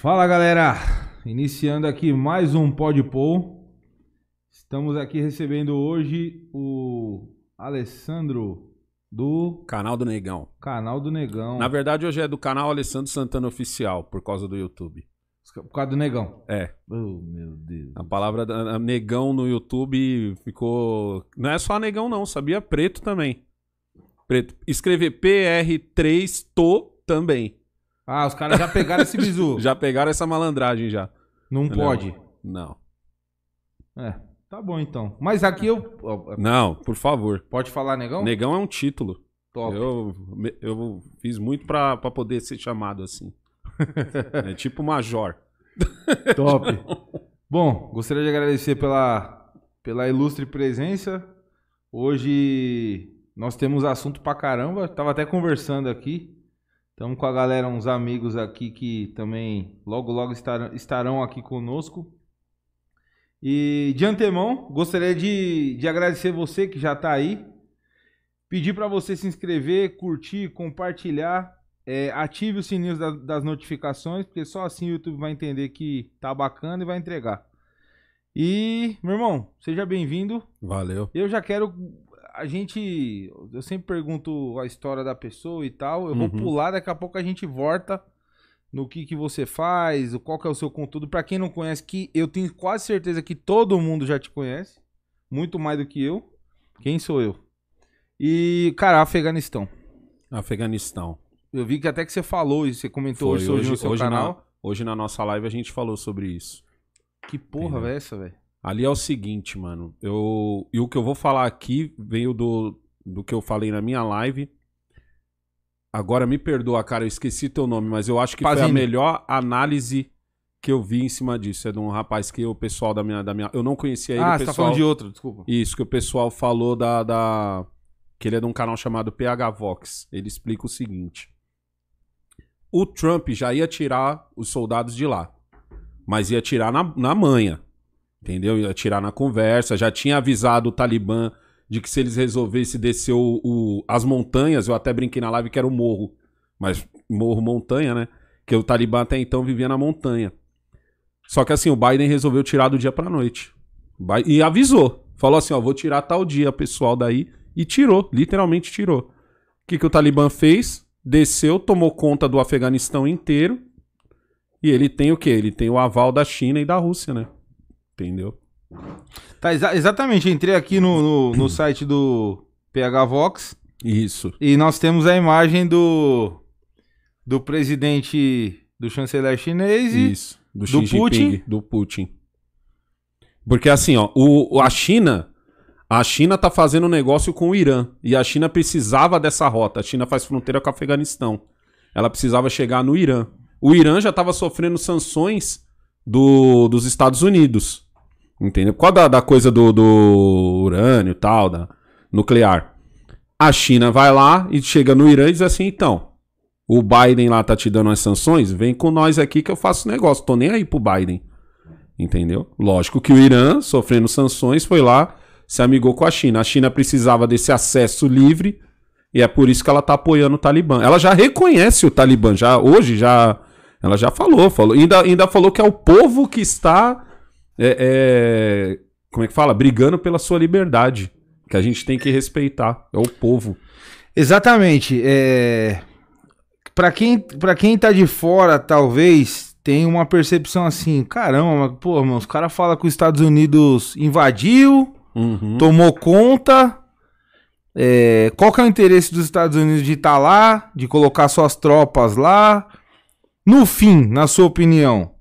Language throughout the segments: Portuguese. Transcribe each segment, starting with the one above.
Fala galera, iniciando aqui mais um Podpol. Estamos aqui recebendo hoje o Alessandro do Canal do Negão. canal do Negão. Na verdade, hoje é do canal Alessandro Santana Oficial, por causa do YouTube. Por causa do Negão. É, Oh, meu Deus. a palavra da- negão no YouTube ficou. Não é só negão, não, sabia? Preto também. Preto. Escrever PR3 to também. Ah, os caras já pegaram esse bizu. Já pegaram essa malandragem já. Não pode. Não. É, tá bom então. Mas aqui eu. Não, por favor. Pode falar, Negão? Negão é um título. Top. Eu, eu fiz muito pra, pra poder ser chamado assim. É tipo major. Top. Bom, gostaria de agradecer pela, pela ilustre presença. Hoje nós temos assunto pra caramba. Tava até conversando aqui. Estamos com a galera, uns amigos aqui que também logo logo estarão, estarão aqui conosco. E de antemão, gostaria de, de agradecer você que já tá aí. Pedir para você se inscrever, curtir, compartilhar. É, ative o sininho da- das notificações, porque só assim o YouTube vai entender que tá bacana e vai entregar. E, meu irmão, seja bem-vindo. Valeu. Eu já quero. A gente. Eu sempre pergunto a história da pessoa e tal. Eu vou Uhum. pular, daqui a pouco a gente volta no que, que você faz, qual que é o seu conteúdo. Pra quem não conhece, que eu tenho quase certeza que todo mundo já te conhece. Muito mais do que eu. Quem sou eu? E, cara, Afeganistão. Afeganistão. Eu vi que até que você falou e você comentou Foi hoje, hoje no seu hoje canal. Na, hoje na nossa live a gente falou sobre isso. Que porra é essa, velho? Ali é o seguinte, mano. Eu, e o que eu vou falar aqui veio do, do que eu falei na minha live. Agora me perdoa, cara, eu esqueci teu nome, mas eu acho que foi a melhor análise que eu vi em cima disso. É de um rapaz que o pessoal da minha. Da minha eu não conhecia ele. Ah, o você tá pessoal, falando de outro, desculpa. Isso, que o pessoal falou da, da. Que ele é de um canal chamado PH Vox. Ele explica o seguinte: O Trump já ia tirar os soldados de lá, mas ia tirar na, na manha. Entendeu? Ia tirar na conversa. Já tinha avisado o Talibã de que se eles resolvessem descer o, o- as montanhas, eu até brinquei na live que era o morro, mas morro montanha, né? Que o Talibã até então vivia na montanha. Só que assim, o Biden resolveu tirar do dia pra noite. E avisou. Falou assim, ó, vou tirar tal dia pessoal daí. E tirou, literalmente tirou. O que, que o Talibã fez? Desceu, tomou conta do Afeganistão inteiro. E ele tem o quê? Ele tem o aval da China e da Rússia, né? Entendeu? Tá, exa- exatamente, entrei aqui no, no, no site do PH Vox Isso. e nós temos a imagem do do presidente, do chanceler chinês e Isso. Do, do Putin? Do Putin. Porque assim, ó, o, a China. A China tá fazendo negócio com o Irã. E a China precisava dessa rota. A China faz fronteira com o Afeganistão. Ela precisava chegar no Irã. O Irã já tava sofrendo sanções do, dos Estados Unidos. Entendeu? Causa da, da coisa do, do urânio e tal, da nuclear. A China vai lá e chega no Irã e diz assim: então, o Biden lá tá te dando as sanções, vem com nós aqui que eu faço negócio. Tô nem aí pro Biden. Entendeu? Lógico que o Irã, sofrendo sanções, foi lá, se amigou com a China. A China precisava desse acesso livre e é por isso que ela tá apoiando o Talibã. Ela já reconhece o Talibã, já hoje já ela já falou, falou, ainda, ainda falou que é o povo que está é, é, como é que fala? Brigando pela sua liberdade, que a gente tem que respeitar. É o povo. Exatamente. É... Para quem, pra quem tá de fora, talvez, tem uma percepção assim: caramba, pô, mano, os caras falam que os Estados Unidos invadiu, Uhum. tomou conta. É, qual que é o interesse dos Estados Unidos de estar lá, de colocar suas tropas lá? No fim, na sua opinião,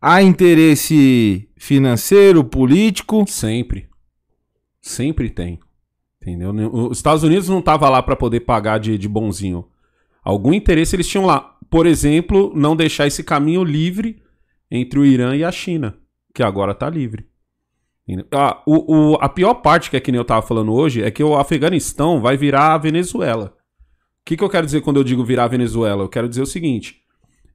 há interesse financeiro, político? Sempre. Sempre tem. Entendeu? Os Estados Unidos não tava lá para poder pagar de, de bonzinho. Algum interesse eles tinham lá. Por exemplo, não deixar esse caminho livre entre o Irã e a China, que agora tá livre. Ah, o, o- a pior parte, que é que nem eu tava falando hoje, é que o Afeganistão vai virar a Venezuela. O que, que eu quero dizer quando eu digo virar a Venezuela? Eu quero dizer o seguinte: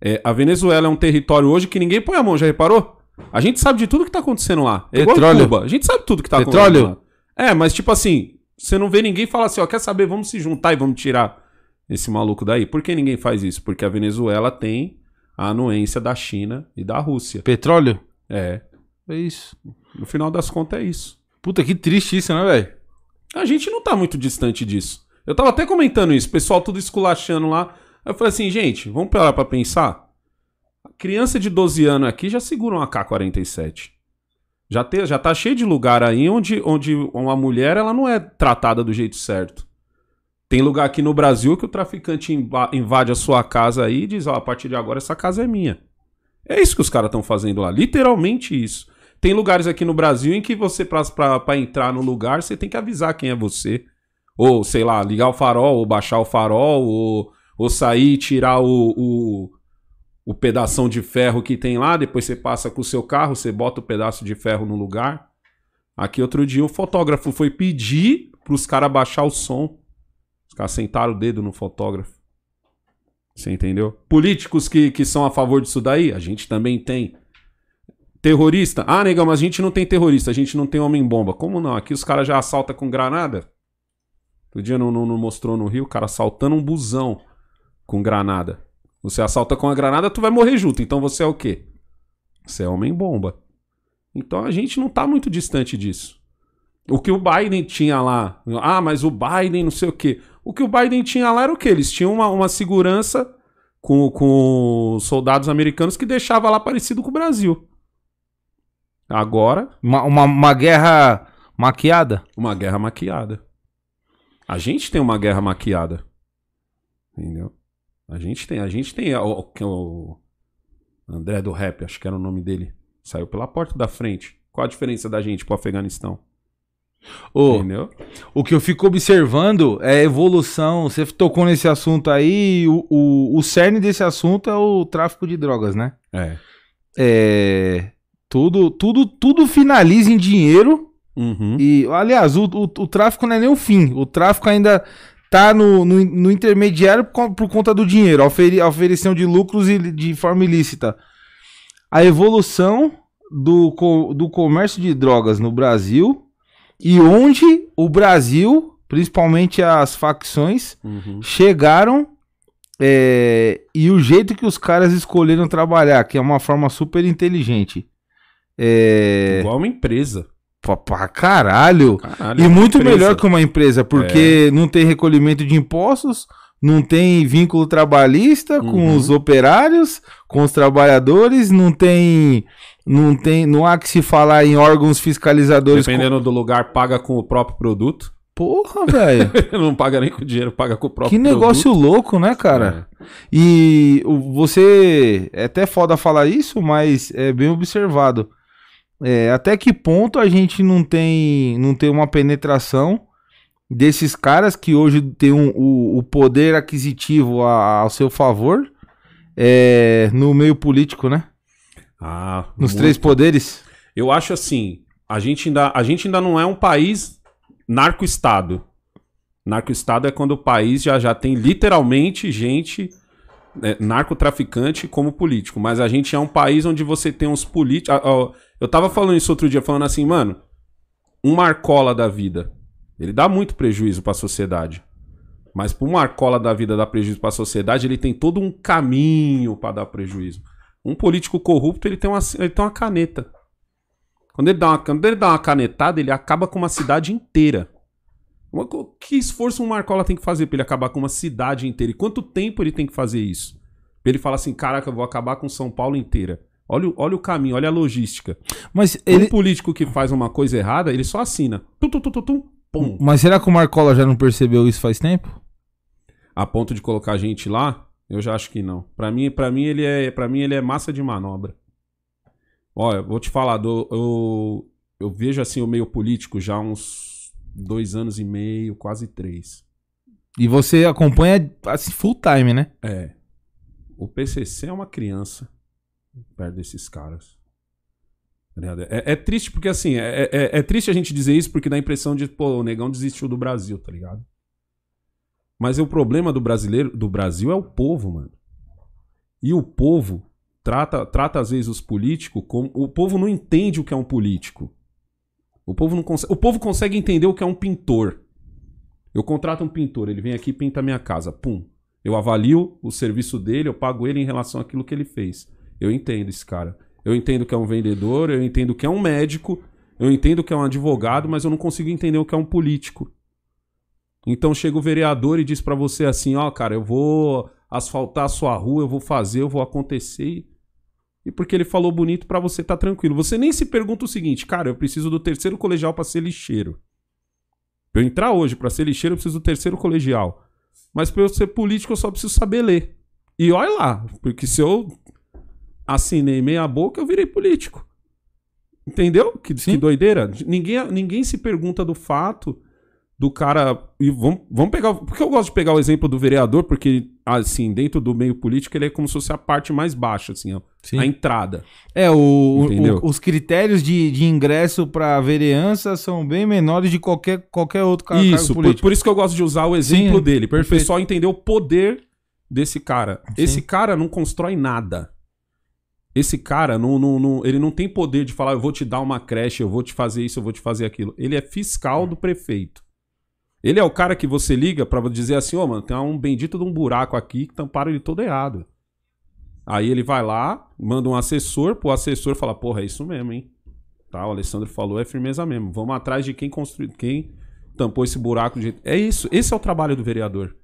é, a Venezuela é um território hoje que ninguém põe a mão, já reparou? A gente sabe de tudo que tá acontecendo lá. É igual Petróleo. Cuba. A gente sabe tudo que tá Petróleo. acontecendo lá. É, mas tipo assim, você não vê ninguém falar assim, ó, quer saber, vamos se juntar e vamos tirar esse maluco daí. Por que ninguém faz isso? Porque a Venezuela tem a anuência da China e da Rússia. Petróleo? É. É isso. No final das contas é isso. Puta, que triste isso, né, velho? A gente não tá muito distante disso. Eu tava até comentando isso, pessoal tudo esculachando lá. Eu falei assim, gente, vamos parar pra pensar. Criança de 12 anos aqui já segura uma K-47. Já, já tá cheio de lugar aí onde, onde uma mulher ela não é tratada do jeito certo. Tem lugar aqui no Brasil que o traficante inva- invade a sua casa aí e diz, a partir de agora essa casa é minha. É isso que os caras estão fazendo lá, literalmente isso. Tem lugares aqui no Brasil em que você, pra entrar no lugar, você tem que avisar quem é você. Ou, sei lá, ligar o farol, ou baixar o farol, ou, ou sair e tirar o, o, o pedação de ferro que tem lá, depois você passa com o seu carro, você bota o pedaço de ferro no lugar. Aqui outro dia o fotógrafo foi pedir pros caras baixar o som. Os caras sentaram o dedo no fotógrafo. Você entendeu? Políticos que, que são a favor disso daí, a gente também tem. Terrorista? Ah, negão, mas a gente não tem terrorista, a gente não tem homem-bomba. Como não? Aqui os caras já assaltam com granada. Outro dia não, não, não mostrou no Rio, o cara assaltando um busão com granada. Você assalta com a granada, tu vai morrer junto. Então você é o quê? Você é homem-bomba. Então a gente não tá muito distante disso. O que o Biden tinha lá. Ah, mas o Biden não sei o quê. O que o Biden tinha lá era o quê? Eles tinham uma, uma segurança com, com soldados americanos que deixava lá parecido com o Brasil. Agora, Uma, uma, uma guerra maquiada? uma guerra maquiada. A gente tem uma guerra maquiada. Entendeu? A gente tem, a gente tem o, o, o André do Rap, acho que era o nome dele. Saiu pela porta da frente. Qual a diferença da gente pro Afeganistão? Ô, Entendeu? o que eu fico observando é a evolução. Você tocou nesse assunto aí. O, o, o cerne desse assunto é o tráfico de drogas, né? É. É. Tudo, tudo, tudo finaliza em dinheiro. Uhum. E, aliás, o, o, o tráfico não é nem o fim. O tráfico ainda tá no, no, no intermediário por, con- por conta do dinheiro, oferi- de lucros e de forma ilícita. A evolução do, do comércio de drogas no Brasil e onde o Brasil, principalmente as facções, Uhum. chegaram é, e o jeito que os caras escolheram trabalhar, que é uma forma super inteligente. É. Igual uma empresa. Pra, caralho. Caralho, E é muito empresa. melhor que uma empresa, porque não tem recolhimento de impostos, não tem vínculo trabalhista com Uhum. os operários, com os trabalhadores, não tem. Não tem. Não há que se falar em órgãos fiscalizadores. Dependendo do lugar, paga com o próprio produto. Porra, velho. não paga nem com o dinheiro, paga com o próprio que negócio produto. louco, né, cara? É. E você. É até foda falar isso, mas é bem observado. É, até que ponto a gente não tem, não tem uma penetração desses caras que hoje tem um- o, o poder aquisitivo a- ao seu favor é, no meio político, né? Ah, Nos muito. três poderes. Eu acho assim, a gente ainda, a gente ainda não é um país narco-estado. Narco-estado é quando o país já, já tem literalmente gente é, narcotraficante como político. Mas a gente é um país onde você tem uns políticos. Eu tava falando isso outro dia, falando assim, mano, um marcola da vida, ele dá muito prejuízo pra sociedade. Mas pro marcola da vida dar prejuízo pra sociedade, ele tem todo um caminho pra dar prejuízo. Um político corrupto, ele tem uma, ele tem uma caneta. Quando ele, dá uma, quando ele dá uma canetada, ele acaba com uma cidade inteira. Que esforço um Marcola tem que fazer pra ele acabar com uma cidade inteira? E quanto tempo ele tem que fazer isso? Pra ele falar assim, caraca, eu vou acabar com São Paulo inteira. Olha, o- olha o caminho, olha a logística. Mas, Ele... Um político que faz uma coisa errada, ele só assina. Tum, tum, tum, pum. mas será que o Marcola já não percebeu isso faz tempo? A ponto de colocar gente lá, eu já acho que não. Pra mim, para mim ele é, para mim ele é massa de manobra. Olha, vou te falar, do- eu, eu vejo assim o meio político já uns dois anos e meio, quase três. E você acompanha assim, full time, né? É. O PCC é uma criança perto desses caras. Tá? É, é triste porque, assim, é, é, é triste a gente dizer isso porque dá a impressão de, pô, o negão desistiu do Brasil, tá ligado? Mas o problema do brasileiro, do Brasil é o povo, mano. E o povo trata, trata às vezes os políticos como. O povo não entende o que é um político. O povo não consegue. O povo consegue entender o que é um pintor. Eu contrato um pintor, ele vem aqui e pinta a minha casa. Pum. Eu avalio o serviço dele, eu pago ele em relação àquilo que ele fez. Eu entendo esse cara. Eu entendo que é um vendedor, eu entendo que é um médico, eu entendo que é um advogado, mas eu não consigo entender o que é um político. Então chega o vereador e diz pra você assim, ó, cara, eu vou asfaltar a sua rua, eu vou fazer, eu vou acontecer. E porque ele falou bonito pra você tá tranquilo. Você nem se pergunta o seguinte, cara, eu preciso do terceiro colegial pra ser lixeiro. Pra eu entrar hoje pra ser lixeiro, eu preciso do terceiro colegial. Mas pra eu ser político, eu só preciso saber ler. E olha lá, porque se eu assinei meia boca, eu virei político. Entendeu? Que, que doideira. Ninguém, ninguém se pergunta do fato do cara. E vamos, vamos pegar. Porque eu gosto de pegar o exemplo do vereador, porque, assim, dentro do meio político, ele é como se fosse a parte mais baixa, assim, ó, a entrada. É, o, o- os critérios de, de ingresso pra vereança são bem menores de qualquer, qualquer outro ca- cargo Isso, por, político. por isso que eu gosto de usar o exemplo Sim, dele, para o pessoal entender o poder desse cara. Sim. Esse cara não constrói nada. Esse cara, não, não, não- ele não tem poder de falar, eu vou te dar uma creche, eu vou te fazer isso, eu vou te fazer aquilo. Ele é fiscal do prefeito. Ele é o cara que você liga pra dizer assim, ô mano, tem um bendito de um buraco aqui que tamparam ele todo errado. Aí ele vai lá, manda um assessor, pro assessor fala, porra, é isso mesmo, hein? Tá, o Alessandro falou, é firmeza mesmo. Vamos atrás de quem construiu, quem tampou esse buraco de. É isso, esse é o trabalho do vereador.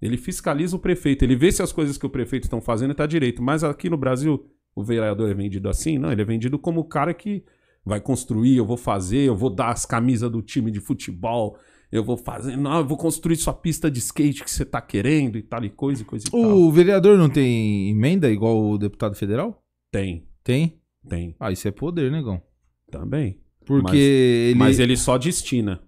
Ele fiscaliza o prefeito, ele vê se as coisas que o prefeito estão fazendo tá direito. Mas aqui no Brasil, o vereador é vendido assim? Não, ele é vendido como o cara que vai construir, eu vou fazer, eu vou dar as camisas do time de futebol, eu vou fazer, não, eu vou construir sua pista de skate que você tá querendo e tal e coisa e coisa e tal. O vereador não tem emenda igual o deputado federal? Tem, Tem? tem, Ah, isso é poder, negão. também. Porque Mas- ele. Mas ele só destina.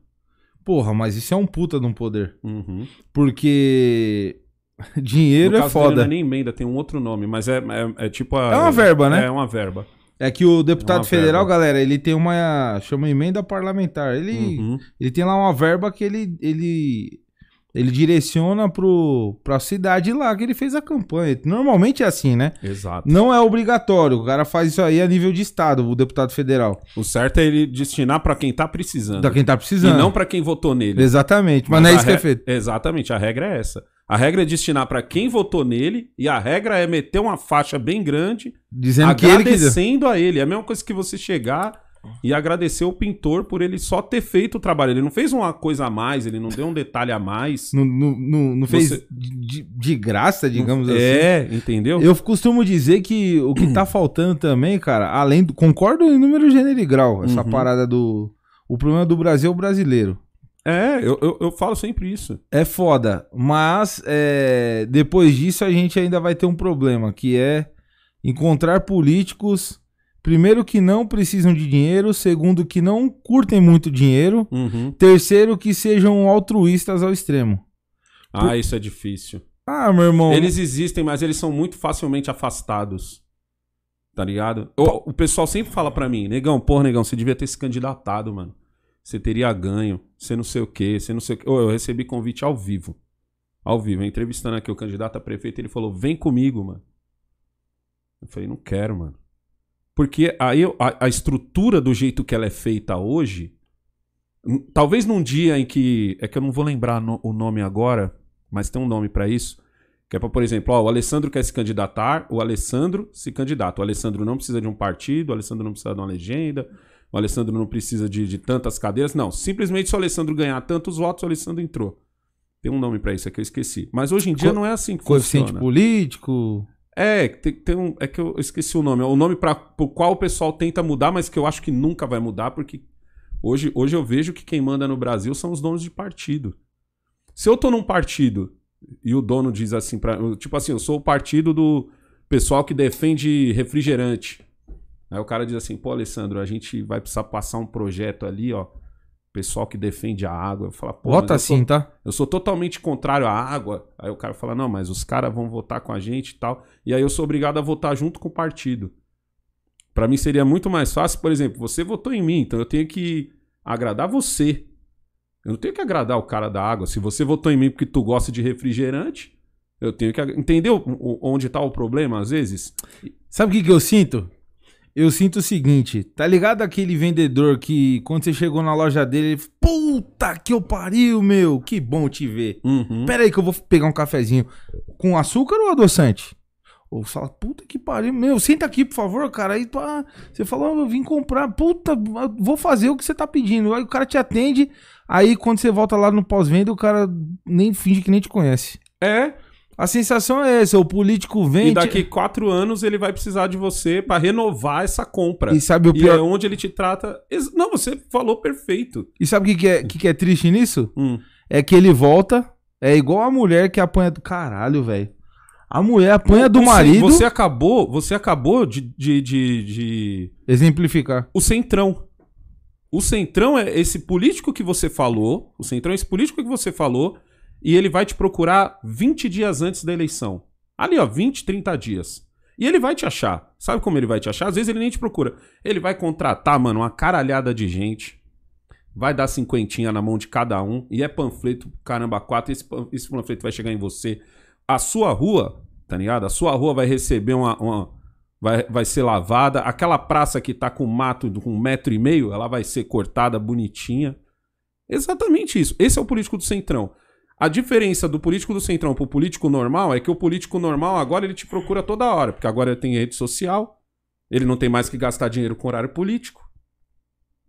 Porra, mas isso é um puta de um poder. Uhum. Porque dinheiro é dele foda. Não é nem emenda, tem um outro nome, mas é, é, é tipo a. É uma verba, né? É uma verba. É que o deputado É uma federal, verba. galera, ele tem uma. chama emenda parlamentar. Ele, Uhum. ele tem lá uma verba que ele. ele ele direciona pro, pra cidade lá que ele fez a campanha. Normalmente é assim, né? Exato. Não é obrigatório. O cara faz isso aí a nível de estado, o deputado federal. O certo é ele destinar pra quem tá precisando. Da quem tá E precisando. não pra quem votou nele. Exatamente. Mas, não é isso que é feito. Exatamente, a regra é essa. A regra é destinar pra quem votou nele e a regra é meter uma faixa bem grande Dizendo que ele agradecendo a ele. É a mesma coisa que você chegar e agradecer o pintor por ele só ter feito o trabalho. Ele não fez uma coisa a mais, ele não deu um detalhe a mais. Não, não, não, não fez Você- de, de graça, digamos assim. É, entendeu? Eu costumo dizer que o que tá faltando também, cara, além do. Concordo em número, gênero e grau, essa Uhum. parada do. O problema do Brasil é o brasileiro. É, eu, eu, eu falo sempre isso. É foda. Mas é, depois disso a gente ainda vai ter um problema, que é encontrar políticos. Primeiro, que não precisam de dinheiro. Segundo, que não curtem muito dinheiro. Uhum. Terceiro, que sejam altruístas ao extremo. Ah, isso é difícil. Ah, meu irmão. Eles existem, mas eles são muito facilmente afastados. Tá ligado? O, o pessoal sempre fala pra mim, negão, porra, negão, você devia ter se candidatado, mano. Você teria ganho, você não sei o quê, você não sei o quê. Eu recebi convite ao vivo. Ao vivo, entrevistando aqui o candidato a prefeito, ele falou, vem comigo, mano. Eu falei, não quero, mano. Porque aí a, a estrutura do jeito que ela é feita hoje, talvez num dia em que. É que eu não vou lembrar no- o nome agora, mas tem um nome pra isso. Que é pra, por exemplo, ó, o Alessandro quer se candidatar, o Alessandro se candidata. O Alessandro não precisa de um partido, o Alessandro não precisa de uma legenda, o Alessandro não precisa de, de tantas cadeiras. Não, simplesmente se o Alessandro ganhar tantos votos, o Alessandro entrou. Tem um nome pra isso, é que eu esqueci. Mas hoje em dia Co- não é assim que Coeficiente funciona. político. É, tem, tem um, é que eu esqueci o nome. É o nome para o qual o pessoal tenta mudar, mas que eu acho que nunca vai mudar, porque hoje, hoje eu vejo que quem manda no Brasil são os donos de partido. Se eu tô num partido e o dono diz assim para, tipo assim, eu sou o partido do pessoal que defende refrigerante. Aí o cara diz assim, pô, Alessandro, a gente vai precisar passar um projeto ali, ó. Pessoal que defende a água. Eu falo, pô, Vota assim, tá? eu sou totalmente contrário à água. Aí o cara fala, não, mas os caras vão votar com a gente e tal. E aí eu sou obrigado a votar junto com o partido. Pra mim seria muito mais fácil, por exemplo, você votou em mim, então eu tenho que agradar você. Eu não tenho que agradar o cara da água. Se você votou em mim porque tu gosta de refrigerante, eu tenho que. Entendeu onde tá o problema, às vezes? Sabe o que, que eu sinto? Eu sinto o seguinte, tá ligado aquele vendedor que quando você chegou na loja dele, ele falou, puta que eu pariu, meu, que bom te ver. Uhum. Pera aí que eu vou pegar um cafezinho com açúcar ou adoçante? Ou você fala, puta que pariu, meu, senta aqui, por favor, cara. Aí pá, você falou, eu vim comprar, puta, vou fazer o que você tá pedindo. Aí o cara te atende, aí quando você volta lá no pós-venda, o cara nem finge que nem te conhece. É, A sensação é essa, o político vem e daqui quatro anos ele vai precisar de você pra renovar essa compra. e sabe o E pior. é onde ele te trata. Não, você falou perfeito. E sabe o que, que, é, que, que é triste nisso? Hum. É que ele volta, é igual a mulher que apanha do. Caralho, velho. A mulher apanha do Você- marido. Você acabou, você acabou de, de, de, de- Exemplificar. O Centrão. O Centrão é esse político que você falou. O Centrão é esse político que você falou. E ele vai te procurar 20 dias antes da eleição. Ali, ó, 20, 30 dias. E ele vai te achar. Sabe como ele vai te achar? Às vezes ele nem te procura. Ele vai contratar, mano, uma caralhada de gente. Vai dar cinquentinha na mão de cada um. E é panfleto, caramba, quatro. Esse, esse panfleto vai chegar em você. A sua rua, tá ligado? A sua rua vai receber uma. uma- vai, vai ser lavada. Aquela praça que tá com mato com um metro e meio, ela vai ser cortada bonitinha. Exatamente isso. Esse é o político do Centrão. A diferença do político do Centrão pro político normal é que o político normal agora ele te procura toda hora, porque agora ele tem rede social, ele não tem mais que gastar dinheiro com horário político.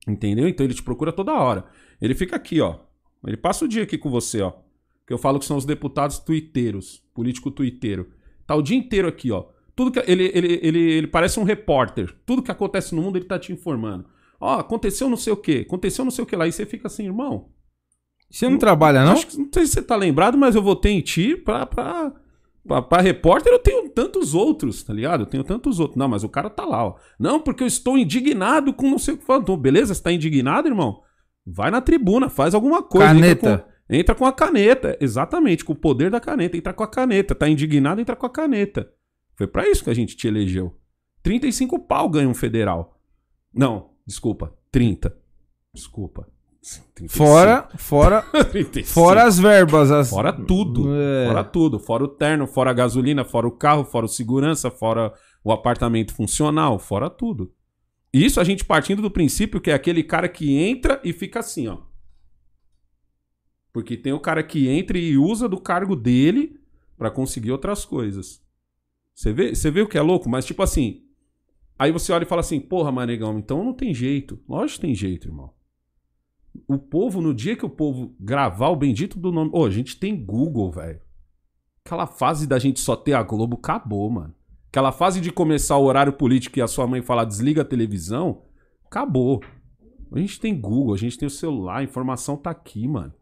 Entendeu? Então ele te procura toda hora. Ele fica aqui, ó. Ele passa o dia aqui com você, ó. Que eu falo que são os deputados tuiteiros, político tuiteiro. Tá o dia inteiro aqui, ó. Tudo que ele, ele, ele, ele parece um repórter. Tudo que acontece no mundo ele tá te informando. Ó, aconteceu não sei o quê, aconteceu não sei o que lá. E você fica assim, irmão. Você não trabalha, não? Acho que, não sei se você tá lembrado, mas eu votei em ti pra, pra, pra, pra repórter. Eu tenho tantos outros, tá ligado? Eu tenho tantos outros. Não, mas o cara tá lá, ó. Não, porque eu estou indignado com não sei o que falou. Beleza, você tá indignado, irmão? Vai na tribuna, faz alguma coisa. Caneta. Entra com, entra com a caneta. Exatamente, com o poder da caneta. Entra com a caneta. Tá indignado, entra com a caneta. Foi pra isso que a gente te elegeu. 35 pau ganha um federal. Não, desculpa. 30. Desculpa. 35. Fora, fora, 35. fora as verbas. As... Fora tudo. É. Fora tudo. Fora o terno, fora a gasolina, fora o carro, fora o segurança, fora o apartamento funcional, fora tudo. Isso a gente partindo do princípio que é aquele cara que entra e fica assim, ó. Porque tem o cara que entra e usa do cargo dele pra conseguir outras coisas. Você vê, você vê o que é louco? Mas tipo assim, aí você olha e fala assim, porra, Manegão, então não tem jeito. Lógico que tem jeito, irmão. O povo, no dia que o povo gravar o bendito do nome. Ô, a gente tem Google, velho. Aquela fase da gente só ter a Globo acabou, mano. Aquela fase de começar o horário político e a sua mãe falar desliga a televisão, acabou. A gente tem Google, a gente tem o celular, a informação tá aqui, mano.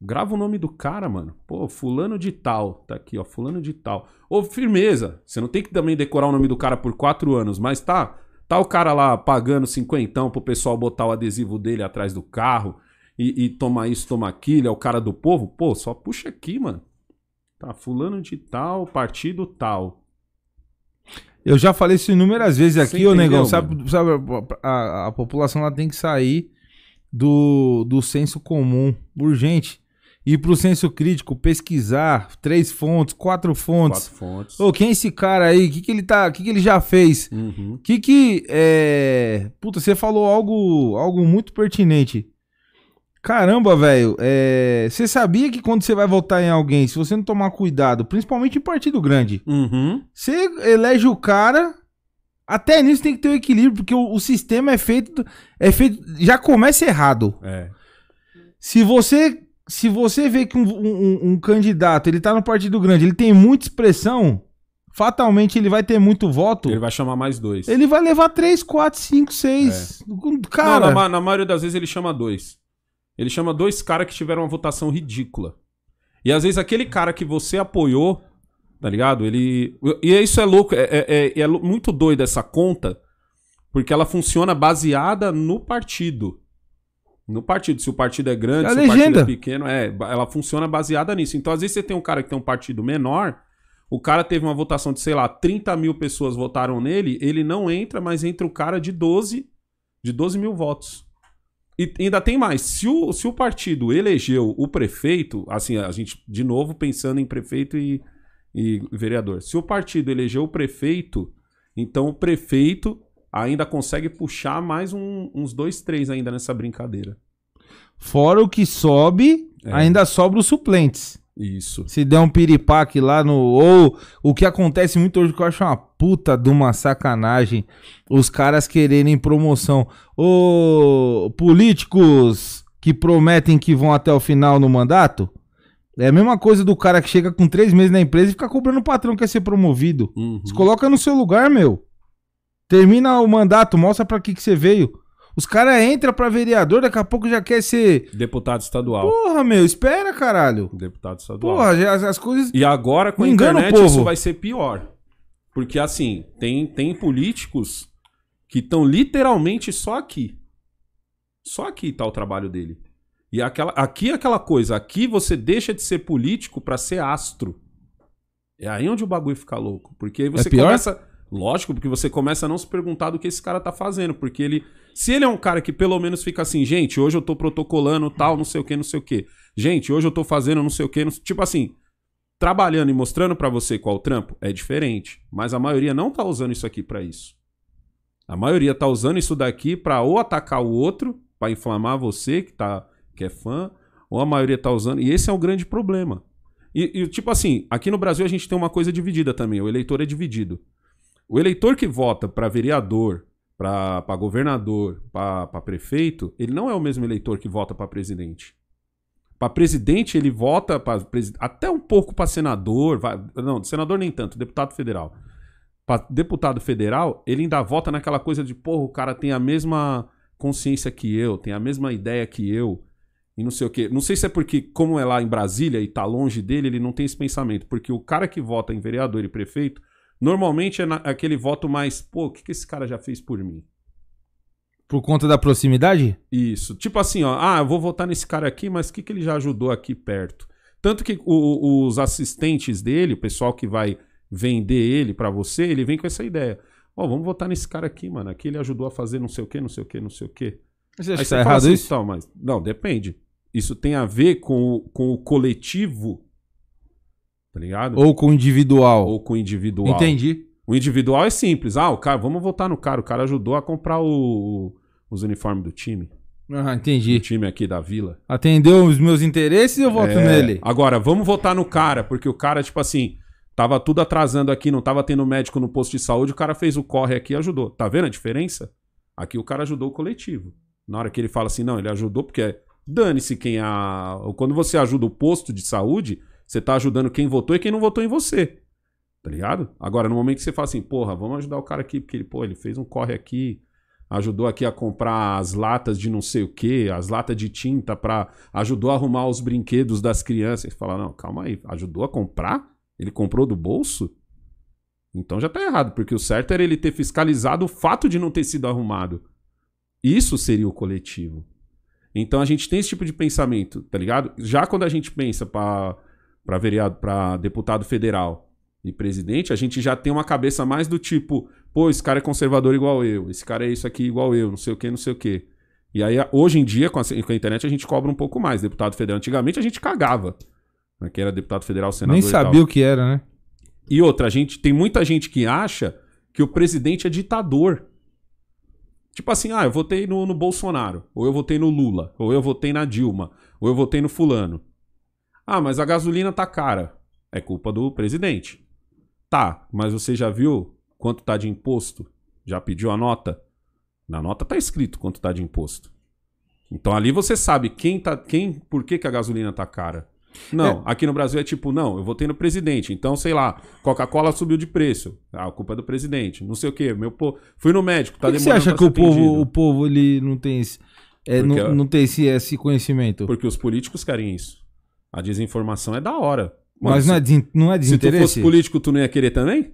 Grava o nome do cara, mano. Pô, fulano de tal. Tá aqui, ó, fulano de tal. Ô, firmeza. Você não tem que também decorar o nome do cara por quatro anos, mas tá... Tá o cara lá pagando cinquentão pro pessoal botar o adesivo dele atrás do carro e, e tomar isso, tomar aquilo, é o cara do povo. Pô, só puxa aqui, mano. Tá, fulano de tal, partido tal. Eu já falei isso inúmeras vezes aqui, ô negão. Sabe, sabe a, a- a população ela tem que sair do, do senso comum, urgente. Ir pro senso crítico, pesquisar três fontes, quatro fontes. Quatro fontes. Ô, quem é esse cara aí? O que, que ele tá. O que, que ele já fez? Uhum. Que que é. Puta, você falou algo, algo muito pertinente. Caramba, velho. é, Você sabia que quando você vai votar em alguém, se você não tomar cuidado, principalmente em partido grande, Uhum. você elege o cara. Até nisso tem que ter um equilíbrio, porque o, o sistema é feito, é feito. Já começa errado. É. Se você. Se você vê que um, um- um candidato ele tá no partido grande, ele tem muita expressão, fatalmente ele vai ter muito voto. Ele vai chamar mais dois. Ele vai levar 3, 4, 5, 6. Cara, Não, na, na maioria das vezes ele chama dois. Ele chama dois caras que tiveram uma votação ridícula. E às vezes aquele cara que você apoiou, tá ligado? Ele. E isso é louco, é, é- é- é muito doido essa conta, porque ela funciona baseada no partido. No partido. Se o partido é grande, É se o partido legenda. é pequeno, é, ela funciona baseada nisso. Então, às vezes, você tem um cara que tem um partido menor, o cara teve uma votação de, sei lá, 30 mil pessoas votaram nele, ele não entra, mas entra o cara de 12, de 12 mil votos. E ainda tem mais. Se o, se o partido elegeu o prefeito, assim, a gente, de novo, pensando em prefeito e, e vereador. Se o partido elegeu o prefeito Então o prefeito ainda consegue puxar mais um- uns dois, três ainda nessa brincadeira. Fora o que sobe, É. ainda sobra os suplentes. Isso. Se der um piripaque lá no. Ou o que acontece muito hoje, que eu acho uma puta de uma sacanagem, os caras quererem promoção. Ô, políticos que prometem que vão até o final no mandato. É a mesma coisa do cara que chega com três meses na empresa e fica cobrando o patrão que quer ser promovido. Uhum. Se coloca no seu lugar, meu. Termina o mandato, mostra pra que, que você veio. Os caras entram pra vereador, daqui a pouco já quer ser. Deputado estadual. Porra, meu, espera, caralho. Deputado estadual. Porra, já- as, as coisas. E agora com a engana internet isso vai ser pior. Porque assim, tem, tem políticos que estão literalmente só aqui. Só aqui tá o trabalho dele. E aquela, aqui é aquela coisa, aqui você deixa de ser político pra ser astro. É aí onde o bagulho fica louco. Porque aí você É pior? começa. Lógico, porque você começa a não se perguntar do que esse cara tá fazendo. Porque ele. Se ele é um cara que pelo menos fica assim, gente, hoje eu tô protocolando tal, não sei o que, não sei o que. Gente, hoje eu tô fazendo não sei o que. Tipo assim, trabalhando e mostrando pra você qual o trampo é diferente, mas a maioria não tá usando isso aqui pra isso. A maioria tá usando isso daqui pra ou atacar o outro, pra inflamar você que tá que é fã, ou a maioria tá usando, e esse é o grande problema. E, e, tipo assim, aqui no Brasil a gente tem uma coisa dividida também, o eleitor é dividido. O eleitor que vota pra vereador, pra governador, pra prefeito, ele não é o mesmo eleitor que vota pra presidente. Pra presidente, ele vota pra até um pouco pra senador. vai- não, senador nem tanto, deputado federal. Pra deputado federal, ele ainda vota naquela coisa de, porra, o cara tem a mesma consciência que eu, tem a mesma ideia que eu, e não sei o quê. Não sei se é porque, como é lá em Brasília e tá longe dele, ele não tem esse pensamento. Porque o cara que vota em vereador e prefeito, normalmente é na- aquele voto mais, pô, o que, que esse cara já fez por mim? Por conta da proximidade? Isso. Tipo assim, ó. Ah, eu vou votar nesse cara aqui, mas o que, que ele já ajudou aqui perto? Tanto que o- os assistentes dele, o pessoal que vai vender ele pra você, ele vem com essa ideia. Ó, vamos votar nesse cara aqui, mano. Aqui ele ajudou a fazer não sei o quê, não sei o quê, não sei o quê. Você Aí acha que você tá errado assim, isso? "Então, mas... Não, depende. Isso tem a ver com, com o coletivo, tá ligado? Ou com o individual? Ou com o individual. Entendi. O individual é simples. Ah, o cara, vamos votar no cara. O cara ajudou a comprar o- os uniformes do time. Ah, O entendi. time aqui da vila. Atendeu os meus interesses eu voto É, nele. Agora, vamos votar no cara, porque o cara, tipo assim, tava tudo atrasando aqui, não tava tendo médico no posto de saúde, o cara fez o corre aqui e ajudou. Tá vendo a diferença? Aqui o cara ajudou o coletivo. Na hora que ele fala assim, não, ele ajudou porque dane-se quem a. Quando você ajuda o posto de saúde, você tá ajudando quem votou e quem não votou em você. Tá ligado? Agora, no momento que você fala assim, porra, vamos ajudar o cara aqui, porque ele, pô, ele fez um corre aqui, ajudou aqui a comprar as latas de não sei o que, as latas de tinta para ajudou a arrumar os brinquedos das crianças. Você fala, não, calma aí, ajudou a comprar? Ele comprou do bolso? Então já tá errado, porque o certo era ele ter fiscalizado o fato de não ter sido arrumado. Isso seria o coletivo. Então a gente tem esse tipo de pensamento, tá ligado? Já quando a gente pensa para para vereado, para deputado federal e presidente, a gente já tem uma cabeça mais do tipo, pô, esse cara é conservador igual eu, esse cara é isso aqui igual eu, não sei o que, não sei o que. E aí, hoje em dia, com a, com a internet, a gente cobra um pouco mais. Deputado federal, antigamente a gente cagava. Né, que era deputado federal, senador Nem sabia o que era, né? E outra, a gente tem muita gente que acha que o presidente é ditador. Tipo assim, ah, eu votei no, no Bolsonaro, ou eu votei no Lula, ou eu votei na Dilma, ou eu votei no fulano. Ah, mas a gasolina tá cara. É culpa do presidente. Tá, mas você já viu quanto tá de imposto? Já pediu a nota? Na nota tá escrito quanto tá de imposto. Então ali você sabe quem tá, quem, por que, que a gasolina tá cara. Não, aqui no Brasil é tipo, não, eu votei no presidente, então sei lá, Coca-Cola subiu de preço. Ah, a culpa é do presidente. Não sei o quê, meu pô, fui no médico, tá Por que você demorando acha pra que o povo, o povo ele não tem esse, é, não, não tem esse, esse conhecimento? Porque os políticos querem isso. A desinformação é da hora. Mano, Mas não é, desin- não é Se tu desinteresse? fosse político, tu não ia querer também?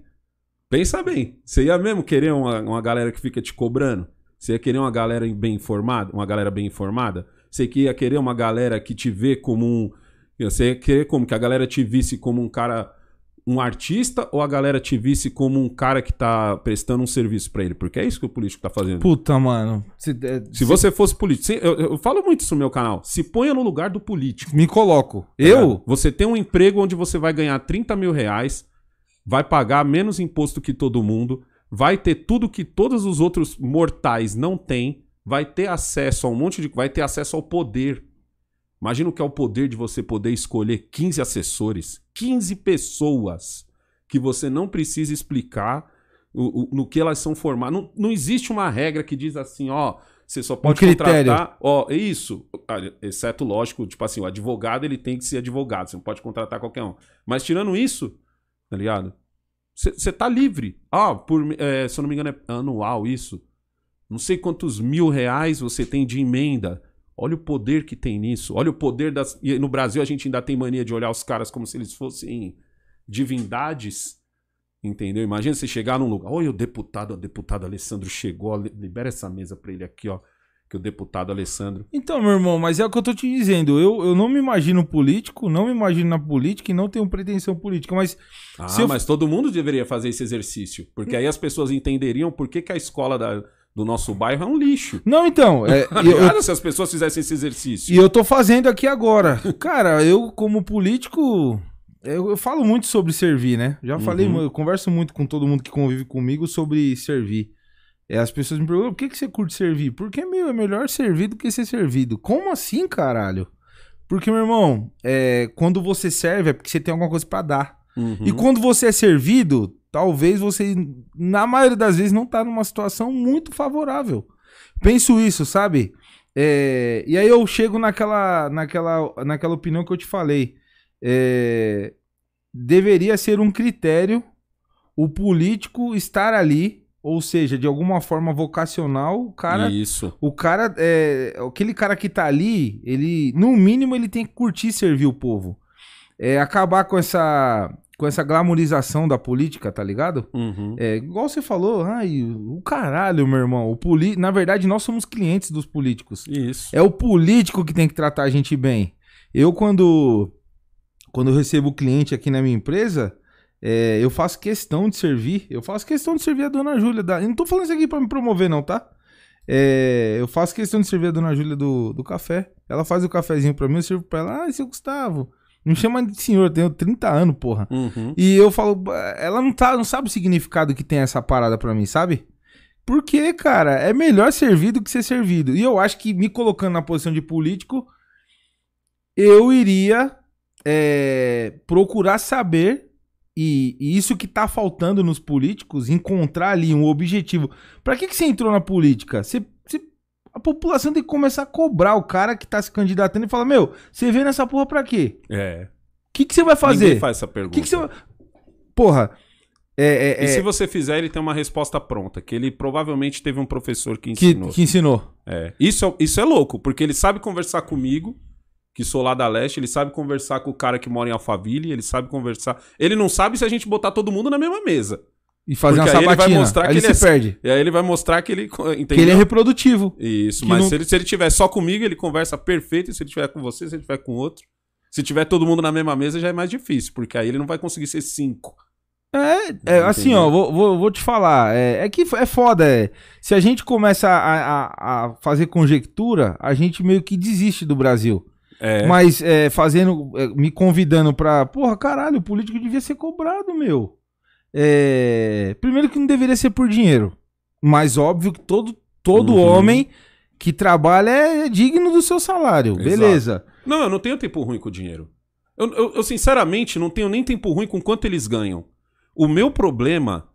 Pensa bem. Você ia mesmo querer uma, uma galera que fica te cobrando? Você ia querer uma galera bem informada? Uma galera bem informada? Você ia querer uma galera que te vê como um. Você ia querer como? Que a galera te visse como um cara. Um artista ou a galera te visse como um cara que tá prestando um serviço pra ele? Porque é isso que o político tá fazendo. Puta, mano. Se, é, Se você fosse político. se- eu, eu falo muito isso no meu canal. Se ponha no lugar do político. Me coloco. Tá Eu? Você tem um emprego onde você vai ganhar 30 mil reais, vai pagar menos imposto que todo mundo, vai ter tudo que todos os outros mortais não têm, vai ter acesso a um monte de. vai ter acesso ao poder. Imagina o que é o poder de você poder escolher 15 assessores, 15 pessoas que você não precisa explicar o, o, no que elas são formadas. Não, não existe uma regra que diz assim, ó, você só pode critério. contratar, ó, é isso, exceto lógico, tipo assim, o advogado ele tem que ser advogado, você não pode contratar qualquer um. Mas tirando isso, tá ligado? Você tá livre. Ah, por, é, se eu não me engano é anual isso. Não sei quantos mil reais você tem de emenda. Olha o poder que tem nisso. Olha o poder das. E no Brasil a gente ainda tem mania de olhar os caras como se eles fossem divindades. Entendeu? Imagina você chegar num lugar. Olha o deputado, o deputado Alessandro chegou. Libera essa mesa pra ele aqui, ó. Que o deputado Alessandro. Então, meu irmão, mas é o que eu tô te dizendo. Eu, eu não me imagino político, não me imagino na política e não tenho pretensão política. Mas Ah, Se eu- mas todo mundo deveria fazer esse exercício. Porque aí as pessoas entenderiam por que, que a escola da- do nosso bairro é um lixo. Não, então, é, Tá eu? Se as pessoas fizessem esse exercício. e eu tô fazendo aqui agora. Cara, eu, como político, eu, eu falo muito sobre servir, né? Já falei, Uhum. mu- eu converso muito com todo mundo que convive comigo sobre servir. É, as pessoas me perguntam, por que, que você curte servir? Porque, meu, é melhor servir do que ser servido. Como assim, caralho? Porque, meu irmão, é, quando você serve é porque você tem alguma coisa pra dar. Uhum. E quando você é servido, talvez você, na maioria das vezes, não tá numa situação muito favorável. Penso isso, sabe? É, e aí eu chego naquela, naquela, naquela opinião que eu te falei. É, deveria ser um critério o político estar ali, ou seja, de alguma forma vocacional, o cara Isso. o cara, é, aquele cara que tá ali, ele, no mínimo, ele tem que curtir servir o povo. É, acabar com essa, com essa glamorização da política, tá ligado? Uhum. É, igual você falou, ai, o caralho, meu irmão. O poli... Na verdade, nós somos clientes dos políticos. Isso. É o político que tem que tratar a gente bem. Eu, quando, quando eu recebo cliente aqui na minha empresa, é, eu faço questão de servir. Eu faço questão de servir a dona Júlia. Da... Eu não tô falando isso aqui pra me promover, não, tá? É, eu faço questão de servir a dona Júlia do, do café. Ela faz o cafezinho pra mim, eu sirvo pra ela. Ah, seu Gustavo. Não chama de senhor, eu tenho 30 anos, porra. Uhum. E eu falo, ela não, tá, não sabe o significado que tem essa parada pra mim, sabe? Porque, cara, é melhor servir do que ser servido. E eu acho que me colocando na posição de político, eu iria é, procurar saber, e, e isso que tá faltando nos políticos, encontrar ali um objetivo. Pra que, que você entrou na política? Você, você- a população tem que começar a cobrar o cara que tá se candidatando e falar: Meu, você veio nessa porra pra quê? É. O que, que você vai fazer? Ninguém faz essa pergunta. que, que você vai. Porra. É, é, E é, se você fizer, ele tem uma resposta pronta, que ele provavelmente teve um professor que que, ensinou. que ensinou. É. Isso, é- isso é louco, porque ele sabe conversar comigo, que sou lá da leste, ele sabe conversar com o cara que mora em Alphaville, ele sabe conversar. Ele não sabe se a gente botar todo mundo na mesma mesa. E fazer Porque uma aí ele vai sabatina. mostrar aí que ele ele se é- perde. E aí ele vai mostrar que ele. Entendeu? Que ele é reprodutivo. Isso, mas não- se, ele, se ele tiver só comigo, ele conversa perfeito. E se ele tiver com você, se ele tiver com outro. Se tiver todo mundo na mesma mesa, já é mais difícil, porque aí ele não vai conseguir ser cinco. É, é, assim, ó, vou, vou, vou te falar. É, é que é foda. É, se a gente começa a, a, a fazer conjectura, a gente meio que desiste do Brasil. É. Mas é, fazendo, é, me convidando pra. Porra, caralho, o político devia ser cobrado, meu. É, primeiro que não deveria ser por dinheiro. Mas óbvio que todo, todo Uhum. homem que trabalha é digno do seu salário. Exato. Beleza. Não, eu não tenho tempo ruim com o dinheiro. Eu, eu- eu, sinceramente, não tenho nem tempo ruim com quanto eles ganham. O meu problema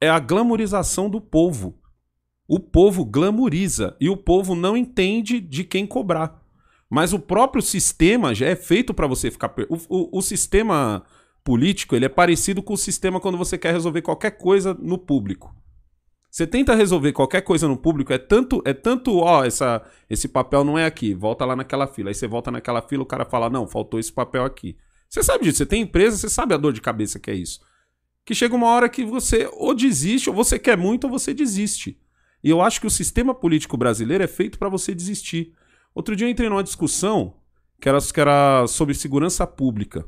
é a glamorização do povo. O povo glamoriza e o povo não entende de quem cobrar. Mas o próprio sistema já é feito para você ficar. O, o- o sistema político ele é parecido com o sistema quando você quer resolver qualquer coisa no público. Você tenta resolver qualquer coisa no público, é tanto, é tanto, ó, essa, esse papel não é aqui, volta lá naquela fila. Aí você volta naquela fila, o cara fala, não, faltou esse papel aqui. Você sabe disso, você tem empresa, você sabe a dor de cabeça que é isso. Que chega uma hora que você ou desiste, ou você quer muito, ou você desiste. E eu acho que o sistema político brasileiro é feito para você desistir. Outro dia eu entrei numa discussão que era, que era sobre segurança pública.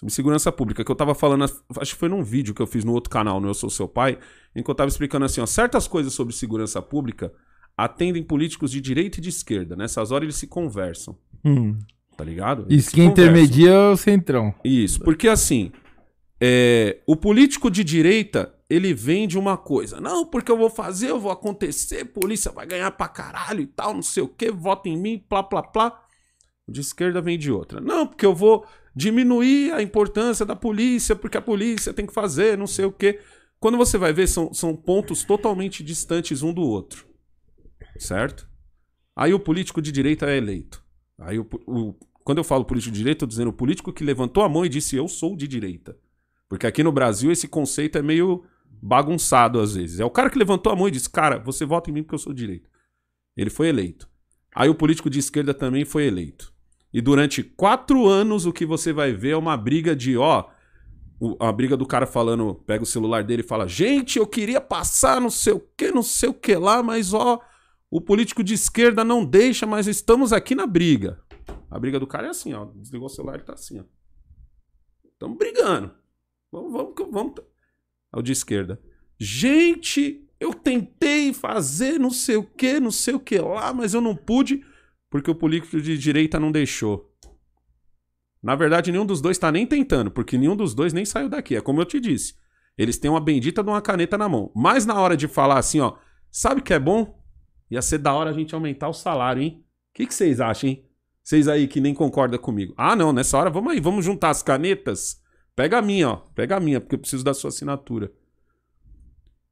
Sobre segurança pública, que eu tava falando, acho que foi num vídeo que eu fiz no outro canal, no Eu Sou Seu Pai, em que eu tava explicando assim, ó, certas coisas sobre segurança pública atendem políticos de direita e de esquerda. Nessas horas eles se conversam, Hum. tá ligado? Eles Isso se que conversam. intermedia é o centrão. Isso, porque assim, é, o político de direita, ele vende uma coisa. Não, porque eu vou fazer, eu vou acontecer, polícia vai ganhar pra caralho e tal, não sei o que, vota em mim, plá, plá, plá. O de esquerda vende outra. Não, porque eu vou diminuir a importância da polícia, porque a polícia tem que fazer, não sei o que. Quando você vai ver, são, são pontos totalmente distantes um do outro. Certo? Aí o político de direita é eleito. Aí o, o quando eu falo político de direita, eu tô dizendo o político que levantou a mão e disse eu sou de direita. Porque aqui no Brasil esse conceito é meio bagunçado às vezes. É o cara que levantou a mão e disse, cara, você vota em mim porque eu sou de direita. Ele foi eleito. Aí o político de esquerda também foi eleito. E durante quatro anos o que você vai ver é uma briga de, ó, a briga do cara falando, pega o celular dele e fala, gente, eu queria passar não sei o que, não sei o que lá, mas ó, o político de esquerda não deixa, mas estamos aqui na briga. A briga do cara é assim, ó, desligou o celular e tá assim, ó. Estamos brigando. Vamos, vamos, vamos. O de esquerda. Gente, eu tentei fazer não sei o que, não sei o que lá, mas eu não pude porque o político de direita não deixou. Na verdade, nenhum dos dois está nem tentando, porque nenhum dos dois nem saiu daqui. É como eu te disse. Eles têm uma bendita de uma caneta na mão. Mas na hora de falar assim, ó, sabe o que é bom? Ia ser da hora a gente aumentar o salário, hein? O que, que vocês acham, hein? Vocês aí que nem concordam comigo. Ah, não, nessa hora vamos aí, vamos juntar as canetas. Pega a minha, ó. Pega a minha, porque eu preciso da sua assinatura.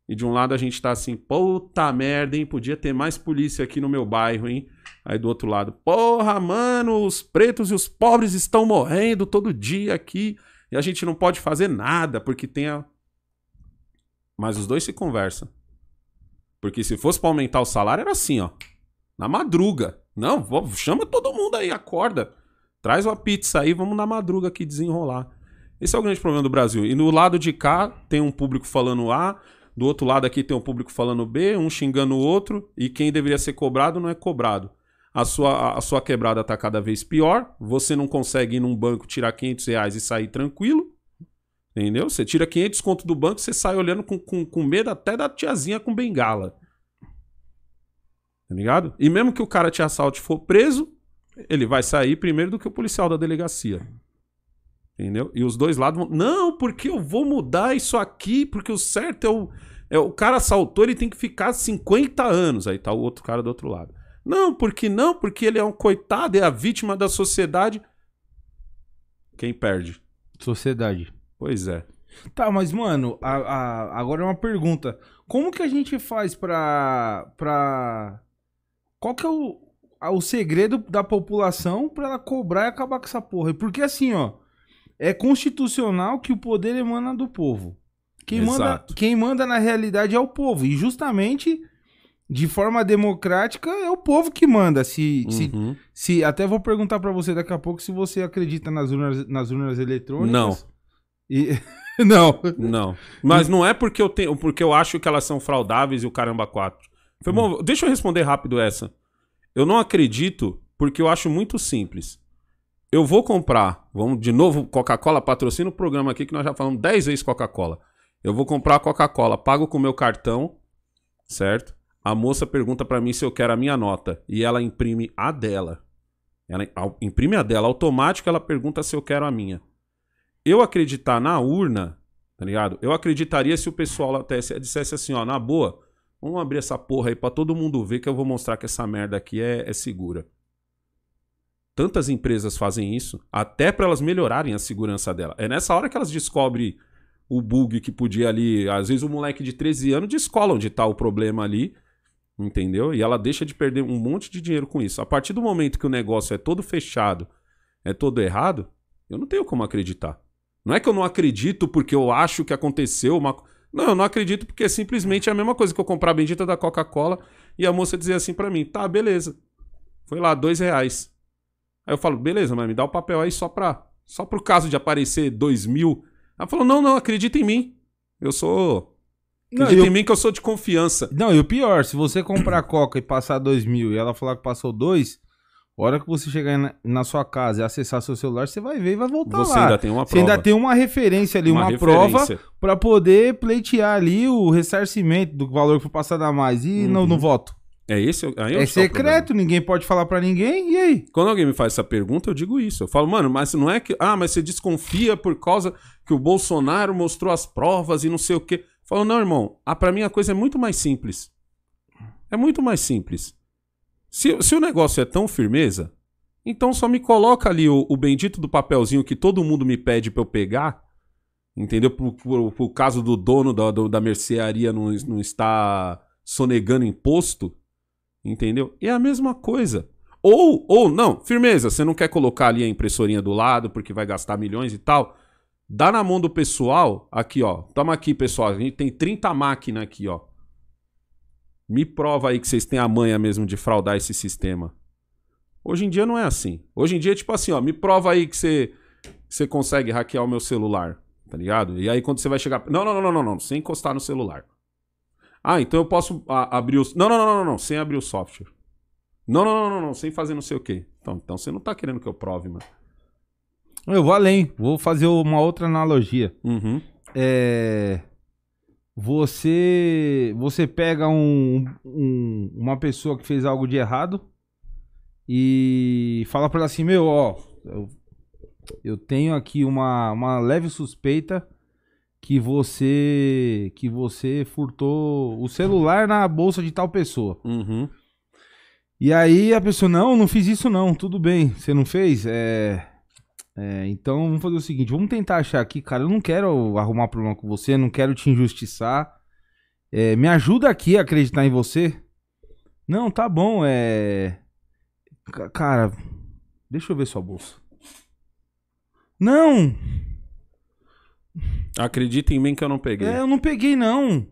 E de um lado a gente tá assim, puta merda, hein? Podia ter mais polícia aqui no meu bairro, hein? Aí do outro lado, porra, mano, os pretos e os pobres estão morrendo todo dia aqui e a gente não pode fazer nada porque tem a. Mas os dois se conversam. Porque se fosse pra aumentar o salário, era assim, ó. Na madruga. Não, chama todo mundo aí, acorda. Traz uma pizza aí, vamos na madruga aqui desenrolar. Esse é o grande problema do Brasil. E no lado de cá tem um público falando A, do outro lado aqui tem um público falando B, um xingando o outro, e quem deveria ser cobrado não é cobrado. A sua, a sua quebrada está cada vez pior, você não consegue ir num banco tirar 500 reais e sair tranquilo. Entendeu? Você tira 500 conto do banco, você sai olhando com, com, com medo até da tiazinha com bengala. Tá ligado? E mesmo que o cara te assalte e for preso, ele vai sair primeiro do que o policial da delegacia. Entendeu? E os dois lados vão. Não, porque eu vou mudar isso aqui, porque o certo é o. É, o cara assaltou, ele tem que ficar 50 anos. Aí tá o outro cara do outro lado. Não, porque não, porque ele é um coitado, é a vítima da sociedade. Quem perde? Sociedade. Pois é. Tá, mas, mano, a, a, agora é uma pergunta. Como que a gente faz pra. pra... Qual que é o, o segredo da população pra ela cobrar e acabar com essa porra? Porque assim, ó é constitucional que o poder emana do povo. Quem manda, quem manda na realidade é o povo. E justamente, de forma democrática, é o povo que manda. Se, uhum. se, se Até vou perguntar para você daqui a pouco se você acredita nas urnas, nas urnas eletrônicas. Não. E... não. Não. Mas não é porque eu, tenho, porque eu acho que elas são fraudáveis e o caramba quatro. Foi bom, hum. deixa eu responder rápido essa. Eu não acredito porque eu acho muito simples eu vou comprar, vamos de novo, Coca-Cola patrocina o programa aqui que nós já falamos 10 vezes Coca-Cola. Eu vou comprar a Coca-Cola, pago com o meu cartão, certo? A moça pergunta para mim se eu quero a minha nota e ela imprime a dela. Ela imprime a dela, automático ela pergunta se eu quero a minha. Eu acreditar na urna, tá ligado? Eu acreditaria se o pessoal até dissesse assim, ó, na boa, vamos abrir essa porra aí pra todo mundo ver que eu vou mostrar que essa merda aqui é, é segura. Tantas empresas fazem isso, até para elas melhorarem a segurança dela. É nessa hora que elas descobrem o bug que podia ali. Às vezes o moleque de 13 anos descola onde está o problema ali, entendeu? E ela deixa de perder um monte de dinheiro com isso. A partir do momento que o negócio é todo fechado, é todo errado, eu não tenho como acreditar. Não é que eu não acredito porque eu acho que aconteceu uma. Não, eu não acredito porque simplesmente é a mesma coisa que eu comprar a bendita da Coca-Cola e a moça dizer assim para mim: tá, beleza. Foi lá, dois reais. Aí eu falo, beleza, mas me dá o papel aí só pra. Só pro caso de aparecer dois mil. Ela falou, não, não, acredita em mim. Eu sou. Acredita não, eu... em mim que eu sou de confiança. Não, e o pior, se você comprar coca e passar dois mil e ela falar que passou dois, a hora que você chegar na, na, sua casa e acessar seu celular, você vai ver e vai voltar você lá. Você ainda tem uma prova. Você ainda tem uma referência ali, uma, uma referência. prova para poder pleitear ali o ressarcimento do valor que foi passado a mais e uhum. no, no voto. É esse? Aí é secreto, ninguém pode falar para ninguém, e aí? Quando alguém me faz essa pergunta, eu digo isso. Eu falo, mano, mas não é que. Ah, mas você desconfia por causa que o Bolsonaro mostrou as provas e não sei o quê. Falou, não, irmão, ah, pra mim a coisa é muito mais simples. É muito mais simples. Se, se o negócio é tão firmeza, então só me coloca ali o, o bendito do papelzinho que todo mundo me pede pra eu pegar, entendeu? Pro, pro caso do dono da, do- da mercearia não, não estar sonegando imposto, entendeu? É a mesma coisa. Ou, ou, não, firmeza, você não quer colocar ali a impressorinha do lado porque vai gastar milhões e tal. Dá na mão do pessoal, aqui ó, toma aqui pessoal, a gente tem 30 máquinas aqui ó. Me prova aí que vocês têm a manha mesmo de fraudar esse sistema. Hoje em dia não é assim. Hoje em dia é tipo assim, ó, me prova aí que você, que você consegue hackear o meu celular, tá ligado? E aí quando você vai chegar... Não, não, não, não, não, não, sem encostar no celular. Ah, então eu posso a- abrir. Não, não, não, não, não, não, sem abrir o software. Não, não, não, não, não, sem fazer não sei o quê. Então, então você não tá querendo que eu prove, mano. Eu vou além, vou fazer uma outra analogia. Uhum. É, você você pega um, um- uma pessoa que fez algo de errado e fala pra ela assim, meu, ó, eu, eu tenho aqui uma, uma leve suspeita que você que você furtou o celular na bolsa de tal pessoa. Uhum. E aí a pessoa, não, não fiz isso não, tudo bem, você não fez? É, é, então vamos fazer o seguinte, vamos tentar achar aqui, cara, eu não quero arrumar problema com você, não quero te injustiçar, É, me ajuda aqui a acreditar em você. Não, tá bom, é... Ca- Cara, deixa eu ver sua bolsa. Não, Acredita em mim que eu não peguei. é, eu não peguei não.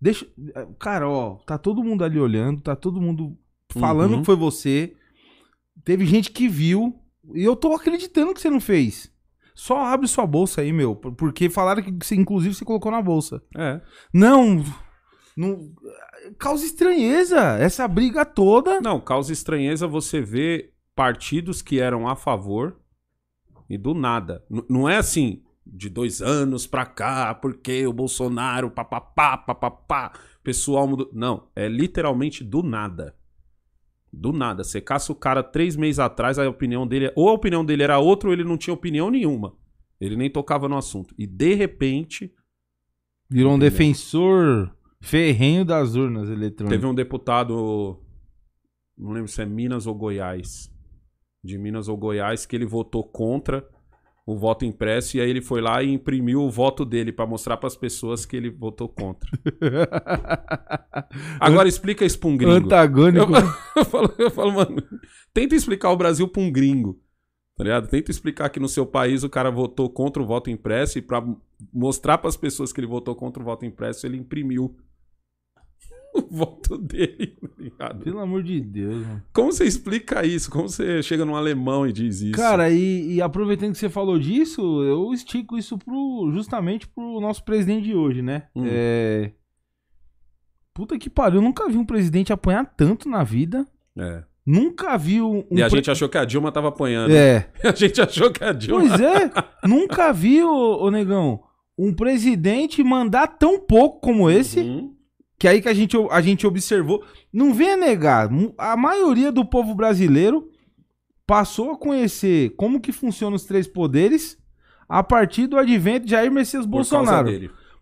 Deixa, cara, ó, tá todo mundo ali olhando, tá todo mundo falando Uhum. que foi você. Teve gente que viu e eu tô acreditando que você não fez. Só abre sua bolsa aí, meu, por- porque falaram que você, inclusive você colocou na bolsa. É. Não, não causa estranheza essa briga toda. Não, causa estranheza você ver partidos que eram a favor e do nada. N- não é assim, de dois anos pra cá, porque o Bolsonaro, papapá, papapá, pessoal mudou. Não, é literalmente do nada. Do nada. Você caça o cara três meses atrás, a opinião dele. Ou a opinião dele era outra, ou ele não tinha opinião nenhuma. Ele nem tocava no assunto. E de repente, Virou um defensor ferrenho das urnas eletrônicas. Teve um deputado, não lembro se é Minas ou Goiás, de Minas ou Goiás, que ele votou contra o voto impresso e aí ele foi lá e imprimiu o voto dele pra mostrar pras pessoas que ele votou contra. Agora explica isso pra um gringo. Antagônico. Eu falo, eu falo, mano, tenta explicar o Brasil pra um gringo. Tá ligado? Tenta explicar que no seu país o cara votou contra o voto impresso e pra mostrar pras pessoas que ele votou contra o voto impresso, ele imprimiu o voto dele, tá ligado? Pelo amor de Deus, mano. Como você explica isso? Como você chega num alemão e diz isso? Cara, e, e aproveitando que você falou disso, eu estico isso pro, justamente pro nosso presidente de hoje, né? Hum. É... Puta que pariu, eu nunca vi um presidente apanhar tanto na vida. É. Nunca vi um. um E a pre- gente achou que a Dilma tava apanhando. É. A gente achou que a Dilma. Pois é, nunca vi, ô, ô negão, um presidente mandar tão pouco como esse. Uhum. Que aí que a gente, a gente observou. Não venha negar, a maioria do povo brasileiro passou a conhecer como que funcionam os três poderes a partir do advento de Jair Messias Por Bolsonaro.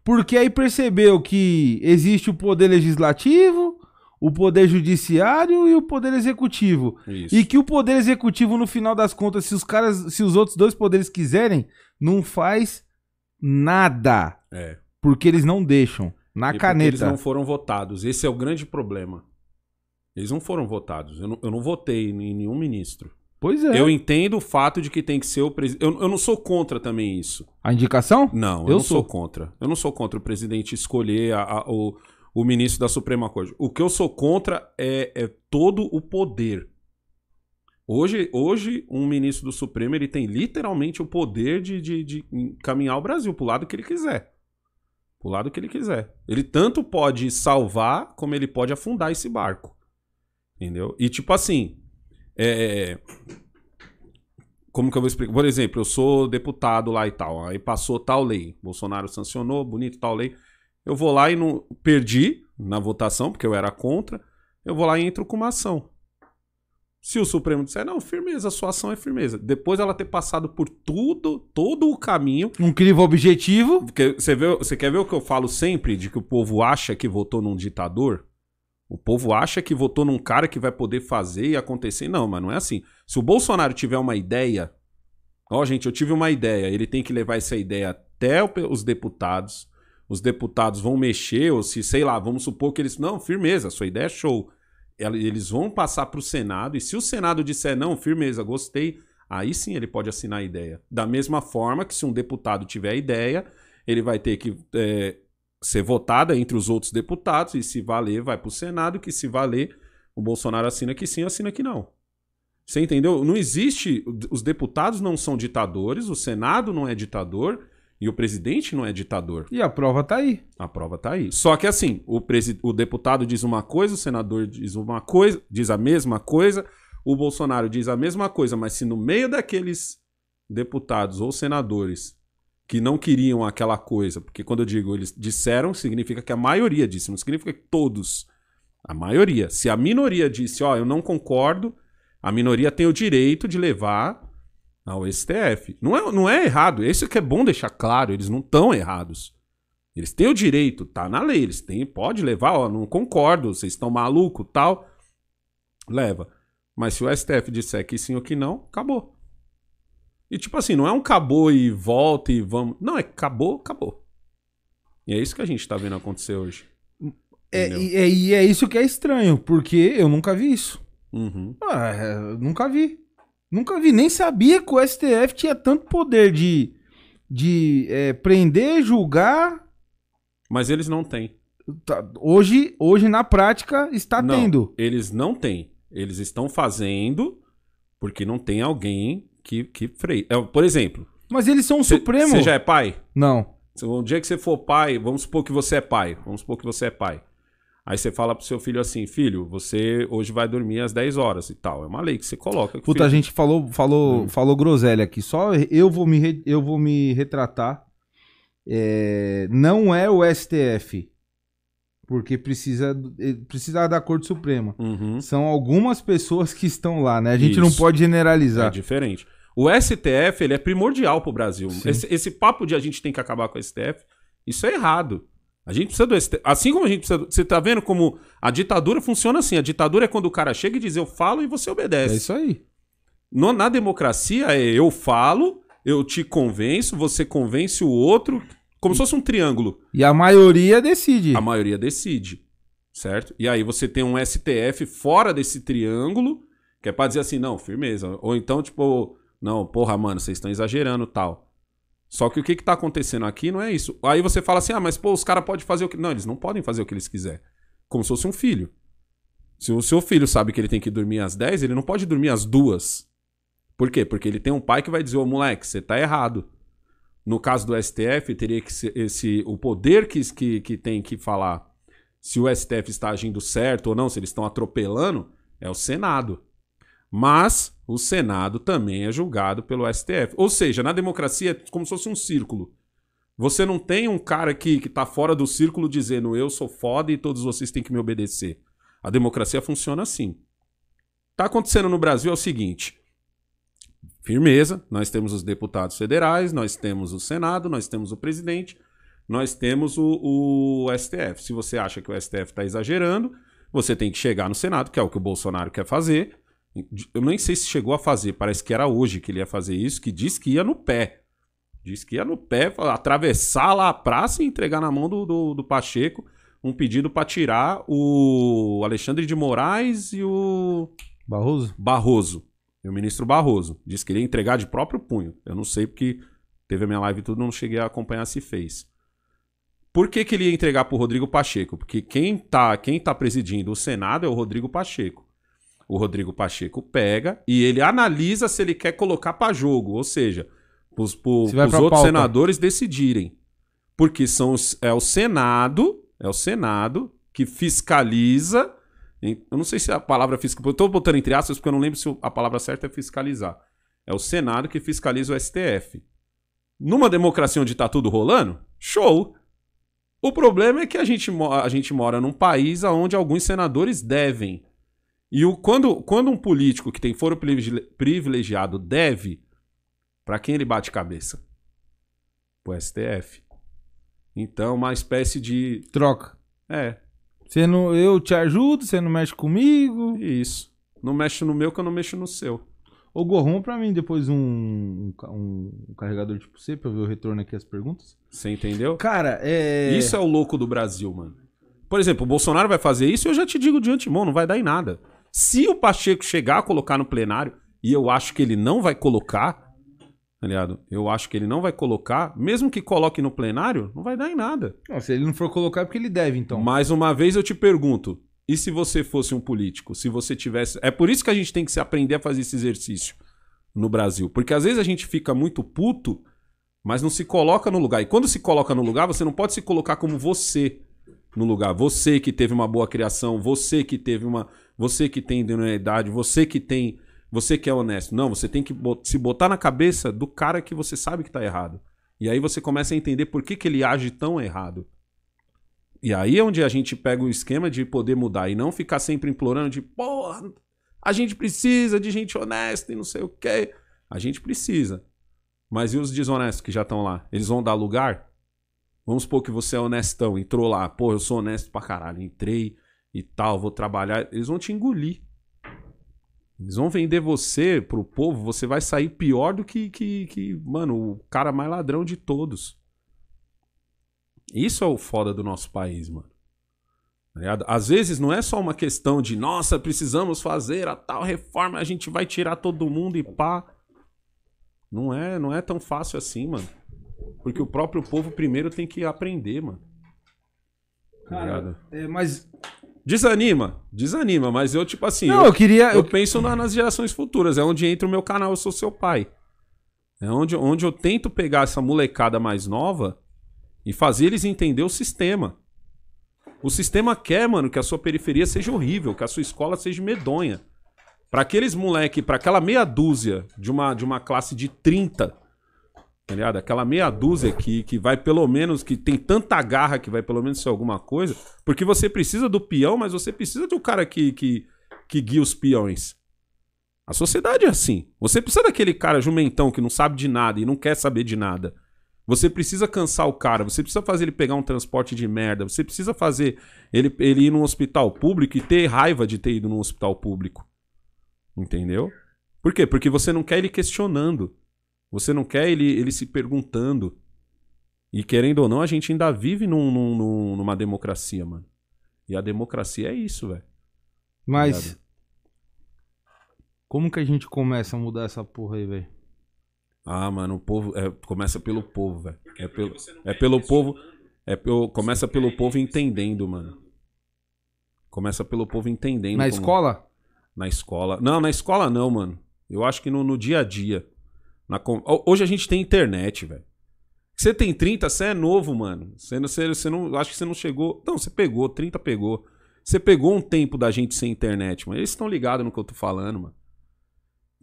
Porque aí percebeu que existe o poder legislativo, o poder judiciário e o poder executivo. Isso. E que o poder executivo, no final das contas, se os caras, se os outros dois poderes quiserem, não faz nada. É. Porque eles não deixam. Na E caneta. Eles não foram votados. Esse é o grande problema. Eles não foram votados. Eu não, eu não votei em nenhum ministro. Pois é. Eu entendo o fato de que tem que ser o presidente. Eu, eu não sou contra também isso. A indicação? Não, eu, Eu não sou. sou. contra. Eu não sou contra o presidente escolher a- a- o, o ministro da Suprema Corte. O que eu sou contra é, é todo o poder. Hoje, hoje, um ministro do Supremo ele tem literalmente o poder de, de, de encaminhar o Brasil pro lado que ele quiser. Pro lado que ele quiser. Ele tanto pode salvar, como ele pode afundar esse barco. Entendeu? E tipo assim. É, como que eu vou explicar? Por exemplo, eu sou deputado lá e tal. Aí passou tal lei. Bolsonaro sancionou, bonito tal lei. Eu vou lá e não. Perdi na votação, porque eu era contra. Eu vou lá e entro com uma ação. Se o Supremo disser, não, firmeza, sua ação é firmeza. Depois ela ter passado por tudo, todo o caminho. Um crivo objetivo. Porque você, vê, você quer ver o que eu falo sempre de que o povo acha que votou num ditador? O povo acha que votou num cara que vai poder fazer e acontecer. Não, mas não é assim. Se o Bolsonaro tiver uma ideia, ó, gente, eu tive uma ideia, ele tem que levar essa ideia até os deputados. Os deputados vão mexer, ou se, sei lá, vamos supor que eles. Não, firmeza, sua ideia é show eles vão passar para o Senado, e se o Senado disser não, firmeza, gostei, aí sim ele pode assinar a ideia. Da mesma forma que se um deputado tiver a ideia, ele vai ter que é, ser votada entre os outros deputados, e se valer, vai para o Senado, que se valer, o Bolsonaro assina que sim, assina que não. Você entendeu? Não existe. Os deputados não são ditadores, o Senado não é ditador, e o presidente não é ditador. E a prova tá aí. A prova tá aí. Só que assim, o, presi... o deputado diz uma coisa, o senador diz uma coisa, diz a mesma coisa, o Bolsonaro diz a mesma coisa, mas se no meio daqueles deputados ou senadores que não queriam aquela coisa, porque quando eu digo eles disseram, significa que a maioria disse, não significa que todos. A maioria. Se a minoria disse, ó, oh, eu não concordo, a minoria tem o direito de levar ao STF. Não é, não é errado, isso que é bom deixar claro, eles não estão errados. Eles têm o direito, tá na lei, eles têm, pode levar, ó, não concordo, vocês estão maluco, tal. Leva. Mas se o STF disser que sim ou que não, acabou. E tipo assim, não é um acabou e volta e vamos. Não, é acabou, acabou. E é isso que a gente tá vendo acontecer hoje. É, e, é, e é isso que é estranho, porque eu nunca vi isso. Uhum. Ah, é, nunca vi. Nunca vi, nem sabia que o STF tinha tanto poder de, de é, prender, julgar. Mas eles não têm. Tá, hoje, hoje, na prática, está não, tendo. Eles não têm. Eles estão fazendo porque não tem alguém que, que freie. É, por exemplo. Mas eles são o cê, Supremo. Você já é pai? Não. Um dia que você for pai, vamos supor que você é pai. Vamos supor que você é pai. Aí você fala pro seu filho assim, filho, você hoje vai dormir às 10 horas e tal. É uma lei que você coloca. Que Puta, filho... a gente falou, falou, hum. falou groselha aqui. Só eu vou me, eu vou me retratar. É, não é o STF. Porque precisa, eh, precisa da Corte Suprema. Uhum. São algumas pessoas que estão lá, né? A gente Isso. não pode generalizar. É diferente. O STF, ele é primordial pro Brasil. Esse, esse papo de a gente tem que acabar com o STF, isso é errado. A gente precisa do STF. Assim como a gente precisa. Você tá vendo como a ditadura funciona assim? A ditadura é quando o cara chega e diz eu falo e você obedece. É isso aí. No, na democracia é eu falo, eu te convenço, você convence o outro, como se fosse um triângulo. E a maioria decide. A maioria decide. Certo? E aí você tem um STF fora desse triângulo, que é pra dizer assim, não, firmeza. Ou então, tipo, não, porra, mano, vocês estão exagerando tal. Só que o que, que tá acontecendo aqui não é isso. Aí você fala assim, ah, mas pô, os caras podem fazer o que. Não, eles não podem fazer o que eles quiserem. Como se fosse um filho. Se o seu filho sabe que ele tem que dormir às 10, ele não pode dormir às duas. Por quê? Porque ele tem um pai que vai dizer, ô moleque, você tá errado. No caso do STF, teria que ser esse. O poder que, que, que tem que falar se o STF está agindo certo ou não, se eles estão atropelando, é o Senado. Mas o Senado também é julgado pelo STF. Ou seja, na democracia é como se fosse um círculo. Você não tem um cara que, que tá fora do círculo dizendo eu sou foda e todos vocês têm que me obedecer. A democracia funciona assim. Tá acontecendo no Brasil é o seguinte: firmeza, nós temos os deputados federais, nós temos o Senado, nós temos o presidente, nós temos o, o STF. Se você acha que o STF está exagerando, você tem que chegar no Senado, que é o que o Bolsonaro quer fazer, eu nem sei se chegou a fazer, parece que era hoje que ele ia fazer isso, que diz que ia no pé. Diz que ia no pé, atravessar lá a praça e entregar na mão do, do, do Pacheco um pedido para tirar o Alexandre de Moraes e o. Barroso? Barroso. E o ministro Barroso. Diz que ele ia entregar de próprio punho. Eu não sei porque teve a minha live e tudo, não cheguei a acompanhar se fez. Por que, que ele ia entregar pro Rodrigo Pacheco? Porque quem tá, quem tá presidindo o Senado é o Rodrigo Pacheco o Rodrigo Pacheco pega e ele analisa se ele quer colocar para jogo, ou seja, os, os outros pauta. senadores decidirem. Porque são é o Senado, é o Senado que fiscaliza. Eu não sei se a palavra fiscaliza. Eu estou botando entre aspas porque eu não lembro se a palavra certa é fiscalizar. É o Senado que fiscaliza o STF. Numa democracia onde está tudo rolando, show! O problema é que a gente, a gente mora num país onde alguns senadores devem. E o, quando, quando um político que tem foro privile- privilegiado deve, pra quem ele bate cabeça? Pro STF. Então, uma espécie de. Troca. É, Você não, eu te ajudo, você não mexe comigo. isso. Não mexe no meu que eu não mexo no seu. Ô, Gorrom, pra mim depois um, um, um carregador tipo C pra eu ver o retorno aqui as perguntas. Você entendeu? Cara, é. Isso é o louco do Brasil, mano. Por exemplo, o Bolsonaro vai fazer isso e eu já te digo de antemão, não vai dar em nada. Se o Pacheco chegar a colocar no plenário, e eu acho que ele não vai colocar, tá ligado? Eu acho que ele não vai colocar, mesmo que coloque no plenário, não vai dar em nada. Não, se ele não for colocar é porque ele deve, então. Mais uma vez eu te pergunto, e se você fosse um político? Se você tivesse. É por isso que a gente tem que se aprender a fazer esse exercício no Brasil. Porque às vezes a gente fica muito puto, mas não se coloca no lugar. E quando se coloca no lugar, você não pode se colocar como você no lugar. Você que teve uma boa criação, você que teve uma. Você que tem idoneidade, você que tem. Você que é honesto. Não, você tem que se botar na cabeça do cara que você sabe que tá errado. E aí você começa a entender por que, que ele age tão errado. E aí é onde a gente pega o esquema de poder mudar e não ficar sempre implorando de, porra, a gente precisa de gente honesta e não sei o quê. A gente precisa. Mas e os desonestos que já estão lá? Eles vão dar lugar? Vamos supor que você é honestão, entrou lá, pô, eu sou honesto pra caralho, entrei e tal, vou trabalhar. Eles vão te engolir. Eles vão vender você pro povo, você vai sair pior do que, que, que mano, o cara mais ladrão de todos. Isso é o foda do nosso país, mano. Tá? Às vezes não é só uma questão de, nossa, precisamos fazer a tal reforma, a gente vai tirar todo mundo e pá. Não é, não é tão fácil assim, mano. Porque o próprio povo primeiro tem que aprender, mano. Tá ligado? É, mas. Desanima, desanima, mas eu, tipo assim, Não, eu, eu queria. eu Eu... penso na- nas gerações futuras. É onde entra o meu canal, eu sou seu pai. É onde, onde eu tento pegar essa molecada mais nova e fazer eles entender o sistema. O sistema quer, mano, que a sua periferia seja horrível, que a sua escola seja medonha. Pra aqueles moleque, pra aquela meia dúzia de uma, de uma classe de 30, tá ligado? Aquela meia dúzia que, que vai pelo menos, que tem tanta garra que vai pelo menos ser alguma coisa. Porque você precisa do peão, mas você precisa do cara que, que, que guia os peões. A sociedade é assim. Você precisa daquele cara jumentão que não sabe de nada e não quer saber de nada. Você precisa cansar o cara, você precisa fazer ele pegar um transporte de merda, você precisa fazer ele, ele ir num hospital público e ter raiva de ter ido num hospital público. Entendeu? Por quê? Porque você não quer ele questionando. Você não quer ele, ele se perguntando. E querendo ou não, a gente ainda vive num- num- num- numa democracia, mano. E a democracia é isso, velho. Mas. Como que a gente começa a mudar essa porra aí, velho? Ah, mano, o povo. é, começa pelo povo, velho. É pelo, é pelo povo. É pelo, começa pelo povo entendendo, mano. Começa pelo povo entendendo. Na como- escola? Na escola. Não, na escola não, mano. Eu acho que no, no dia a dia. Na Hoje a gente tem internet, velho. Você tem 30, você é novo, mano. Você você, você não. Acho que você não chegou. Não, você pegou, 30 pegou. Você pegou um tempo da gente sem internet, mano. Eles estão ligados no que eu tô falando, mano.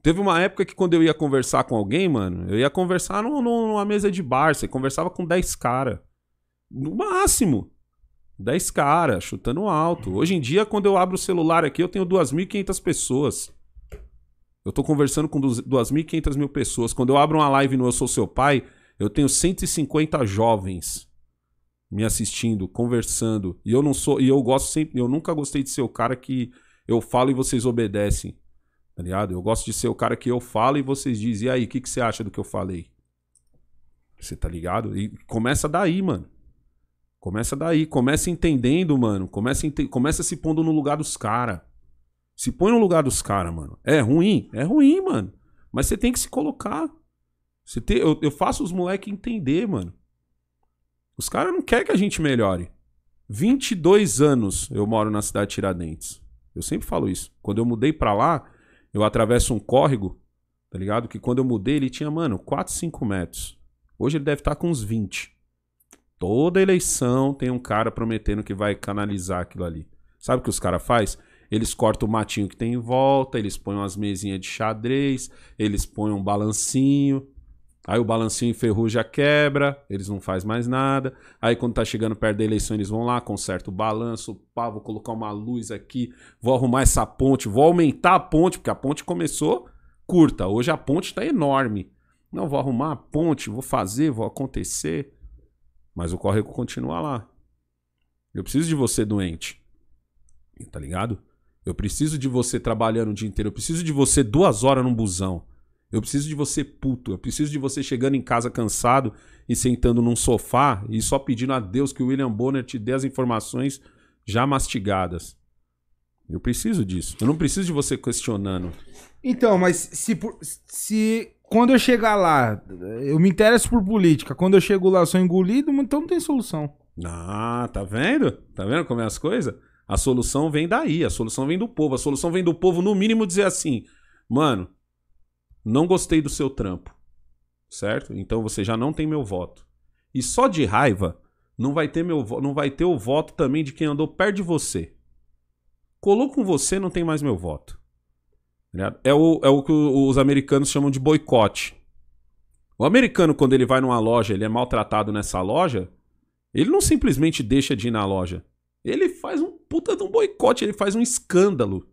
Teve uma época que quando eu ia conversar com alguém, mano, eu ia conversar num- num- numa mesa de bar. Você conversava com 10 caras. No máximo. 10 caras, chutando alto. Hoje em dia, quando eu abro o celular aqui, eu tenho 2.500 pessoas. Eu tô conversando com 2.500 mil pessoas. Quando eu abro uma live no Eu Sou Seu Pai, eu tenho 150 jovens me assistindo, conversando. E eu não sou. E eu gosto sempre. Eu nunca gostei de ser o cara que eu falo e vocês obedecem. Tá ligado? Eu gosto de ser o cara que eu falo e vocês dizem, e aí, o que, que você acha do que eu falei? Você tá ligado? E começa daí, mano. Começa daí, começa entendendo, mano. Começa, ente- começa se pondo no lugar dos caras. Se põe no lugar dos caras, mano. É ruim? É ruim, mano. Mas você tem que se colocar. Você tem, eu, eu faço os moleques entender, mano. Os caras não querem que a gente melhore. 22 anos eu moro na cidade de Tiradentes. Eu sempre falo isso. Quando eu mudei pra lá, eu atravesso um córrego, tá ligado? Que quando eu mudei ele tinha, mano, 4, 5 metros. Hoje ele deve estar com uns 20. Toda eleição tem um cara prometendo que vai canalizar aquilo ali. Sabe o que os caras faz? Eles cortam o matinho que tem em volta, eles põem umas mesinhas de xadrez, eles põem um balancinho. Aí o balancinho enferruja, quebra, eles não fazem mais nada. Aí quando tá chegando perto da eleição, eles vão lá, conserta o balanço, pá, vou colocar uma luz aqui, vou arrumar essa ponte, vou aumentar a ponte, porque a ponte começou curta, hoje a ponte tá enorme. Não, vou arrumar a ponte, vou fazer, vou acontecer. Mas o córrego continua lá. Eu preciso de você doente. Tá ligado? Eu preciso de você trabalhando o dia inteiro. Eu preciso de você duas horas num busão. Eu preciso de você puto. Eu preciso de você chegando em casa cansado e sentando num sofá e só pedindo a Deus que o William Bonner te dê as informações já mastigadas. Eu preciso disso. Eu não preciso de você questionando. Então, mas se, se quando eu chegar lá, eu me interesso por política, quando eu chego lá eu sou engolido, então não tem solução. Ah, tá vendo? Tá vendo como é as coisas? A solução vem daí, a solução vem do povo. A solução vem do povo, no mínimo, dizer assim: mano, não gostei do seu trampo. Certo? Então você já não tem meu voto. E só de raiva, não vai ter, meu, não vai ter o voto também de quem andou perto de você. Colou com você, não tem mais meu voto. É o, é o que os americanos chamam de boicote. O americano, quando ele vai numa loja, ele é maltratado nessa loja, ele não simplesmente deixa de ir na loja. Ele faz um puta de um boicote, ele faz um escândalo.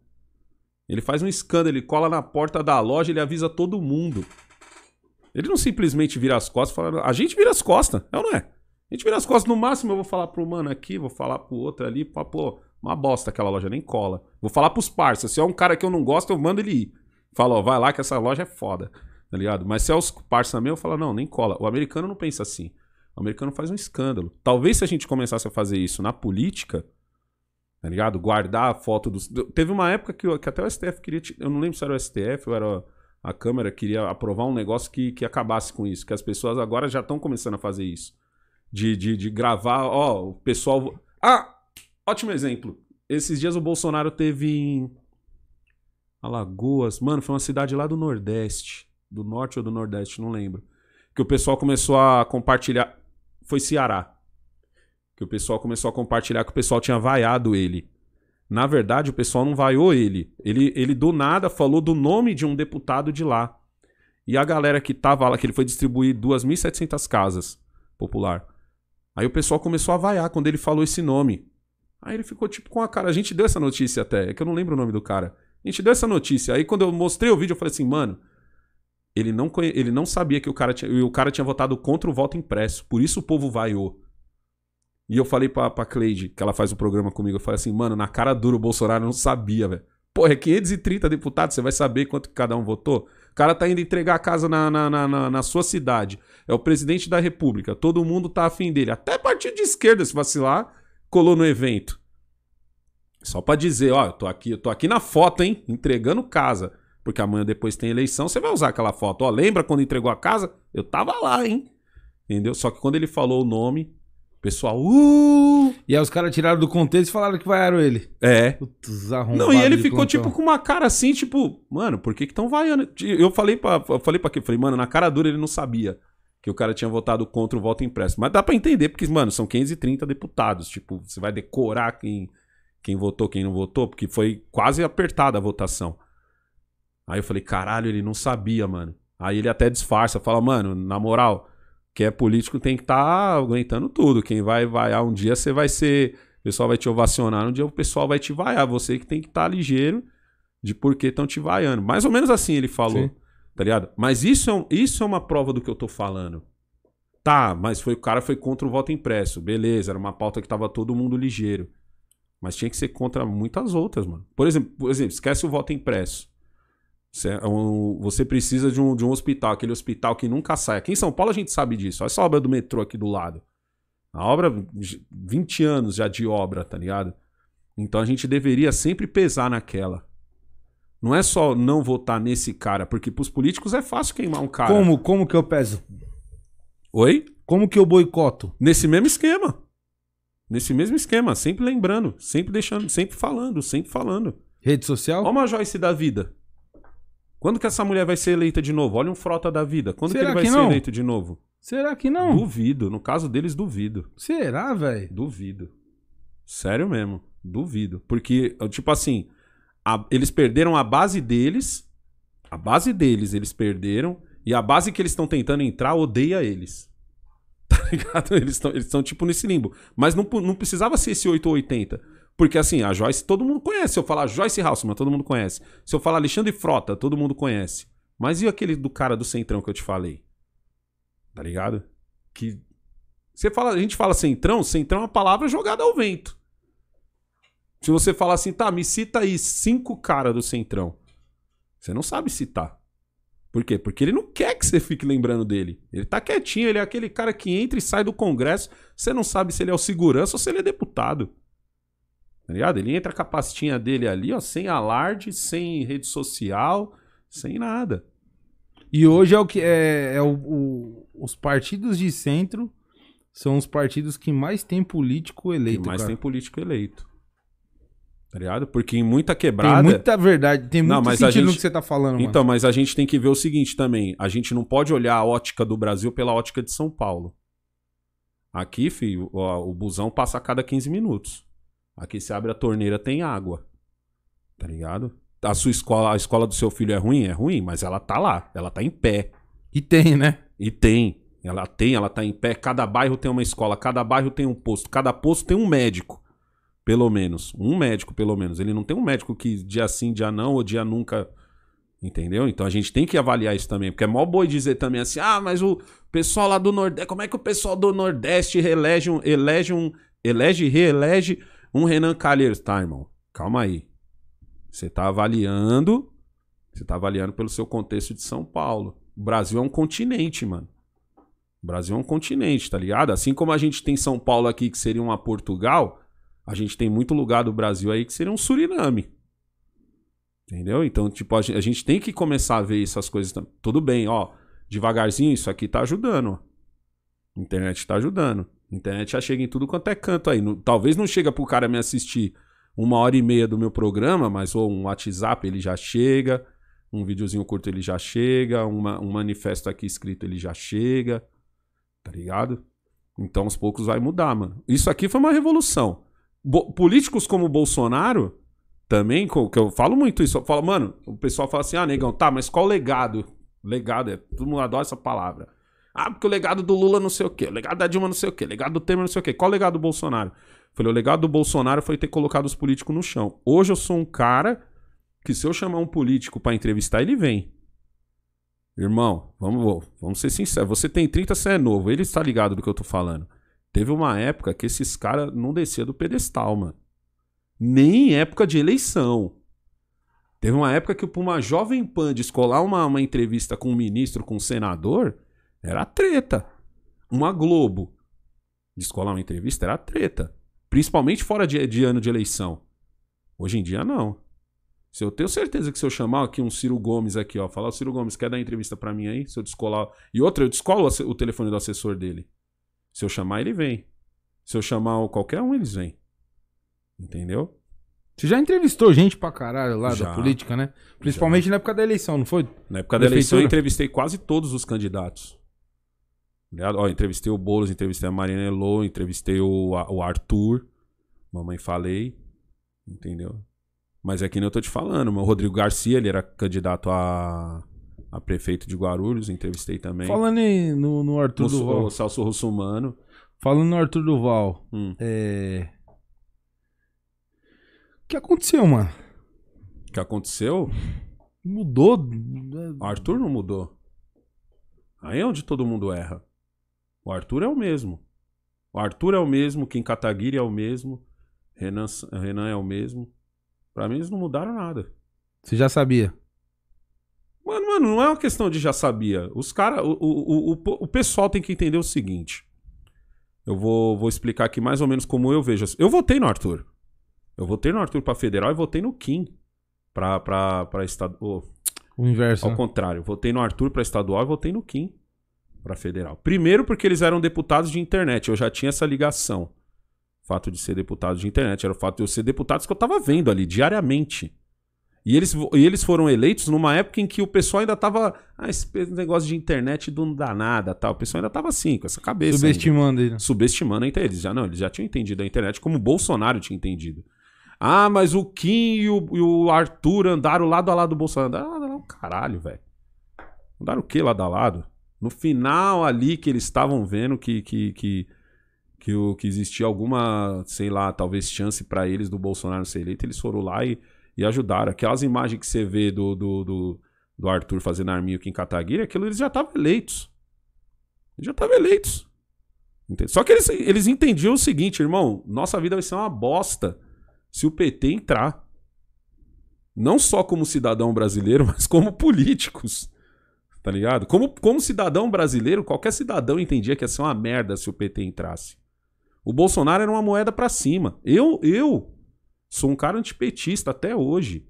Ele faz um escândalo, ele cola na porta da loja, ele avisa todo mundo. Ele não simplesmente vira as costas e fala. A gente vira as costas, é ou não é? A gente vira as costas, no máximo eu vou falar pro mano aqui, vou falar pro outro ali, pá, pô, uma bosta aquela loja, nem cola. Vou falar pros parceiros, se é um cara que eu não gosto, eu mando ele ir. Fala, ó, vai lá que essa loja é foda, tá ligado? Mas se é os parceiros meus, eu falo, não, nem cola. O americano não pensa assim. O americano faz um escândalo. Talvez se a gente começasse a fazer isso na política, tá ligado? Guardar a foto dos. Teve uma época que, que até o STF queria. Eu não lembro se era o STF ou era a Câmara, queria aprovar um negócio que, que acabasse com isso. Que as pessoas agora já estão começando a fazer isso. De, de, de gravar, ó, o pessoal. Ah! Ótimo exemplo. Esses dias o Bolsonaro teve em Alagoas. Mano, foi uma cidade lá do Nordeste. Do Norte ou do Nordeste, não lembro. Que o pessoal começou a compartilhar. Foi Ceará. Que o pessoal começou a compartilhar que o pessoal tinha vaiado ele. Na verdade, o pessoal não vaiou ele. Ele, ele do nada falou do nome de um deputado de lá. E a galera que tava lá, que ele foi distribuir 2.700 casas popular. Aí o pessoal começou a vaiar quando ele falou esse nome. Aí ele ficou tipo com a cara. A gente deu essa notícia até, é que eu não lembro o nome do cara. A gente deu essa notícia. Aí quando eu mostrei o vídeo, eu falei assim, mano, ele não, conhe... ele não sabia que o cara, tinha... o cara tinha votado contra o voto impresso. Por isso o povo vaiou. E eu falei pra, pra Cleide, que ela faz o programa comigo, eu falei assim, mano, na cara dura o Bolsonaro não sabia, velho. Porra, é 530 deputados, você vai saber quanto que cada um votou? O cara tá indo entregar a casa na, na, na, na- sua cidade. É o presidente da república. Todo mundo tá afim dele. Até partido de esquerda, se vacilar, colou no evento. Só pra dizer, ó, eu tô aqui, eu tô aqui na foto, hein? Entregando casa. Porque amanhã depois tem eleição, você vai usar aquela foto. Ó, lembra quando entregou a casa? Eu tava lá, hein? Entendeu? Só que quando ele falou o nome, pessoal, uh! E aí os caras tiraram do contexto e falaram que vaiaram ele. É. Putz, Não, e ele ficou plantão. tipo com uma cara assim, tipo, mano, por que que tão vaiando? Eu falei pra, eu falei pra quê? Falei, mano, na cara dura ele não sabia que o cara tinha votado contra o voto impresso. Mas dá pra entender, porque, mano, são 530 deputados. Tipo, você vai decorar quem, quem votou, quem não votou, porque foi quase apertada a votação. Aí eu falei, caralho, ele não sabia, mano. Aí ele até disfarça, fala, mano, na moral, quem é político tem que estar aguentando tudo. Quem vai vaiar um dia, você vai ser. O pessoal vai te ovacionar, um dia o pessoal vai te vaiar. Você que tem que estar ligeiro de por que estão te vaiando. Mais ou menos assim ele falou. Sim. Tá ligado? Mas isso é, um- isso é uma prova do que eu tô falando. Tá, mas foi, o cara foi contra o voto impresso. Beleza, era uma pauta que tava todo mundo ligeiro. Mas tinha que ser contra muitas outras, mano. Por exemplo, por exemplo esquece o voto impresso. Você, é você precisa de um, de um hospital, aquele hospital que nunca sai. Aqui em São Paulo a gente sabe disso. Olha essa obra do metrô aqui do lado. A obra, 20 anos já de obra, tá ligado? Então a gente deveria sempre pesar naquela. Não é só não votar nesse cara, porque pros políticos é fácil queimar um cara. Como, como que eu peso? Oi? Como que eu boicoto? Nesse mesmo esquema. Nesse mesmo esquema, sempre lembrando, sempre deixando, sempre falando, sempre falando. Rede social? Olha uma Joyce da vida. Quando que essa mulher vai ser eleita de novo? Olha um Frota da vida. Quando Será que ele vai que ser não? eleito de novo? Será que não? Duvido. No caso deles, duvido. Será, velho? Duvido. Sério mesmo. Duvido. Porque, tipo assim, a- eles perderam a base deles. A base deles eles perderam. E a base que eles estão tentando entrar odeia eles. Tá ligado? Eles estão eles tão, tipo nesse limbo. Mas não, não precisava ser esse 8 ou 80. Porque assim, a Joyce todo mundo conhece. Se eu falar Joyce Haussmann, todo mundo conhece. Se eu falar Alexandre Frota, todo mundo conhece. Mas e aquele do cara do Centrão que eu te falei? Tá ligado? Que. Você fala, a gente fala Centrão, Centrão é uma palavra jogada ao vento. Se você falar assim, tá, me cita aí cinco caras do Centrão. Você não sabe citar. Por quê? Porque ele não quer que você fique lembrando dele. Ele tá quietinho, ele é aquele cara que entra e sai do Congresso. Você não sabe se ele é o segurança ou se ele é deputado. Tá ligado? Ele entra com a pastinha dele ali, ó, sem alarde, sem rede social, sem nada. E hoje é o que é, é o, o- os partidos de centro são os partidos que mais tem político eleito. Tem mais cara. tem político eleito. Tá ligado? Porque em muita Tem quebrada. muita verdade, tem Não, muito mas a sentido no gente- que você tá falando, mano. Então, mas a gente tem que ver o seguinte também. A gente não pode olhar a ótica do Brasil pela ótica de São Paulo. Aqui, filho, o, o busão passa a cada 15 minutos. Aqui se abre a torneira, tem água. Tá ligado? A sua escola, a escola do seu filho é ruim? É ruim, mas ela tá lá. Ela tá em pé. E tem, né? E tem. Ela tem, ela tá em pé. Cada bairro tem uma escola, cada bairro tem um posto, cada posto tem um médico. Pelo menos. Um médico, pelo menos. Ele não tem um médico que dia sim, dia não, ou dia nunca. Entendeu? Então a gente tem que avaliar isso também. Porque é mó boi dizer também assim: ah, mas o pessoal lá do Nordeste. Como é que o pessoal do Nordeste elege um. Elege um. Elege e reelege um Renan Calheiros? Tá, irmão. Calma aí. Você tá avaliando. Você tá avaliando pelo seu contexto de São Paulo. O Brasil é um continente, mano. O Brasil é um continente, tá ligado? Assim como a gente tem São Paulo aqui, que seria uma Portugal, a gente tem muito lugar do Brasil aí que seria um Suriname. Entendeu? Então, tipo, a gente, tem que começar a ver essas coisas também. Tudo bem, ó. Devagarzinho, isso aqui tá ajudando, ó. Internet tá ajudando. Internet já chega em tudo quanto é canto aí. No- talvez não chega pro cara me assistir uma hora e meia do meu programa, mas ou um WhatsApp ele já chega, um videozinho curto ele já chega, uma- um manifesto aqui escrito ele já chega, tá ligado? Então aos poucos vai mudar, mano. Isso aqui foi uma revolução. Bo- políticos como Bolsonaro, também, que eu falo muito isso, eu falo, mano, o pessoal fala assim, ah, negão, tá, mas qual legado? Legado, é, todo mundo adora essa palavra. Ah, porque o legado do Lula não sei o quê, o legado da Dilma não sei o quê, o legado do Temer não sei o quê. Qual o legado do Bolsonaro? Falei, o legado do Bolsonaro foi ter colocado os políticos no chão. Hoje eu sou um cara que se eu chamar um político pra entrevistar, ele vem. Irmão, vamos, vamos ser sinceros. Você tem 30, você é novo. Ele está ligado do que eu tô falando. Teve uma época que esses caras não desciam do pedestal, mano. Nem em época de eleição. Teve uma época que pra uma jovem pan descolar uma, uma entrevista com um ministro, com um senador, era treta. Uma Globo descolar uma entrevista era treta. Principalmente fora de, de ano de eleição. Hoje em dia, não. Se eu tenho certeza que se eu chamar aqui um Ciro Gomes aqui, ó, falar, "Ô, Ciro Gomes, quer dar entrevista pra mim aí? Se eu descolar. E outra, eu descolo o o telefone do assessor dele. Se eu chamar, ele vem. Se eu chamar o- qualquer um, eles vêm. Entendeu? Você já entrevistou gente pra caralho lá Já. da política, né? Principalmente na época da eleição, não foi? Na época da eleição, eu entrevistei quase todos os candidatos. Ligado? Ó, entrevistei o Boulos, entrevistei a Marina Elô, entrevistei o, a- o Arthur, mamãe falei, entendeu? Mas é que nem eu tô te falando, o Rodrigo Garcia, ele era candidato a, a prefeito de Guarulhos, entrevistei também. Falando em- no, no Arthur Russo- Duval. o Celso Russumano. Falando no Arthur Duval. Hum. É... O que aconteceu, mano? O que aconteceu? Mudou? O Arthur não mudou. Aí é onde todo mundo erra. O Arthur é o mesmo. O Arthur é o mesmo, Kim Kataguiri é o mesmo, Renan, Renan é o mesmo. Pra mim eles não mudaram nada. Você já sabia? Mano, mano, não é uma questão de já sabia. Os caras. O, o, o, o- pessoal tem que entender o seguinte. Eu vou, vou explicar aqui mais ou menos como eu vejo. Eu votei no Arthur. Eu votei no Arthur pra federal e votei no Kim pra, pra, pra estado. ô, O inverso. Ao né? contrário, votei no Arthur para estadual e votei no Kim para federal. Primeiro porque eles eram deputados de internet, eu já tinha essa ligação. O fato de ser deputado de internet era o fato de eu ser deputados que eu tava vendo ali diariamente. E eles, e eles foram eleitos numa época em que o pessoal ainda tava. Ah, esse negócio de internet não dá nada, tal. O pessoal ainda tava assim, com essa cabeça. ainda Subestimando ele. subestimando a internet. Eles já não, eles já tinham entendido a internet como o Bolsonaro tinha entendido. Ah, mas o Kim e o, e o Arthur andaram lado a lado do Bolsonaro. Andaram lado a lado, caralho, velho. Andaram o quê lado a lado? No final ali que eles estavam vendo que, que, que, que, o, que existia alguma, sei lá, talvez chance para eles do Bolsonaro ser eleito, eles foram lá e, e ajudaram. Aquelas imagens que você vê do, do, do, do Arthur fazendo arminho aqui em Cataguiri, aquilo eles já estavam eleitos. Eles já estavam eleitos. Só que eles, eles entendiam o seguinte, irmão, nossa vida vai ser uma bosta se o PT entrar. Não só como cidadão brasileiro, mas como políticos. Tá ligado? Como, como cidadão brasileiro, qualquer cidadão entendia que ia ser uma merda se o PT entrasse. O Bolsonaro era uma moeda para cima. Eu, eu sou um cara antipetista até hoje.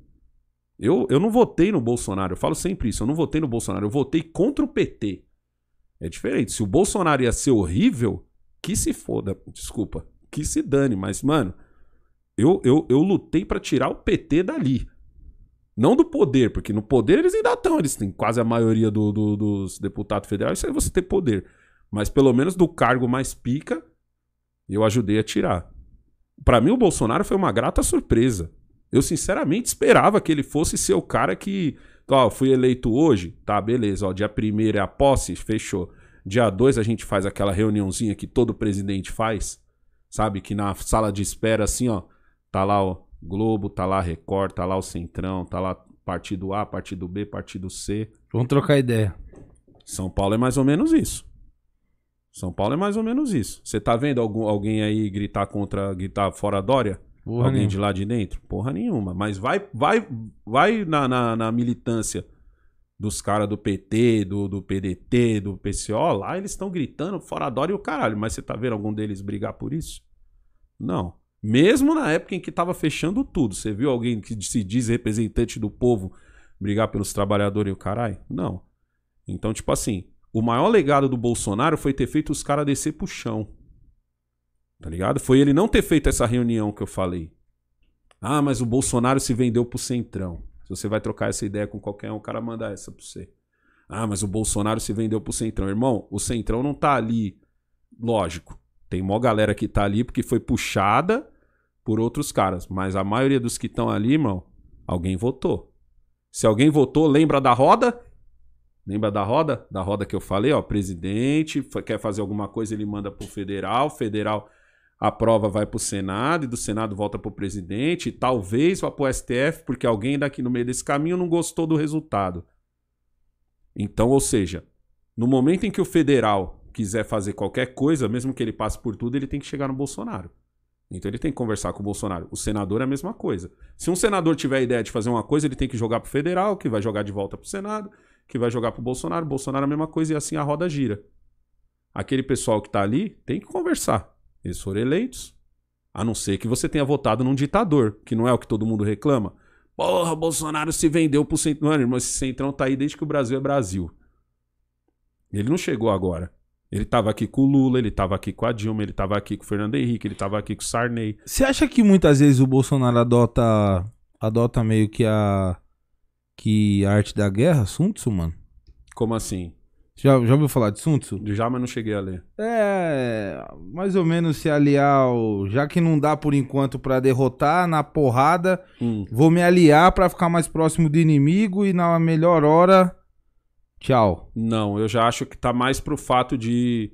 Eu, eu não votei no Bolsonaro, eu falo sempre isso, eu não votei no Bolsonaro, eu votei contra o PT. É diferente. Se o Bolsonaro ia ser horrível, que se foda, desculpa, que se dane, mas, mano, eu, eu, eu lutei para tirar o PT dali. Não do poder, porque no poder eles ainda estão, eles têm quase a maioria do, do, dos deputados federais, isso aí você ter poder. Mas pelo menos do cargo mais pica, eu ajudei a tirar. Para mim, o Bolsonaro foi uma grata surpresa. Eu sinceramente esperava que ele fosse ser o cara que. Ó, fui eleito hoje, tá, beleza. Ó, dia 1 é a posse, fechou. Dia 2 a gente faz aquela reuniãozinha que todo presidente faz, sabe? Que na sala de espera, assim, ó, tá lá o Globo, tá lá Record, tá lá o Centrão, tá lá partido A, partido B, partido C. Vamos trocar ideia. São Paulo é mais ou menos isso. São Paulo é mais ou menos isso. Você tá vendo algum, alguém aí gritar contra, gritar fora Dória? Porra alguém nenhuma. de lá de dentro? Porra nenhuma. Mas vai, vai, vai na, na, na militância dos caras do PT, do, do PDT, do PCO, lá eles estão gritando fora Dória e o caralho. Mas você tá vendo algum deles brigar por isso? Não. Mesmo na época em que tava fechando tudo. Você viu alguém que se diz representante do povo brigar pelos trabalhadores e o caralho? Não. Então, tipo assim, o maior legado do Bolsonaro foi ter feito os caras descer pro chão. Tá ligado? Foi ele não ter feito essa reunião que eu falei. Ah, mas o Bolsonaro se vendeu pro Centrão. Se você vai trocar essa ideia com qualquer um, o cara manda essa pra você. Ah, mas o Bolsonaro se vendeu pro Centrão. Irmão, o Centrão não tá ali. Lógico. Tem mó galera que tá ali porque foi puxada por outros caras. Mas a maioria dos que estão ali, irmão, alguém votou. Se alguém votou, lembra da roda? Lembra da roda? Da roda que eu falei, ó, presidente quer fazer alguma coisa, ele manda pro federal, federal aprova, vai pro Senado e do Senado volta pro presidente, e talvez vá pro STF porque alguém daqui no meio desse caminho não gostou do resultado. Então, ou seja, no momento em que o federal quiser fazer qualquer coisa, mesmo que ele passe por tudo, ele tem que chegar no Bolsonaro. Então ele tem que conversar com o Bolsonaro. O senador é a mesma coisa. Se um senador tiver a ideia de fazer uma coisa, ele tem que jogar pro federal, que vai jogar de volta pro Senado, que vai jogar pro Bolsonaro, Bolsonaro é a mesma coisa e assim a roda gira. Aquele pessoal que tá ali tem que conversar. Eles foram eleitos. A não ser que você tenha votado num ditador, que não é o que todo mundo reclama. Porra, Bolsonaro se vendeu pro centrão. Mano, irmão, esse centrão tá aí desde que o Brasil é Brasil. Ele não chegou agora. Ele tava aqui com o Lula, ele tava aqui com a Dilma, ele tava aqui com o Fernando Henrique, ele tava aqui com o Sarney. Você acha que muitas vezes o Bolsonaro adota adota meio que a que a arte da guerra, Sun Tzu, mano? Como assim? Já, já ouviu falar de Sun Tzu? Já, mas não cheguei a ler. É, mais ou menos se aliar ao... Já que não dá por enquanto para derrotar na porrada, hum. vou me aliar para ficar mais próximo do inimigo e na melhor hora Tchau. Não, eu já acho que tá mais pro fato de.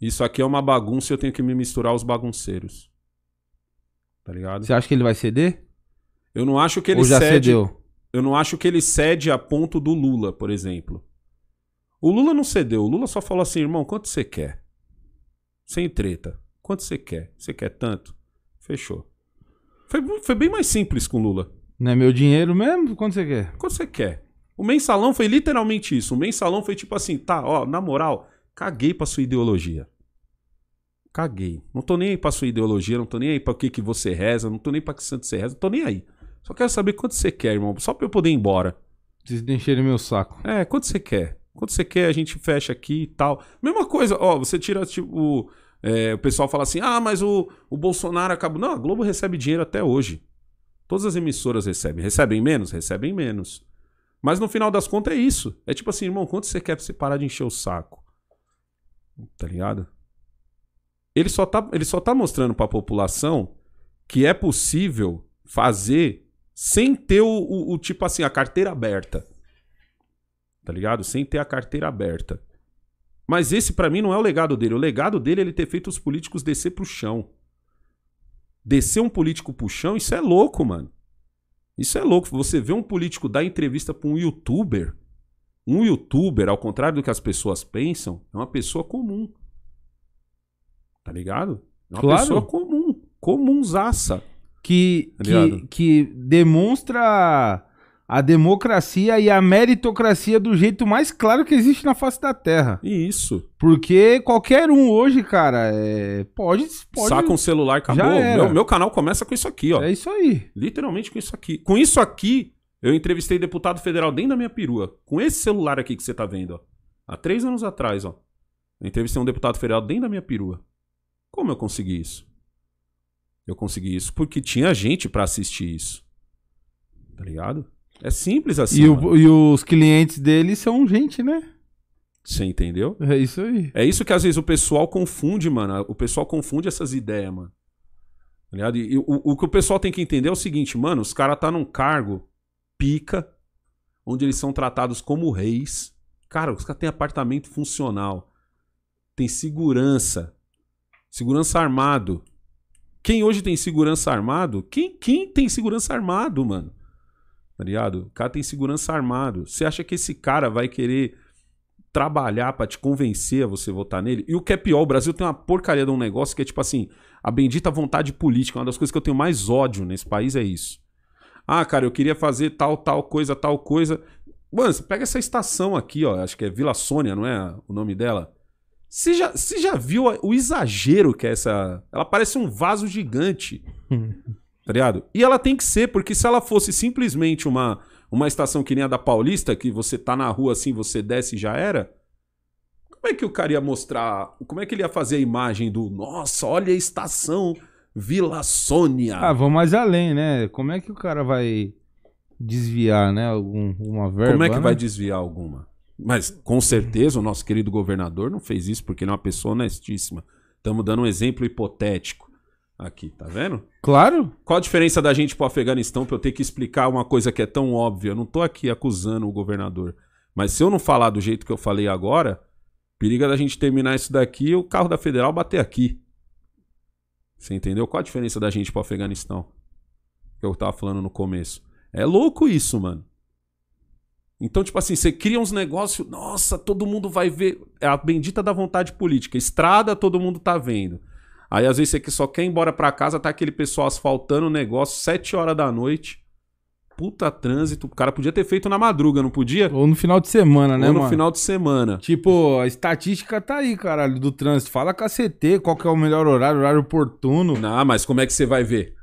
Isso aqui é uma bagunça e eu tenho que me misturar os bagunceiros. Tá ligado? Você acha que ele vai ceder? Eu não acho que ele Ou já cede. Cedeu? Eu não acho que ele cede a ponto do Lula, por exemplo. O Lula não cedeu. O Lula só falou assim, irmão, quanto você quer? Sem treta. Quanto você quer? Você quer tanto? Fechou. Foi, foi bem mais simples com o Lula. Não é meu dinheiro mesmo? Quanto você quer? Quanto você quer? O mensalão foi literalmente isso. O mensalão foi tipo assim, tá, ó, na moral, caguei pra sua ideologia. Caguei. Não tô nem aí pra sua ideologia, não tô nem aí pra o que, que você reza, não tô nem pra que santo você reza, não tô nem aí. Só quero saber quanto você quer, irmão, só pra eu poder ir embora. Vocês encherem meu saco. É, quanto você quer? Quanto você quer, a gente fecha aqui e tal. Mesma coisa, ó, você tira, tipo, é, o pessoal fala assim, ah, mas o, o Bolsonaro acabou. Não, a Globo recebe dinheiro até hoje. Todas as emissoras recebem. Recebem menos? Recebem menos. Mas no final das contas é isso. É tipo assim, irmão, quanto você quer pra você parar de encher o saco? Tá ligado? Ele só tá, ele só tá mostrando pra população que é possível fazer sem ter o, o, o tipo assim, a carteira aberta. Tá ligado? Sem ter a carteira aberta. Mas esse pra mim não é o legado dele. O legado dele é ele ter feito os políticos descer pro chão. Descer um político pro chão, isso é louco, mano. Isso é louco. Você vê um político dar entrevista pra um youtuber. Um youtuber, ao contrário do que as pessoas pensam, é uma pessoa comum. Tá ligado? É uma Claro. pessoa comum. Comunzaça. que, Tá que, que demonstra a democracia e a meritocracia do jeito mais claro que existe na face da Terra. Isso. Porque qualquer um hoje, cara, é, pode, pode. Saca um celular, acabou. Meu, meu canal começa com isso aqui, ó. É isso aí. Literalmente com isso aqui. Com isso aqui, eu entrevistei deputado federal dentro da minha perua. Com esse celular aqui que você tá vendo, ó. Há três anos atrás, ó. Eu entrevistei um deputado federal dentro da minha perua. Como eu consegui isso? Eu consegui isso porque tinha gente pra assistir isso. Tá ligado? É simples assim. E, mano. o- e os clientes dele são gente, né? Você entendeu? É isso aí. É isso que às vezes o pessoal confunde, mano. O pessoal confunde essas ideias, mano. Tá ligado? E o, o que o pessoal tem que entender é o seguinte, mano, os caras tá num cargo pica, onde eles são tratados como reis. Cara, os caras têm apartamento funcional. Tem segurança. Segurança armado. Quem hoje tem segurança armado? Quem, quem tem segurança armado, mano? Tá ligado? O cara tem segurança armado. Você acha que esse cara vai querer trabalhar pra te convencer a você votar nele. E o que é pior, o Brasil tem uma porcaria de um negócio que é tipo assim, a bendita vontade política. Uma das coisas que eu tenho mais ódio nesse país é isso. Ah, cara, eu queria fazer tal, tal coisa, tal coisa. Mano, você pega essa estação aqui, ó, acho que é Vila Sônia, não é o nome dela? Você já, você já viu o exagero que é essa. Ela parece um vaso gigante. Tá ligado? E ela tem que ser, porque se ela fosse simplesmente uma, uma estação que nem a da Paulista, que você tá na rua assim, você desce e já era. Como é que o cara ia mostrar? Como é que ele ia fazer a imagem do nossa, olha a estação Vila Sônia? Ah, vamos mais além, né? Como é que o cara vai desviar, né? Algum, alguma verba? Como é que né? vai desviar alguma? Mas com certeza o nosso querido governador não fez isso porque ele é uma pessoa honestíssima. Estamos dando um exemplo hipotético aqui, tá vendo? Claro. Qual a diferença da gente pro Afeganistão pra eu ter que explicar uma coisa que é tão óbvia? Eu não tô aqui acusando o governador. Mas se eu não falar do jeito que eu falei agora, periga da gente terminar isso daqui e o carro da Federal bater aqui. Você entendeu? Qual a diferença da gente pro Afeganistão? Que eu tava falando no começo. É louco isso, mano. Então, tipo assim, você cria uns negócios, nossa, todo mundo vai ver. É a bendita da vontade política. Estrada, todo mundo tá vendo. Aí às vezes você que só quer ir embora pra casa, tá aquele pessoal asfaltando o negócio, 7 horas da noite. Puta trânsito. O cara podia ter feito na madruga, não podia? Ou no final de semana, né, Ou no mano? final de semana. Tipo, a estatística tá aí, caralho, do trânsito. Fala com a CT, qual que é o melhor horário, horário oportuno. Não, mas como é que você vai ver?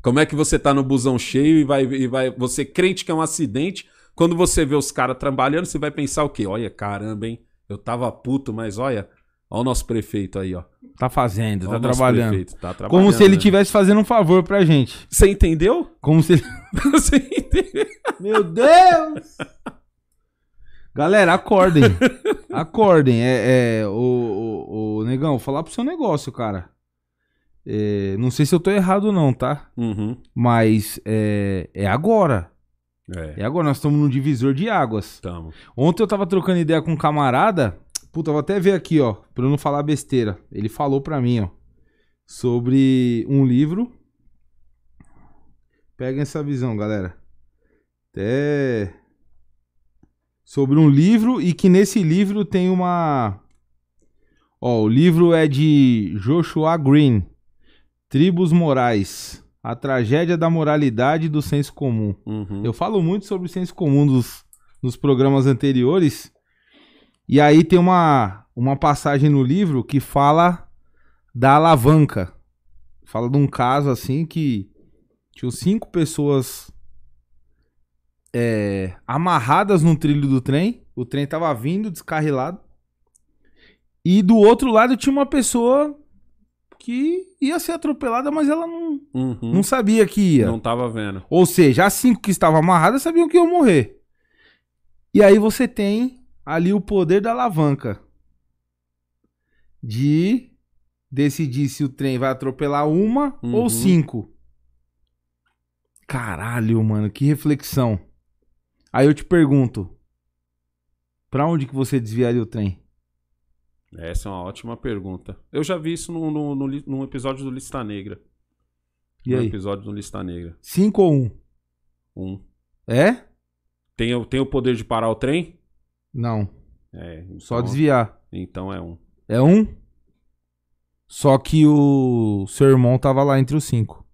Como é que você tá no busão cheio e vai, e vai. Você crente que é um acidente. Quando você vê os caras trabalhando, você vai pensar o quê? Olha, caramba, hein? Eu tava puto, mas olha. Olha o nosso prefeito aí, ó. Tá fazendo, Olha tá o nosso trabalhando. prefeito, tá trabalhando. Como se ele né? estivesse fazendo um favor pra gente. Você entendeu? Como se ele... Você entendeu? Meu Deus! Galera, acordem. acordem. É, é, o, o, o Negão, vou falar pro seu negócio, cara. É, não sei se eu tô errado não, tá? Uhum. Mas é, é agora. É, É agora, nós estamos num divisor de águas. tamo. Ontem eu tava trocando ideia com um camarada. Puta, vou até ver aqui, ó, pra eu não falar besteira. Ele falou pra mim, ó, sobre um livro. Peguem essa visão, galera. Até sobre um livro e que nesse livro tem uma Ó, o livro é de Joshua Green, Tribos Morais, a tragédia da moralidade e do senso comum. Uhum. Eu falo muito sobre o senso comum dos, nos programas anteriores. E aí tem uma, uma passagem no livro que fala da alavanca. Fala de um caso assim que tinham cinco pessoas é, amarradas no trilho do trem. O trem tava vindo descarrilado. E do outro lado tinha uma pessoa que ia ser atropelada, mas ela não, Uhum. não sabia que ia. Não tava vendo. Ou seja, as cinco que estavam amarradas sabiam que iam morrer. E aí você tem ali o poder da alavanca de decidir se o trem vai atropelar uma Uhum. ou cinco. Caralho, mano, que reflexão. Aí eu te pergunto: Pra onde que você desviaria o trem? Essa é uma ótima pergunta. Eu já vi isso num episódio do Lista Negra. E num aí? episódio do Lista Negra. 5 ou 1? Um? Um. É? Tem, o- tem o poder de parar o trem? Não. É. Só então- desviar. Então é um. É um? Só que o seu irmão tava lá entre os cinco.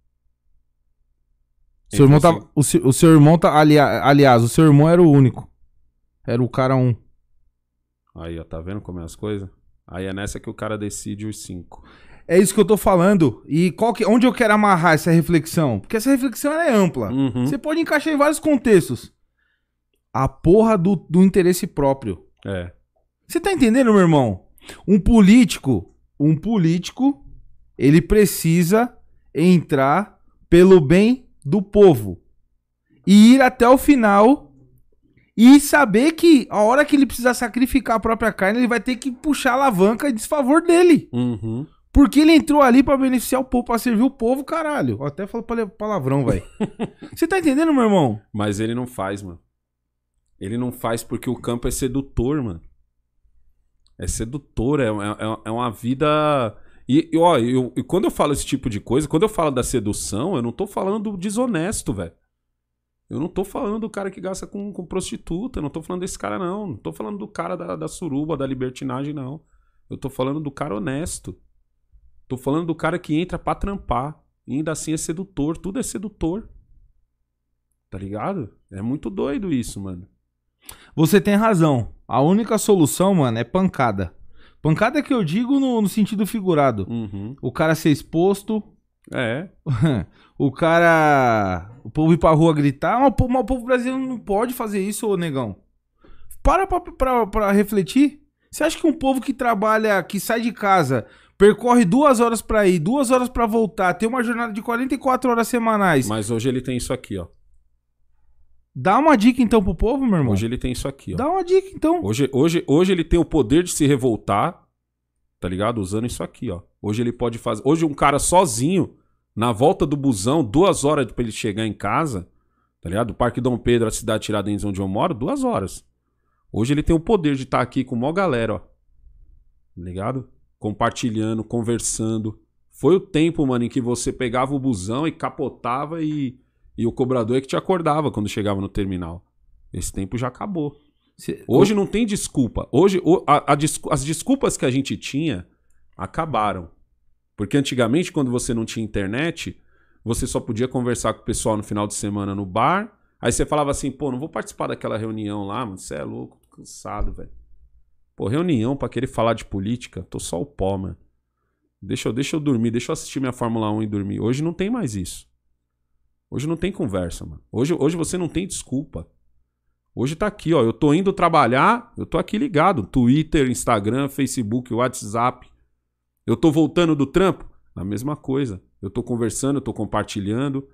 Seu irmão tava, o, seu, o seu irmão tá. alia- aliás, o seu irmão era o único. Era o cara um. Aí, ó, tá vendo como é as coisas? Aí é nessa que o cara decide os cinco. É isso que eu tô falando. E qual que, onde eu quero amarrar essa reflexão? Porque essa reflexão é ampla. Uhum. Você pode encaixar em vários contextos. A porra do, do interesse próprio. É. Você tá entendendo, meu irmão? Um político, um político, ele precisa entrar pelo bem do povo e ir até o final e saber que a hora que ele precisar sacrificar a própria carne, ele vai ter que puxar a alavanca em desfavor dele. Uhum. Porque ele entrou ali pra beneficiar o povo, pra servir o povo, caralho. Eu até falo pala- palavrão, velho. Você tá entendendo, meu irmão? Mas ele não faz, mano. Ele não faz porque o campo é sedutor, mano. É sedutor, é, é, é uma vida. E, e, ó, eu, e quando eu falo esse tipo de coisa, quando eu falo da sedução, eu não tô falando do desonesto, velho. Eu não tô falando do cara que gasta com, com prostituta, eu não tô falando desse cara, não. Não tô falando do cara da, da suruba, da libertinagem, não. Eu tô falando do cara honesto. Tô falando do cara que entra pra trampar. E ainda assim é sedutor. Tudo é sedutor. Tá ligado? É muito doido isso, mano. Você tem razão. A única solução, mano, é pancada. Pancada que eu digo no, no sentido figurado. Uhum. O cara ser exposto, É. o cara. O povo ir pra rua gritar. Mas o povo, mas o povo brasileiro não pode fazer isso, ô negão. Para pra, pra, pra refletir. Você acha que um povo que trabalha, que sai de casa, percorre duas horas pra ir, duas horas pra voltar, tem uma jornada de 44 horas semanais. Mas hoje ele tem isso aqui, ó. Dá uma dica então pro povo, meu irmão. Hoje ele tem isso aqui, ó. Dá uma dica então. Hoje, hoje, hoje ele tem o poder de se revoltar, tá ligado? Usando isso aqui, ó. Hoje ele pode fazer. Hoje um cara sozinho, na volta do busão, duas horas pra ele chegar em casa, tá ligado? Do Parque Dom Pedro, a cidade Tiradentes onde eu moro, duas horas. Hoje ele tem o poder de estar aqui com maior galera, ó. Tá ligado? Compartilhando, conversando. Foi o tempo, mano, em que você pegava o busão e capotava e, e o cobrador é que te acordava quando chegava no terminal. Esse tempo já acabou. Cê- Hoje não tem desculpa. Hoje a- a as desculpas que a gente tinha acabaram. Porque antigamente, quando você não tinha internet, você só podia conversar com o pessoal no final de semana no bar. Aí você falava assim, pô, não vou participar daquela reunião lá, mano. Você é louco, tô cansado, velho. Pô, reunião pra querer falar de política, tô só o pó, mano. Deixa eu, deixa eu dormir, deixa eu assistir minha Fórmula 1 e dormir. Hoje não tem mais isso. Hoje não tem conversa, mano. Hoje, hoje você não tem desculpa. Hoje tá aqui, ó. Eu tô indo trabalhar, eu tô aqui ligado. Twitter, Instagram, Facebook, WhatsApp. Eu tô voltando do trampo, a mesma coisa. Eu tô conversando, eu tô compartilhando.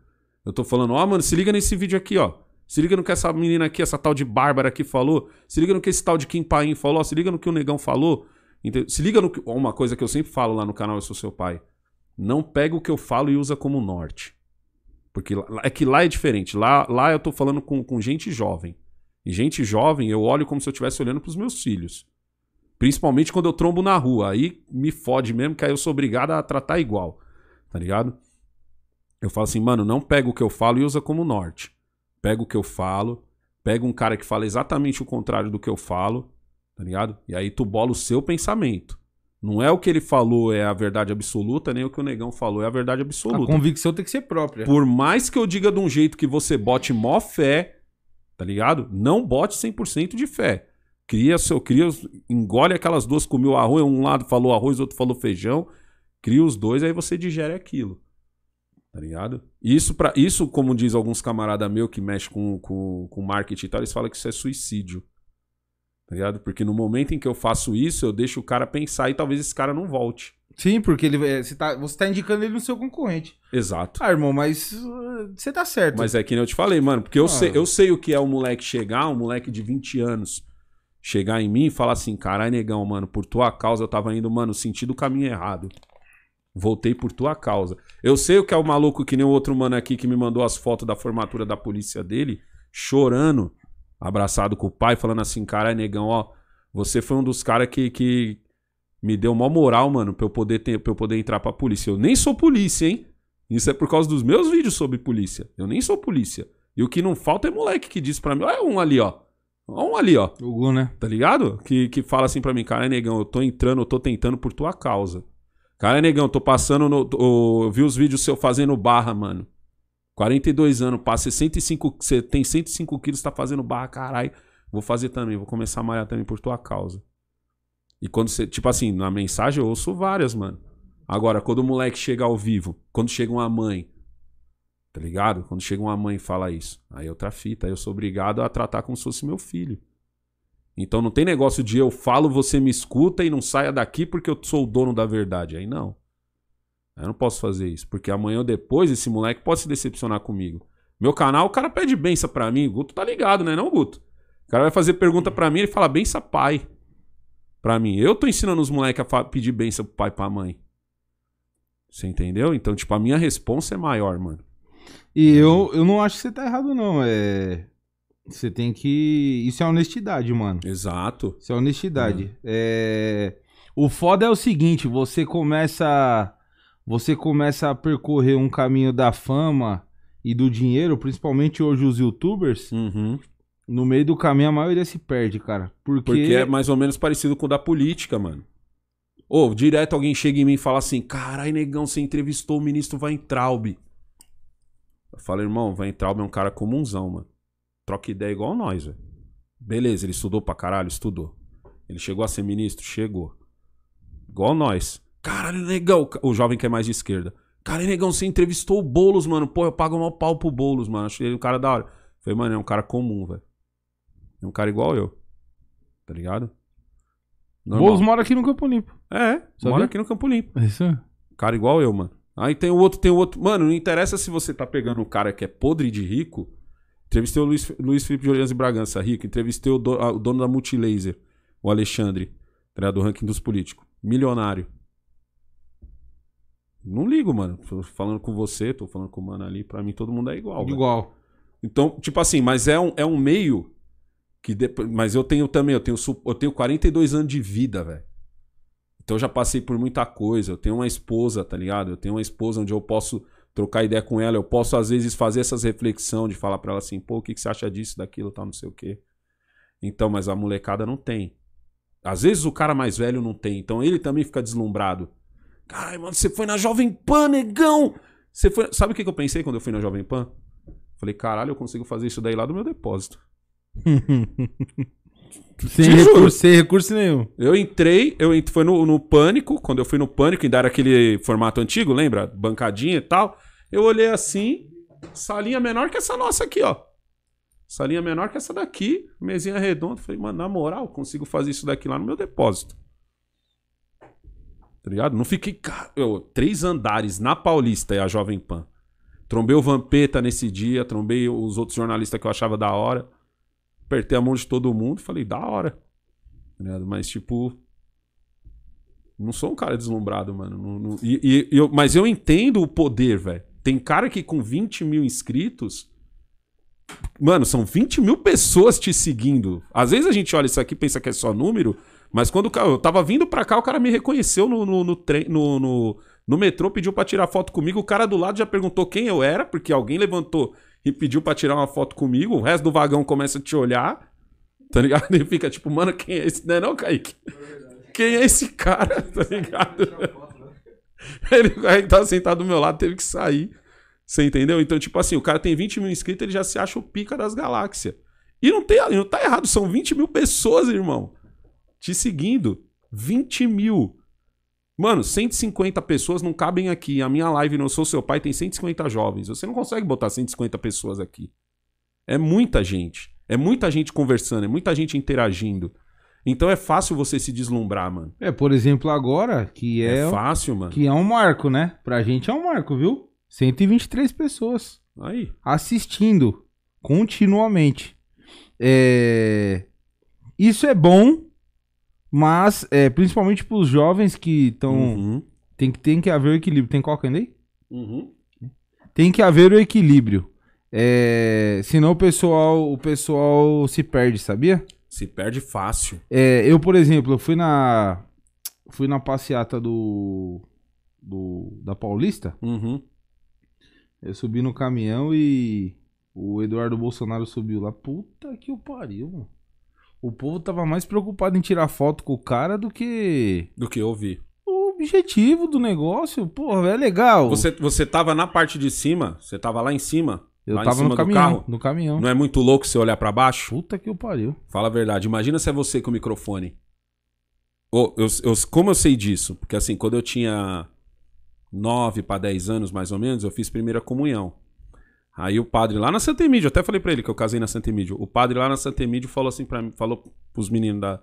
Eu tô falando, ó, mano, se liga nesse vídeo aqui, ó. Se liga no que essa menina aqui, essa tal de Bárbara aqui falou. Se liga no que esse tal de Kim Paim falou. Se liga no que o Negão falou. Se liga no que. Uma coisa que eu sempre falo lá no canal Eu Sou Seu Pai. Não pega o que eu falo e usa como norte. Porque é que lá é diferente. Lá, lá eu tô falando com, com gente jovem. E gente jovem, eu olho como se eu estivesse olhando pros meus filhos. Principalmente quando eu trombo na rua. Aí me fode mesmo, que aí eu sou obrigado a tratar igual. Tá ligado? Eu falo assim, mano, não pega o que eu falo e usa como norte. Pega o que eu falo, pega um cara que fala exatamente o contrário do que eu falo, tá ligado? E aí tu bola o seu pensamento. Não é o que ele falou é a verdade absoluta, nem o que o negão falou é a verdade A absoluta. convicção tem que ser própria. Por mais que eu diga de um jeito que você bote mó fé, tá ligado? Não bote 100% de fé. Cria seu, cria, engole aquelas duas, comeu arroz, um lado falou arroz, outro falou feijão. Cria os dois, aí você digere aquilo. Tá ligado? Isso, pra, isso como diz alguns camaradas meus que mexem com, com, com marketing e tal, eles falam que isso é suicídio. Tá ligado? Porque no momento em que eu faço isso, eu deixo o cara pensar e talvez esse cara não volte. Sim, porque ele, é, você, tá, você tá indicando ele no seu concorrente. Exato. Ah, irmão, mas uh, você tá certo. Mas é que nem eu te falei, mano, porque eu, Ah. sei, eu sei o que é um moleque chegar, um moleque de 20 anos, chegar em mim e falar assim, carai, negão, mano, por tua causa eu tava indo, mano, sentido o caminho errado. Voltei por tua causa. Eu sei o que é o maluco que nem o outro mano aqui que me mandou as fotos da formatura da polícia dele, chorando, abraçado com o pai, falando assim, carai, negão, ó, Você foi um dos caras que, que me deu uma moral, mano, pra eu, poder ter, pra eu poder entrar pra polícia. Eu nem sou polícia, hein? Isso é por causa dos meus vídeos sobre polícia. Eu nem sou polícia. E o que não falta é moleque que diz pra mim, olha um ali, ó. Olha um ali, ó. O Gu, né? Tá ligado? Que, que fala assim pra mim, cara, negão, eu tô entrando, eu tô tentando por tua causa. Cara, negão, eu tô passando no. Eu vi os vídeos seu fazendo barra, mano. 42 anos, passa 105. Você tem 105 quilos, tá fazendo barra, caralho. Vou fazer também, vou começar a malhar também por tua causa. E quando você. Tipo assim, na mensagem eu ouço várias, mano. Agora, quando o moleque chega ao vivo, quando chega uma mãe, tá ligado? Quando chega uma mãe e fala isso, aí é outra fita, aí eu sou obrigado a tratar como se fosse meu filho. Então não tem negócio de eu falo, você me escuta e não saia daqui porque eu sou o dono da verdade. Aí não. Eu não posso fazer isso, porque amanhã ou depois esse moleque pode se decepcionar comigo. Meu canal, o cara pede benção pra mim. Guto tá ligado, né, não, Guto? O cara vai fazer pergunta pra mim, ele fala benção pai. Pra mim. Eu tô ensinando os moleques a pedir benção pro pai e pra mãe. Você entendeu? Então, tipo, a minha responsa é maior, mano. E eu, eu não acho que você tá errado, não. É. Você tem que. Isso é honestidade, mano. Exato. Isso é honestidade. É... O foda é o seguinte, você começa. Você começa a percorrer um caminho da fama e do dinheiro, principalmente hoje os youtubers. Uhum. No meio do caminho a maioria se perde, cara. Porque, Porque é mais ou menos parecido com o da política, mano. Ô, direto alguém chega em mim e fala assim: carai, negão, você entrevistou o ministro Weintraub. Eu falo, irmão, Weintraub é um cara comunzão, mano. Troca ideia igual nós, velho. Beleza, ele estudou pra caralho? Estudou. Ele chegou a ser ministro? Chegou. Igual nós. Caralho, negão. O jovem que é mais de esquerda. Cara, negão, você entrevistou o Boulos, mano. Pô, eu pago mal pau pro Boulos, mano. Achei ele um cara da hora. Falei, mano, é um cara comum, velho. É um cara igual eu. Tá ligado? Normal. Boulos mora aqui no Campo Limpo. É, Sabia? mora aqui no Campo Limpo. É isso? Cara igual eu, mano. Aí tem o outro, tem o outro. Mano, não interessa se você tá pegando um cara que é podre de rico. Entrevistei o Luiz, Luiz Felipe de Orleans e Bragança, rico. Entrevistei o, do- a- o dono da Multilaser, o Alexandre, tá ligado? do ranking dos políticos. Milionário. Não ligo, mano. Tô falando com você, tô falando com o mano ali. Pra mim, todo mundo é igual. velho. Igual. Então, tipo assim, mas é um, é um meio que depois, mas eu tenho também, eu tenho eu tenho 42 anos de vida, velho. Então eu já passei por muita coisa. Eu tenho uma esposa, tá ligado? Eu tenho uma esposa onde eu posso trocar ideia com ela, eu posso às vezes fazer essas reflexão de falar pra ela assim, pô, o que, que você acha disso, daquilo, tal, não sei o quê. Então, mas a molecada não tem. Às vezes o cara mais velho não tem, então ele também fica deslumbrado. Caralho, mano, você foi na Jovem Pan, negão! Você foi... Sabe o que eu pensei quando eu fui na Jovem Pan? Falei, caralho, eu consigo fazer isso daí lá do meu depósito. sem, recurso, sem recurso nenhum. Eu entrei, eu ent- foi no, no Pânico, quando eu fui no Pânico, ainda era aquele formato antigo, lembra? Bancadinha e tal. Eu olhei assim, salinha menor que essa nossa aqui, ó. Salinha menor que essa daqui, mesinha redonda. Falei, mano, na moral, eu consigo fazer isso daqui lá no meu depósito. Tá ligado? Não fiquei. Eu, três andares na Paulista e a Jovem Pan. Trombei o Vampeta nesse dia, trombei os outros jornalistas que eu achava da hora. Apertei a mão de todo mundo e falei, da hora. Tá? Mas, tipo. Não sou um cara deslumbrado, mano. Não- não- e- e eu- mas eu entendo o poder, velho. Tem cara que com 20 mil inscritos. Mano, são 20 mil pessoas te seguindo. Às vezes a gente olha isso aqui e pensa que é só número, mas quando eu tava vindo pra cá, o cara me reconheceu no, no, no, trem- no, no, no metrô, pediu pra tirar foto comigo. O cara do lado já perguntou quem eu era, porque alguém levantou e pediu pra tirar uma foto comigo. O resto do vagão começa a te olhar, tá ligado? E fica tipo, mano, quem é esse? Não é não, Kaique? Quem é esse cara, tá ligado? Ele aí tava sentado do meu lado, teve que sair. Você entendeu? Então, tipo assim, o cara tem 20 mil inscritos, ele já se acha o pica das galáxias. E não, tem, não tá errado, são 20 mil pessoas, irmão. Te seguindo. 20 mil. Mano, 150 pessoas não cabem aqui. A minha live no Sou Seu Pai tem 150 jovens. Você não consegue botar 150 pessoas aqui. É muita gente. É muita gente conversando, é muita gente interagindo. Então é fácil você se deslumbrar, mano. É, por exemplo, agora, que É, é, fácil, mano. que é um marco, né? Pra gente é um marco, viu? 123 pessoas Aí. assistindo continuamente. É... Isso é bom, mas é, principalmente pros jovens que estão. Uhum. Tem, que- tem que haver o equilíbrio. Tem coca ainda aí? Uhum. Tem que haver o equilíbrio. É... Senão o pessoal, o pessoal se perde, sabia? Se perde fácil. É, eu, por exemplo, eu fui na. Fui na passeata do. do da Paulista. Uhum. Eu subi no caminhão e o Eduardo Bolsonaro subiu lá. Puta que o pariu, mano. O povo tava mais preocupado em tirar foto com o cara do que Do que eu vi. o objetivo do negócio. Porra, é legal. Você, você tava na parte de cima, você tava lá em cima. eu lá tava no caminhão. carro. No caminhão. Não é muito louco você olhar pra baixo? Puta que o pariu. Fala a verdade. Imagina se é você com o microfone. Ô, eu, eu- como eu sei disso? Porque assim, quando eu tinha 9 para 10 anos, mais ou menos, eu fiz primeira comunhão. Aí o padre lá na Santa Emídio, eu até falei pra ele que eu casei na Santa Emídio. O padre lá na Santa Emídio falou assim para mim, falou pros meninos da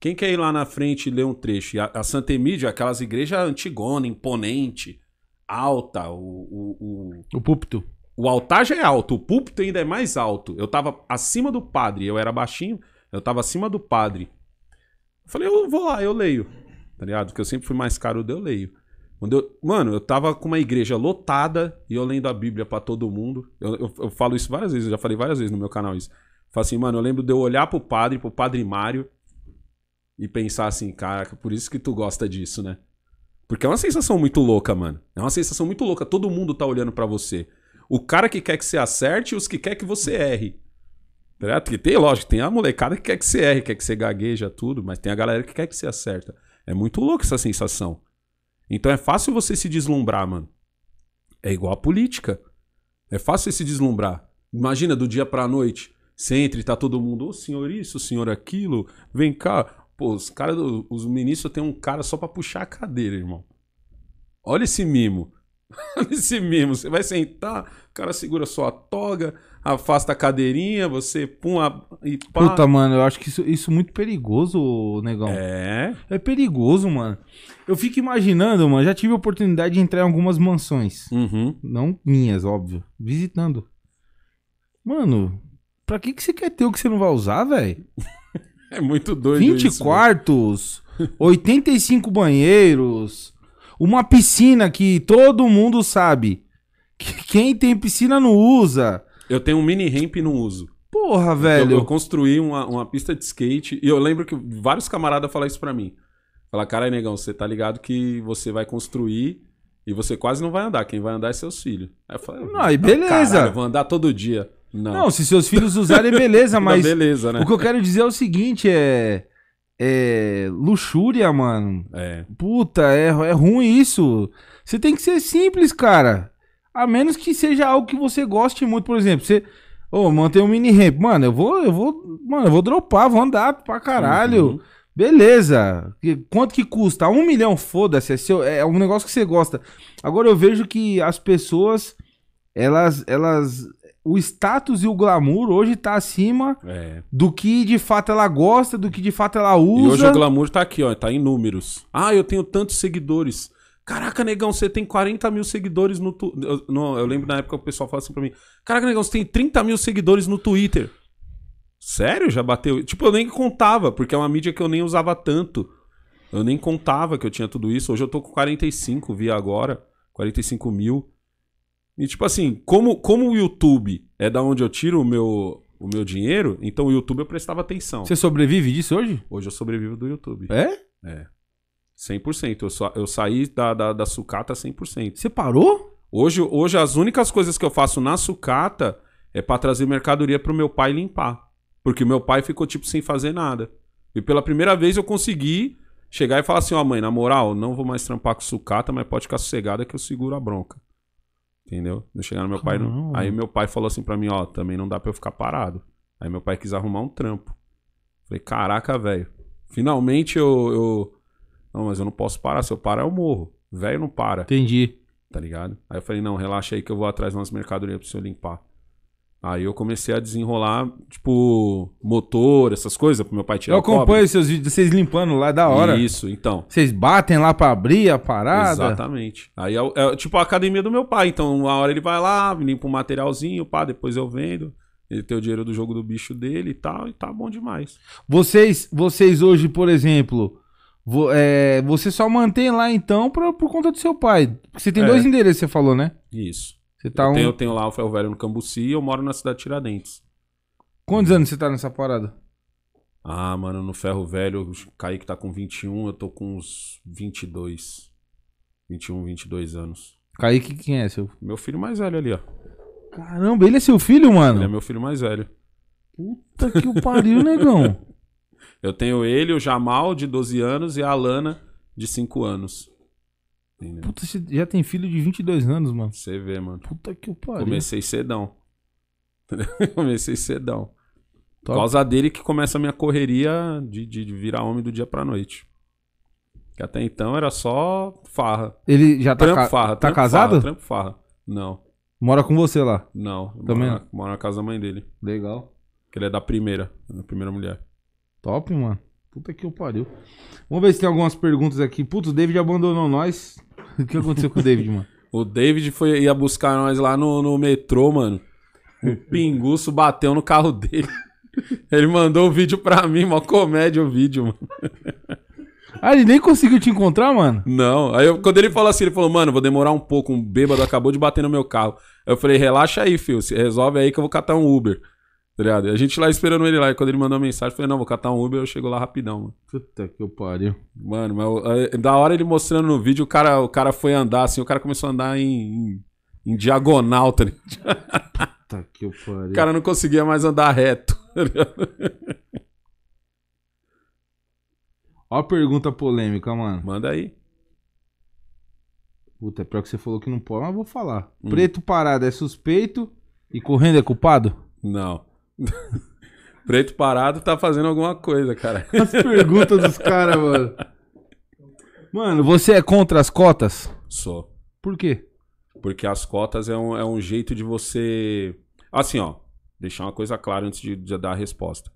quem quer ir lá na frente e ler um trecho? E a, a Santa Emídio é aquelas igrejas antigona, imponente, alta, o, o, o, O púlpito. o altar já é alto, o púlpito ainda é mais alto. Eu tava acima do padre, eu era baixinho, eu tava acima do padre. Eu falei, eu vou lá, eu leio. Tá ligado? Porque eu sempre fui mais caro, eu leio. Quando eu, mano, eu tava com uma igreja lotada e eu lendo a Bíblia pra todo mundo. Eu, eu, eu falo isso várias vezes, eu já falei várias vezes no meu canal isso. Falo assim, mano, eu lembro de eu olhar pro padre, pro padre Mário e pensar assim, caraca, por isso que tu gosta disso, né? Porque é uma sensação muito louca, mano. É uma sensação muito louca. Todo mundo tá olhando pra você. O cara que quer que você acerte e os que quer que você erre. Tá ligado? Porque tem, lógico, tem a molecada que quer que você erre, quer que você gagueja tudo, mas tem a galera que quer que você acerta. É muito louco essa sensação. Então é fácil você se deslumbrar, mano. É igual a política. É fácil você se deslumbrar. Imagina do dia pra noite. Você entra e tá todo mundo, ô senhor isso, senhor aquilo, vem cá. Pô, os caras, os ministros tem um cara só pra puxar a cadeira, irmão. Olha esse mimo. Olha esse mimo. Você vai sentar, o cara segura sua toga, afasta a cadeirinha, você pum a, e pá. Puta, mano, eu acho que isso, isso é muito perigoso, negão. É. É perigoso, mano. Eu fico imaginando, mano. Já tive a oportunidade de entrar em algumas mansões. Uhum. Não minhas, óbvio. Visitando. Mano, pra que, que você quer ter o que você não vai usar, velho? É muito doido 20 isso, quartos, 85 banheiros, uma piscina que todo mundo sabe. Que quem tem piscina não usa. Eu tenho um mini ramp e não uso. Porra, Eu, velho. eu construí uma, uma pista de skate e eu lembro que vários camaradas falaram isso pra mim. Fala, cara, negão, você tá ligado que você vai construir e você quase não vai andar. Quem vai andar é seus filhos. Aí eu falei, Não, aí beleza. caralho, eu vou andar todo dia. Não, Não, se seus filhos usarem, beleza, Não, mas beleza, né? o que eu quero dizer é o seguinte: é. É. Luxúria, mano. É. Puta, é, é ruim isso. Você tem que ser simples, cara. A menos que seja algo que você goste muito, por exemplo, você. Ô, mantém um mini ramp. Mano, eu vou, eu vou. Mano, eu vou dropar, vou andar pra caralho. Uhum. Beleza. Quanto que custa? Um milhão, foda-se. É, seu- é um negócio que você gosta. Agora eu vejo que as pessoas, elas. elas o status e o glamour hoje tá acima É. do que de fato ela gosta, do que de fato ela E usa. hoje o glamour tá aqui, ó, tá em números. Ah, eu tenho tantos seguidores. Caraca, negão, você tem 40 mil seguidores no, tu... eu, eu lembro na época que o pessoal falava assim pra mim: Caraca, negão, você tem 30 mil seguidores no Twitter. Sério? Já bateu? Tipo, eu nem contava, porque é uma mídia que eu nem usava tanto. Eu nem contava que eu tinha tudo isso. Hoje eu tô com 45, vi agora. 45 mil. E tipo assim, como, como o YouTube é da onde eu tiro o meu, o meu dinheiro, então o YouTube eu prestava atenção. Você sobrevive disso hoje? Hoje eu sobrevivo do YouTube. É? 100%. Eu, só, eu saí da, da, da sucata 100%. Você parou? Hoje, hoje as únicas coisas que eu faço na sucata é pra trazer mercadoria pro meu pai limpar. Porque meu pai ficou tipo sem fazer nada. E pela primeira vez eu consegui chegar e falar assim: ó, mãe, na moral, não vou mais trampar com sucata, mas pode ficar sossegada que eu seguro a bronca. Entendeu? Eu chegar no meu pai. não-. Aí meu pai falou assim pra mim: ó, também não dá pra eu ficar parado. Aí meu pai quis arrumar um trampo. Falei: caraca, velho. Finalmente eu, eu. Não, mas eu não posso parar. Se eu parar, eu morro. Velho não para Entendi. tá ligado? Aí eu falei, não, relaxa aí que eu vou atrás de umas mercadorias pro senhor limpar. Aí eu comecei a desenrolar, tipo, motor, essas coisas, pro meu pai tirar Eu o cobre. acompanho seus vídeos, vocês limpando lá, da hora. Isso, então. Vocês batem lá pra abrir a parada. Exatamente. Aí é, é tipo a academia do meu pai. Então, uma hora ele vai lá, limpa um materialzinho, pá, depois eu vendo. Ele tem o dinheiro do jogo do bicho dele e tal, e tá bom demais. Vocês, vocês hoje, por exemplo, é, você só mantém lá então pra, por conta do seu pai. Porque você tem É. dois endereços, você falou, né? Isso. Você tá eu, um... tenho, eu tenho lá o Ferro Velho no Cambuci e eu moro na cidade de Tiradentes. Quantos anos você tá nessa parada? Ah, mano, no ferro velho, o Kaique tá com 21, eu tô com uns 22. 21, 22 anos. Kaique, quem é seu? Meu filho mais velho ali, ó. Caramba, ele é seu filho, Ele é mano? meu filho mais velho. Puta que o pariu, negão. Eu tenho ele, o Jamal, de 12 anos, e a Alana, de 5 anos. Entendeu? Puta, você já tem filho de 22 anos, mano. Você vê, mano. Puta que o pariu. Comecei cedão. Comecei cedão. Por Top. causa dele que começa a minha correria de, de, de virar homem do dia pra noite. Que até então era só farra. Ele já tá, Trampo ca- farra. tá casado? Farra, trampo farra. Não, Mora com você lá. não. Também Mora, mora na casa da mãe dele. Legal. Que ele é da primeira. Da primeira mulher. Top, mano. Puta que o pariu. Vamos ver se tem algumas perguntas aqui. Putz, o David abandonou nós. O que aconteceu com o David, mano? O David foi, ia buscar nós lá no, no metrô, mano. O pinguço bateu no carro dele. Ele mandou o vídeo pra mim, mó comédia o vídeo, mano. Ah, ele nem conseguiu te encontrar, mano? Não. Aí eu- quando ele falou assim, ele falou, mano, vou demorar um pouco, um bêbado acabou de bater no meu carro. Eu falei, relaxa aí, filho, se resolve aí que eu vou catar um Uber. Tá ligado? E a gente lá esperando ele lá. E quando ele mandou mensagem, eu falei, não, vou catar um Uber, eu chego lá rapidão, mano. Puta que pariu. Mano, mas eh, da hora ele mostrando no vídeo, o cara, o cara foi andar assim, o cara começou a andar em, em, em diagonal, tá ligado? Puta que pariu. O cara não conseguia mais andar reto. tá ligado? Ó a pergunta polêmica, mano. Manda aí. Puta, é pior que você falou que não pode, mas vou falar. Hum. Preto parado é suspeito e correndo é culpado? Não. Preto parado tá fazendo alguma coisa, cara. As perguntas dos caras, mano. Mano, você é contra as cotas? Só. Por quê? Porque as cotas é um, é um jeito de você. Assim, ó. Deixar uma coisa clara antes de, de dar a resposta.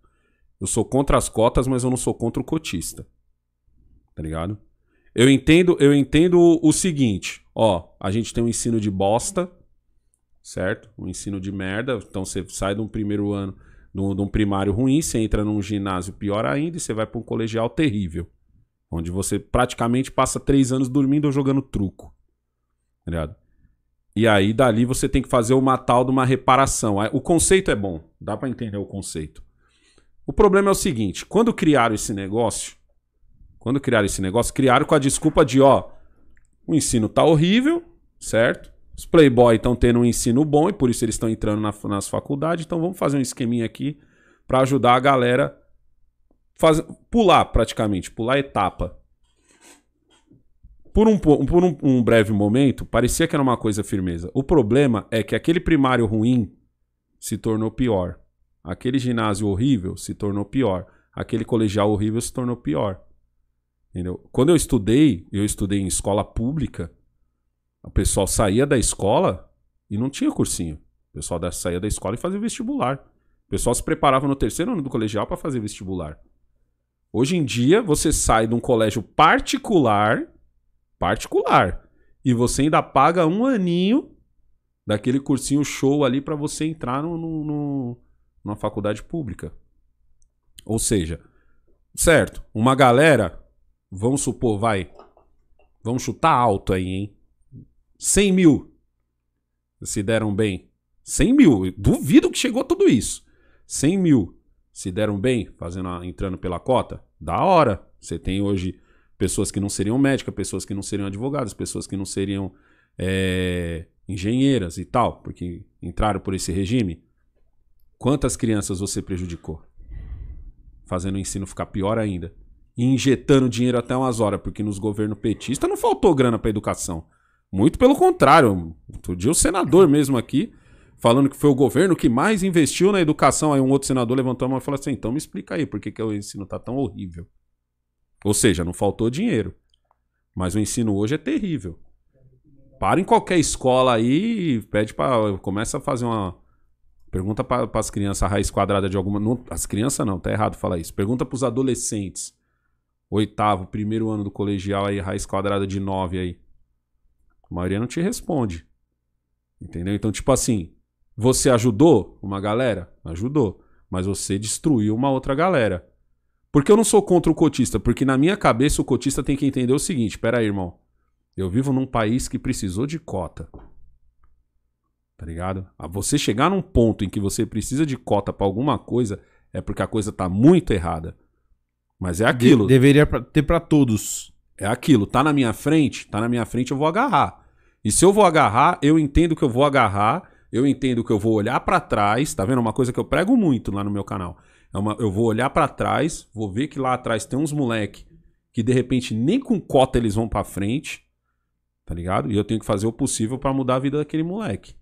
Eu sou contra as cotas, mas eu não sou contra o cotista. Tá ligado? Eu entendo, eu entendo o seguinte, ó, a gente tem um ensino de bosta, certo? Um ensino de merda. Então você sai de um primeiro ano, de um, de um primário ruim, você entra num ginásio pior ainda e você vai pra um colegial terrível. Onde você praticamente passa três anos dormindo ou jogando truco. Tá ligado? E aí, dali, você tem que fazer uma tal de uma reparação. O conceito é bom, dá pra entender o conceito. O problema é o seguinte: quando criaram esse negócio, quando criaram esse negócio, criaram com a desculpa de, ó, o ensino tá horrível, certo? Os playboy estão tendo um ensino bom e por isso eles estão entrando na- nas faculdades, então vamos fazer um esqueminha aqui pra ajudar a galera faz, pular praticamente, pular etapa. Por, um, po- por um, um breve momento, parecia que era uma coisa firmeza. O problema é que aquele primário ruim se tornou pior. Aquele ginásio horrível se tornou pior. Aquele colegial horrível se tornou pior. Entendeu? Quando eu estudei, eu estudei em escola pública, o pessoal saía da escola e não tinha cursinho. O pessoal saía da escola e fazia vestibular. O pessoal se preparava no terceiro ano do colegial para fazer vestibular. Hoje em dia, você sai de um colégio particular, particular, e você ainda paga um aninho daquele cursinho show ali para você entrar no, no- no- numa faculdade pública. Ou seja, certo, uma galera, vamos supor, vai, vamos chutar alto aí, hein? 100 mil se deram bem. 100 mil, duvido que chegou tudo isso. 100 mil se deram bem fazendo a- entrando pela cota, da hora. Você tem hoje pessoas que não seriam médicas, pessoas que não seriam advogadas, pessoas que não seriam é, engenheiras e tal, porque entraram por esse regime. Quantas crianças você prejudicou? Fazendo o ensino ficar pior ainda. E injetando dinheiro até umas horas, porque nos governos petistas não faltou grana para educação. Muito pelo contrário. Outro dia o senador mesmo aqui, falando que foi o governo que mais investiu na educação. Aí um outro senador levantou a mão e falou assim: então me explica aí por que, que o ensino tá tão horrível. Ou seja, não faltou dinheiro. Mas o ensino hoje é terrível. Para em qualquer escola aí e pede para. Começa a fazer uma. Pergunta para as crianças a raiz quadrada de alguma. Não, as crianças não, tá errado falar isso. Pergunta para os adolescentes. Oitavo, primeiro ano do colegial aí, raiz quadrada de 9 aí. A maioria não te responde. Entendeu? Então, tipo assim, você ajudou uma galera? Ajudou. Mas você destruiu uma outra galera. Porque eu não sou contra o cotista, porque na minha cabeça o cotista tem que entender o seguinte: pera aí, irmão. Eu vivo num país que precisou de cota. Tá ligado? A você chegar num ponto em que você precisa de cota pra alguma coisa é porque a coisa tá muito errada. Mas é aquilo. De- deveria ter pra todos. É aquilo. Tá na minha frente, tá na minha frente, eu vou agarrar. E se eu vou agarrar, eu entendo que eu vou agarrar, eu entendo que eu vou olhar pra trás, tá vendo? Uma coisa que eu prego muito lá no meu canal. É uma, eu vou olhar pra trás, vou ver que lá atrás tem uns moleque que de repente nem com cota eles vão pra frente, tá ligado? E eu tenho que fazer o possível pra mudar a vida daquele moleque.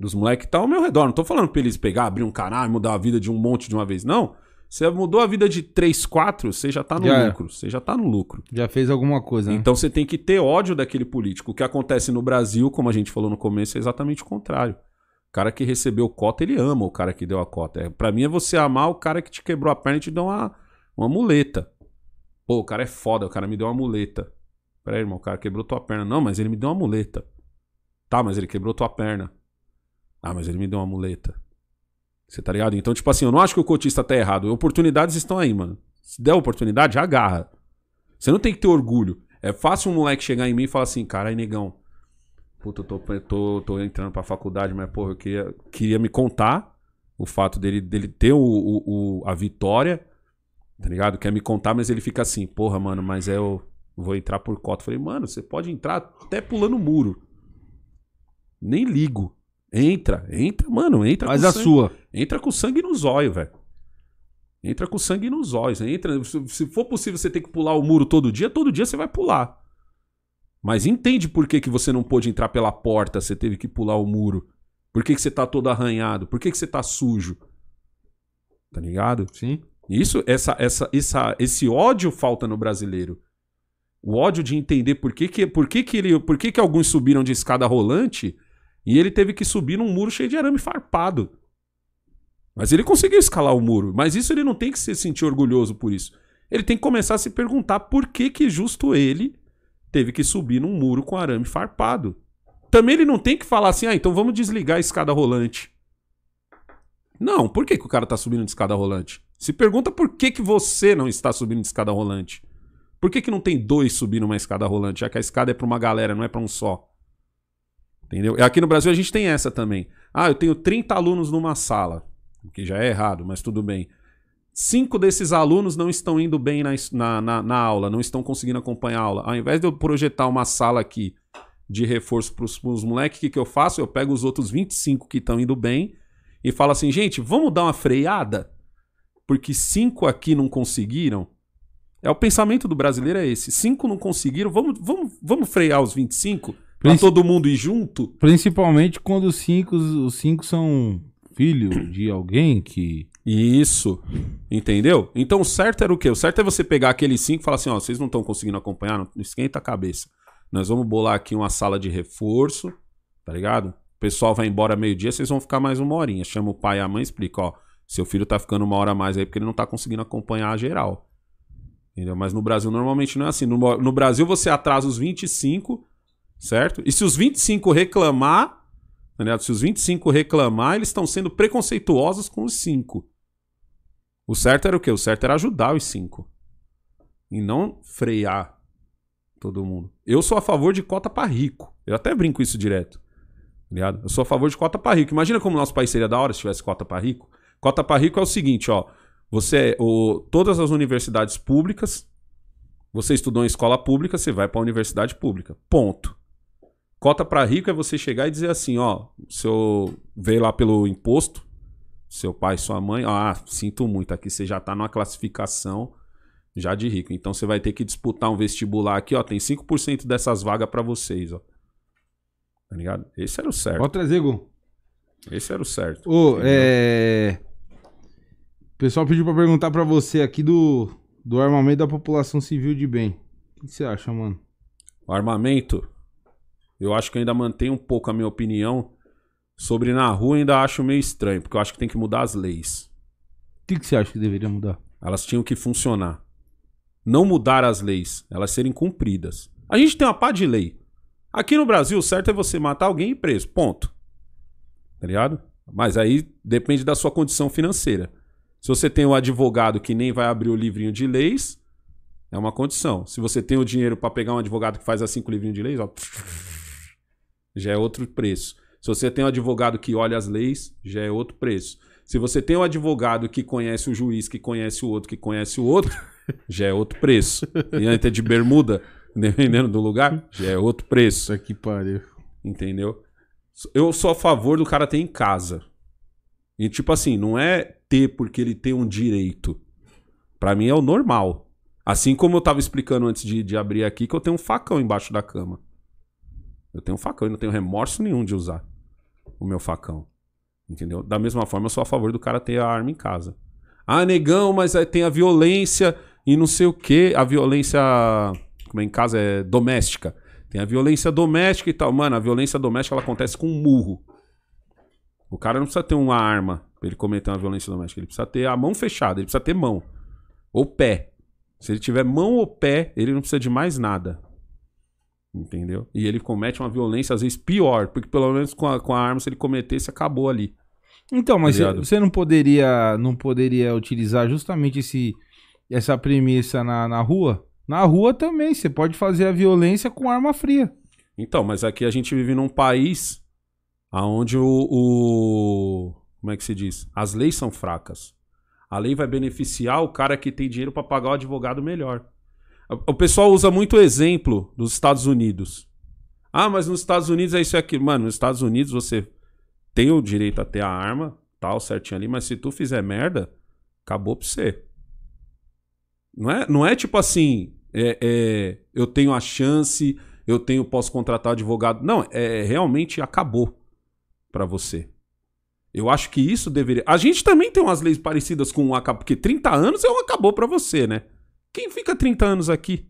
Dos moleques que tá ao meu redor. Não tô falando pra eles pegar, abrir um canal e mudar a vida de um monte de uma vez, não. Você mudou a vida de 3, 4, você já tá no Já é. lucro. Você já tá no lucro. Já fez alguma coisa, né? Então você tem que ter ódio daquele político. O que acontece no Brasil, como a gente falou no começo, é exatamente o contrário. O cara que recebeu cota, ele ama o cara que deu a cota. É, para mim é você amar o cara que te quebrou a perna e te deu uma, uma muleta. Pô, o cara é foda, o cara me deu uma muleta. Pera aí, irmão, o cara quebrou tua perna. Não, mas ele me deu uma muleta. Tá, mas ele quebrou tua perna. Ah, mas ele me deu uma muleta. Você tá ligado? Então, tipo assim, eu não acho que o cotista tá errado. Oportunidades estão aí, mano. Se der oportunidade, agarra. Você não tem que ter orgulho. É fácil um moleque chegar em mim e falar assim, caralho, negão. Puta, eu tô, tô, tô entrando pra faculdade, mas, porra, eu queria, queria me contar o fato dele, dele ter o, o, o- a vitória, tá ligado? Quer me contar, mas ele fica assim, porra, mano, mas é eu vou entrar por cota. Eu falei, mano, você pode entrar até pulando o muro. Nem ligo. Entra, entra, mano, entra Faz com a sangue. sua. Entra com sangue nos olhos, velho. Entra com sangue nos olhos. Entra, se, se for possível você ter que pular o muro todo dia, todo dia você vai pular. Mas entende por que, que você não pôde entrar pela porta, você teve que pular o muro. Por que, que você tá todo arranhado? Por que, que você tá sujo? Tá ligado? Sim. Isso, essa, essa, essa, esse ódio falta no brasileiro. O ódio de entender por que, que, por que, que, ele, por que, que alguns subiram de escada rolante e ele teve que subir num muro cheio de arame farpado. Mas ele conseguiu escalar o muro. Mas isso ele não tem que se sentir orgulhoso por isso. Ele tem que começar a se perguntar por que, que justo ele teve que subir num muro com arame farpado. Também ele não tem que falar assim, ah, então vamos desligar a escada rolante. Não, por que, que o cara tá subindo de escada rolante? Se pergunta por que, que você não está subindo de escada rolante. Por que, que não tem dois subindo uma escada rolante? Já que a escada é pra uma galera, não é pra um só. Entendeu? Aqui no Brasil a gente tem essa também. Ah, eu tenho 30 alunos numa sala. Que já é errado, mas tudo bem. Cinco desses alunos não estão indo bem na, na, na, na aula, não estão conseguindo acompanhar a aula. Ao invés de eu projetar uma sala aqui de reforço pros, pros moleques, o que, que eu faço? Eu pego os outros 25 que estão indo bem e falo assim, gente, vamos dar uma freada? Porque cinco aqui não conseguiram. É o pensamento do brasileiro é esse. Cinco não conseguiram, vamos, vamos, vamos frear os 25 pra todo mundo ir junto? Principalmente quando os cinco, os cinco são filhos de alguém que. Isso. Entendeu? Então o certo era o quê? O certo é você pegar aqueles cinco e falar assim, ó, vocês não estão conseguindo acompanhar, não esquenta a cabeça. Nós vamos bolar aqui uma sala de reforço, tá ligado? O pessoal vai embora meio-dia, vocês vão ficar mais uma horinha. Chama o pai e a mãe e explica, ó, seu filho tá ficando uma hora a mais aí porque ele não tá conseguindo acompanhar a geral. Entendeu? Mas no Brasil normalmente não é assim. No, no Brasil você atrasa os 25, certo? E se os 25 reclamar, ligado? Se os 25 reclamar, eles estão sendo preconceituosos com os 5. O certo era o quê? O certo era ajudar os 5. E não frear todo mundo. Eu sou a favor de cota pra rico. Eu até brinco isso direto. tá Ligado? Eu sou a favor de cota pra rico. Imagina como nosso país seria da hora se tivesse cota pra rico. Cota pra rico é o seguinte, ó. Você, o, todas as universidades públicas, você estudou em escola pública, você vai pra universidade pública. Ponto. Cota pra rico é você chegar e dizer assim, ó, o seu veio lá pelo imposto, seu pai, sua mãe, ah, sinto muito, aqui você já tá numa classificação já de rico. Então você vai ter que disputar um vestibular aqui, ó, tem 5% dessas vagas pra vocês, ó. Tá ligado? Esse era o certo. Pode trazer, Gu. Esse era o certo. Ô, é. O pessoal pediu pra perguntar pra você aqui do, do armamento da população civil de bem. O que você acha, mano? O armamento, eu acho que eu ainda mantenho um pouco a minha opinião sobre na rua, ainda acho meio estranho, porque eu acho que tem que mudar as leis. O que, que você acha que deveria mudar? Elas tinham que funcionar. Não mudar as leis, elas serem cumpridas. A gente tem uma pá de lei. Aqui no Brasil, o certo é você matar alguém e ir preso. Ponto. Tá ligado? Mas aí depende da sua condição financeira. Se você tem um advogado que nem vai abrir o livrinho de leis, é uma condição. Se você tem o dinheiro pra pegar um advogado que faz as cinco livrinhos de leis, ó, já é outro preço. Se você tem um advogado que olha as leis, já é outro preço. Se você tem um advogado que conhece o juiz, que conhece o outro, que conhece o outro, já é outro preço. E antes é de bermuda, dependendo do lugar, já é outro preço. Isso aqui pariu. Entendeu? Eu sou a favor do cara ter em casa. E tipo assim, não é ter porque ele tem um direito. Pra mim é o normal. Assim como eu tava explicando antes de, de abrir aqui, que eu tenho um facão embaixo da cama. Eu tenho um facão e não tenho remorso nenhum de usar o meu facão. Entendeu? Da mesma forma, eu sou a favor do cara ter a arma em casa. Ah, negão, mas tem a violência e não sei o que. A violência. Como é em casa? É doméstica. Tem a violência doméstica e tal. Mano, a violência doméstica ela acontece com um murro. O cara não precisa ter uma arma pra ele cometer uma violência doméstica. Ele precisa ter a mão fechada, ele precisa ter mão. Ou pé. Se ele tiver mão ou pé, ele não precisa de mais nada. Entendeu? E ele comete uma violência, às vezes, pior. Porque pelo menos com a, com a arma, se ele cometesse, acabou ali. Então, mas Tá você não poderia, não poderia utilizar justamente esse, essa premissa na, na rua? Na rua também, você pode fazer a violência com arma fria. Então, mas aqui a gente vive num país onde o, o- Como é que se diz? As leis são fracas. A lei vai beneficiar o cara que tem dinheiro para pagar o advogado melhor. O pessoal usa muito o exemplo dos Estados Unidos. Ah, mas nos Estados Unidos é isso e aquilo. Mano, nos Estados Unidos você tem o direito a ter a arma, tal, certinho ali, mas se tu fizer merda, acabou pra você. Não é, não é tipo assim, é, é, eu tenho a chance, eu tenho, posso contratar advogado. Não, é realmente acabou pra você. Eu acho que isso deveria. A gente também tem umas leis parecidas com o acabou, porque 30 anos é um acabou pra você, né? Quem fica 30 anos aqui?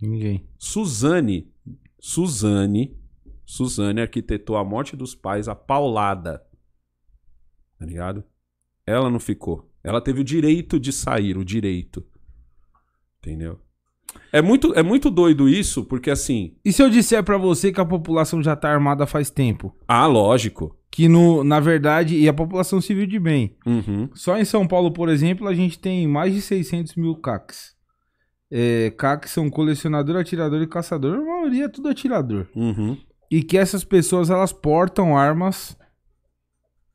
Ninguém. Suzane, Suzane, Suzane arquitetou a morte dos pais a paulada. Tá ligado? Ela não ficou. Ela teve o direito de sair, o direito. Entendeu? É muito, é muito doido isso, porque assim. E se eu disser pra você que a população já tá armada faz tempo? Ah, lógico. Que no, na verdade, e a população civil de bem. Uhum. Só em São Paulo, por exemplo, a gente tem mais de 600 mil CACs. É, CACs são colecionador, atirador e caçador. A maioria é tudo atirador. Uhum. E que essas pessoas, elas portam armas.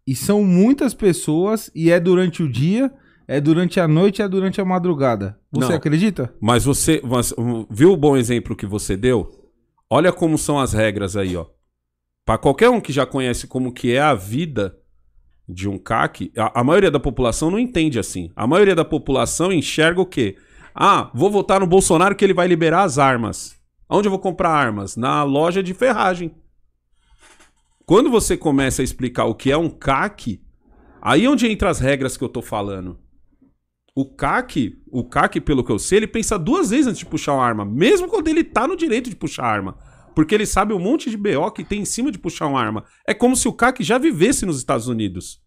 E são muitas pessoas. E é durante o dia, é durante a noite, é durante a madrugada. Você Não. acredita? Mas você, mas, um, viu o bom exemplo que você deu? Olha como são as regras aí, ó. Para qualquer um que já conhece como que é a vida de um CAC, a, a maioria da população não entende assim. A maioria da população enxerga o quê? Ah, vou votar no Bolsonaro que ele vai liberar as armas. Onde eu vou comprar armas? Na loja de ferragem. Quando você começa a explicar o que é um CAC, aí é onde entra as regras que eu tô falando. O CAC, o CAC, pelo que eu sei, ele pensa duas vezes antes de puxar uma arma, mesmo quando ele tá no direito de puxar arma. Porque ele sabe um monte de BO que tem em cima de puxar uma arma. É como se o CAC já vivesse nos Estados Unidos.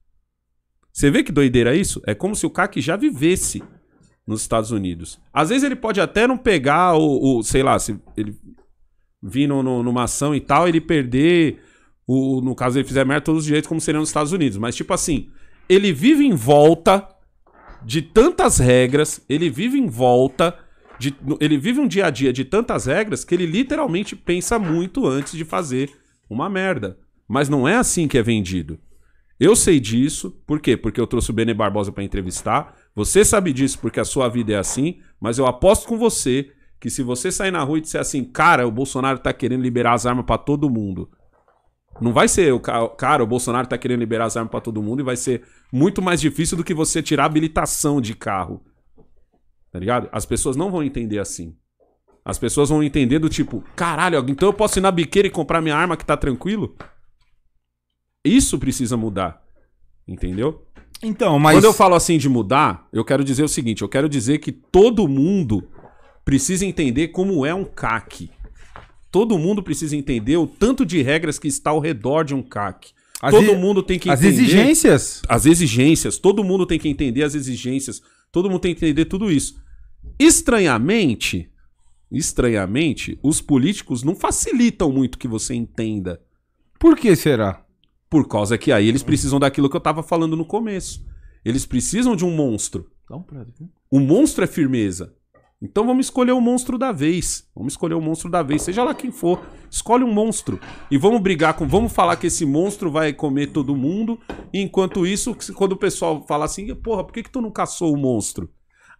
Você vê que doideira isso? É como se o CAC já vivesse nos Estados Unidos. Às vezes ele pode até não pegar o, o- sei lá, se ele vir no- no- numa ação e tal, ele perder, o, no caso ele fizer merda, todos os direitos como seriam nos Estados Unidos. Mas tipo assim, ele vive em volta de tantas regras, ele vive em volta, de, ele vive um dia a dia de tantas regras que ele literalmente pensa muito antes de fazer uma merda. Mas não é assim que é vendido. Eu sei disso, por quê? Porque eu trouxe o Bene Barbosa pra entrevistar. Você sabe disso porque a sua vida é assim, mas eu aposto com você que se você sair na rua e disser assim, cara, o Bolsonaro tá querendo liberar as armas pra todo mundo. Não vai ser o ca- cara, o Bolsonaro tá querendo liberar as armas pra todo mundo e vai ser muito mais difícil do que você tirar habilitação de carro. Tá ligado? As pessoas não vão entender assim. As pessoas vão entender do tipo, caralho, então eu posso ir na biqueira e comprar minha arma que tá tranquilo? Isso precisa mudar. Entendeu? Então, mas. Quando eu falo assim de mudar, eu quero dizer o seguinte: eu quero dizer que todo mundo precisa entender como é um CAC. Todo mundo precisa entender o tanto de regras que está ao redor de um CAC. As todo mundo tem que As entender exigências. as exigências, todo mundo tem que entender as exigências, todo mundo tem que entender tudo isso. Estranhamente, estranhamente, os políticos não facilitam muito que você entenda. Por que será? Por causa que aí eles precisam daquilo que eu tava falando no começo. Eles precisam de um monstro. O monstro é firmeza. Então vamos escolher o monstro da vez. Vamos escolher o monstro da vez, seja lá quem for. Escolhe um monstro. E vamos brigar com. Vamos falar que esse monstro vai comer todo mundo. E enquanto isso, quando o pessoal fala assim, porra, por que, que tu não caçou o monstro?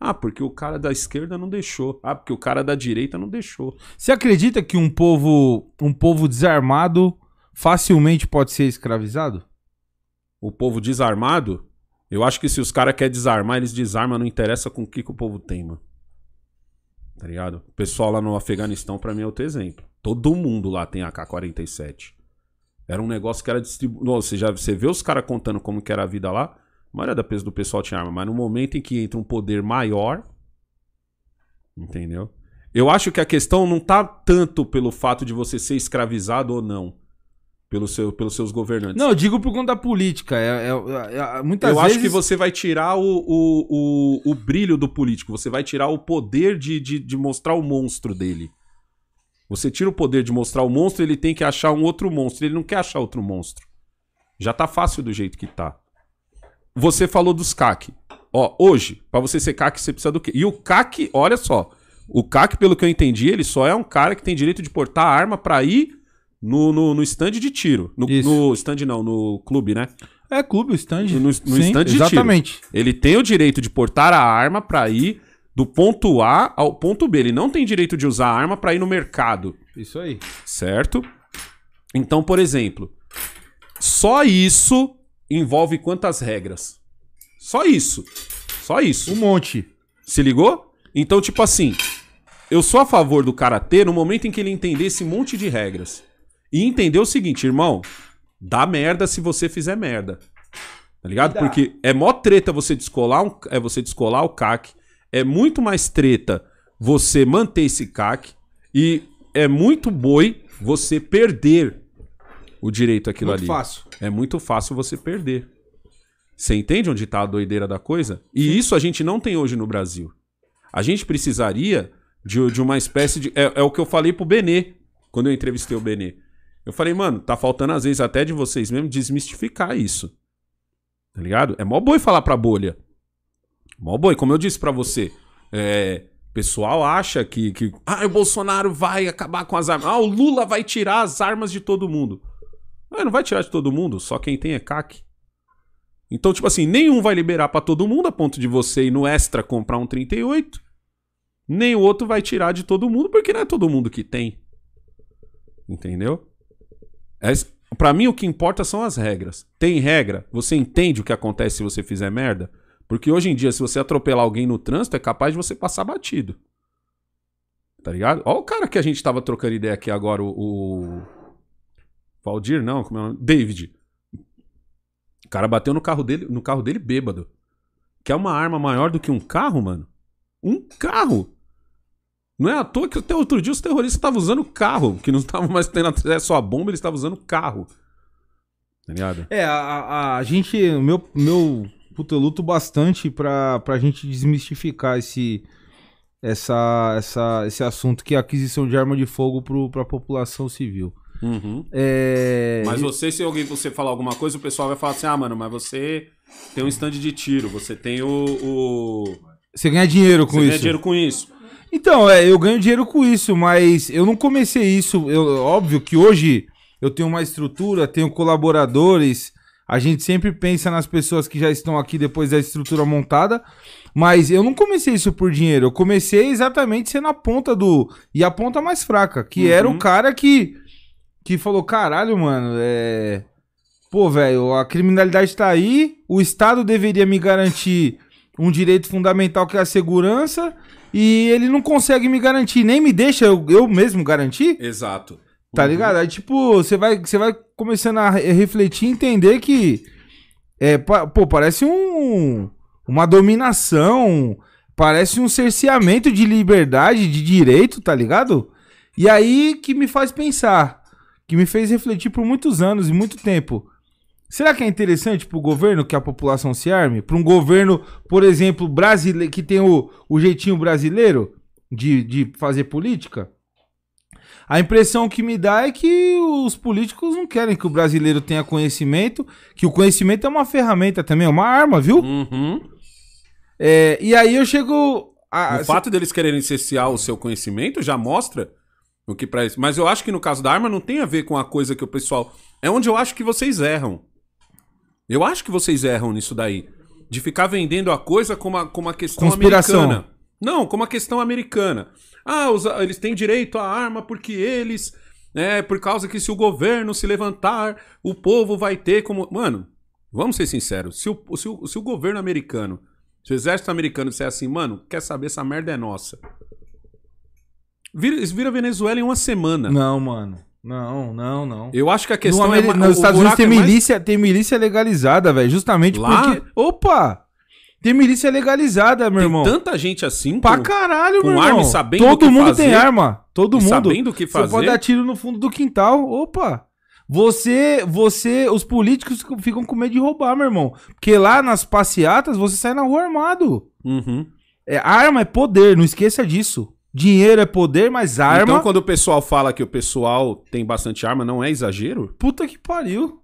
Ah, porque o cara da esquerda não deixou. Ah, porque o cara da direita não deixou. Você acredita que um povo, um povo desarmado facilmente pode ser escravizado? O povo desarmado? Eu acho que se os caras querem desarmar, eles desarmam, não interessa com o que, que o povo tem, mano. Tá ligado? O pessoal lá no Afeganistão, pra mim, é outro exemplo. Todo mundo lá tem AK-47. Era um negócio que era distribuído. Você já você vê os caras contando como que era a vida lá. A maioria da peso do pessoal tinha arma. Mas no momento em que entra um poder maior. Entendeu? Eu acho que a questão não tá tanto pelo fato de você ser escravizado ou não pelo seu, pelos seus governantes. Não, eu digo por conta da política. É, é, é, muitas eu vezes... acho que você vai tirar o, o, o, o, brilho do político, você vai tirar o poder de, de, de, mostrar o monstro dele. Você tira o poder de mostrar o monstro, ele tem que achar um outro monstro. Ele não quer achar outro monstro. Já tá fácil do jeito que tá. Você falou dos CAC. Ó, hoje, para você ser CAC, você precisa do quê? E o CAC, olha só. O CAC, pelo que eu entendi, ele só é um cara que tem direito de portar arma para ir no, no, no stand de tiro. No, no, stand não, no clube, né? É clube, o stand. No, no Sim, stand de exatamente. tiro. Ele tem o direito de portar a arma para ir do ponto A ao ponto B. Ele não tem direito de usar a arma para ir no mercado. Isso aí. Certo? Então, por exemplo, só isso envolve quantas regras? Só isso. Só isso. Um monte. Se ligou? Então, tipo assim, eu sou a favor do cara ter no momento em que ele entender esse monte de regras. E entender o seguinte, irmão, dá merda se você fizer merda. Tá ligado? Porque é mó treta você descolar, um, é você descolar o CAC. É muito mais treta você manter esse CAC. E é muito boi você perder o direito àquilo muito ali. fácil. É muito fácil você perder. Você entende onde tá a doideira da coisa? E isso a gente não tem hoje no Brasil. A gente precisaria de, de uma espécie de. É, é o que eu falei pro Benê, quando eu entrevistei o Benê. Eu falei, mano, tá faltando às vezes até de vocês mesmo desmistificar isso. Tá ligado? É mó boi falar pra bolha. Mó boi, como eu disse para você. É, pessoal acha que, que. Ah, o Bolsonaro vai acabar com as armas. Ah, o Lula vai tirar as armas de todo mundo. Ah, não vai tirar de todo mundo, só quem tem é CAC. Então, tipo assim, nenhum vai liberar para todo mundo a ponto de você ir no extra comprar um 38. Nem o outro vai tirar de todo mundo, porque não é todo mundo que tem. Entendeu? É, para mim, o que importa são as regras. Tem regra, você entende o que acontece se você fizer merda? Porque hoje em dia, se você atropelar alguém no trânsito, é capaz de você passar batido. Tá ligado? Olha o cara que a gente tava trocando ideia aqui agora, o. Valdir, não, como é o nome? David. O cara bateu no carro dele, no carro dele bêbado. Que é uma arma maior do que um carro, mano. Um carro! Não é à toa que até outro dia os terroristas estavam usando carro, que não estavam mais tendo acesso à bomba, eles estavam usando carro. Tá ligado? É, a, a, a gente. Meu, meu. Puta, eu luto bastante pra, pra gente desmistificar esse. Essa, essa, esse assunto que é a aquisição de arma de fogo pro, pra população civil. Uhum. É... Mas você, se alguém você falar alguma coisa, o pessoal vai falar assim: ah, mano, mas você tem um stand de tiro, você tem o. o... Você ganha dinheiro com você isso. ganha dinheiro com isso. Então, é, eu ganho dinheiro com isso, mas eu não comecei isso. Eu, óbvio que hoje eu tenho uma estrutura, tenho colaboradores. A gente sempre pensa nas pessoas que já estão aqui depois da estrutura montada. Mas eu não comecei isso por dinheiro. Eu comecei exatamente sendo a ponta do. E a ponta mais fraca, que Uhum. era o cara que. Que falou: caralho, mano, é. Pô, velho, a criminalidade tá aí. O Estado deveria me garantir um direito fundamental que é a segurança. E ele não consegue me garantir, nem me deixa eu, eu mesmo garantir. Exato. Tá ligado? Aí, tipo, você vai, você vai começando a re- refletir e entender que. É, pô, parece um. Uma dominação. Parece um cerceamento de liberdade, de direito, tá ligado? E aí que me faz pensar. Que me fez refletir por muitos anos e muito tempo. Será que é interessante pro governo que a população se arme? Pra um governo, por exemplo, brasileiro, que tem o, o jeitinho brasileiro de, de fazer política? A impressão que me dá é que os políticos não querem que o brasileiro tenha conhecimento, que o conhecimento é uma ferramenta também, é uma arma, viu? Uhum. É, e aí eu chego a- o fato deles quererem cessear o seu conhecimento já mostra o que pra isso. Mas eu acho que no caso da arma não tem a ver com a coisa que o pessoal. É onde eu acho que vocês erram. Eu acho que vocês erram nisso daí. De ficar vendendo a coisa como a, como a questão Conspiração. americana. Não, como a questão americana. Ah, os- eles têm direito à arma porque eles. É, por causa que se o governo se levantar, o povo vai ter como. Mano, vamos ser sinceros. Se o, se o, se o governo americano, se o exército americano disser assim, mano, quer saber, essa merda é nossa. Vira, eles viram a Venezuela em uma semana. Não, mano. Não, não, não. Eu acho que a No questão Ameri- é. nos o Estados Unidos buraco tem é mais- milícia, tem milícia legalizada, velho. Justamente Lá? porque. Opa! Tem milícia legalizada, meu Tem irmão. tanta gente assim. Pra com- caralho, com meu irmão. arma e sabendo Todo mundo fazer. tem arma. Todo mundo. sabendo o que Você fazer. pode dar tiro no fundo do quintal. Opa! Você, você, os políticos ficam com medo de roubar, meu irmão. Porque lá nas passeatas você sai na rua armado. Uhum. É, arma é poder, não esqueça disso. Dinheiro é poder, mas arma. Então, quando o pessoal fala que o pessoal tem bastante arma, não é exagero? Puta que pariu.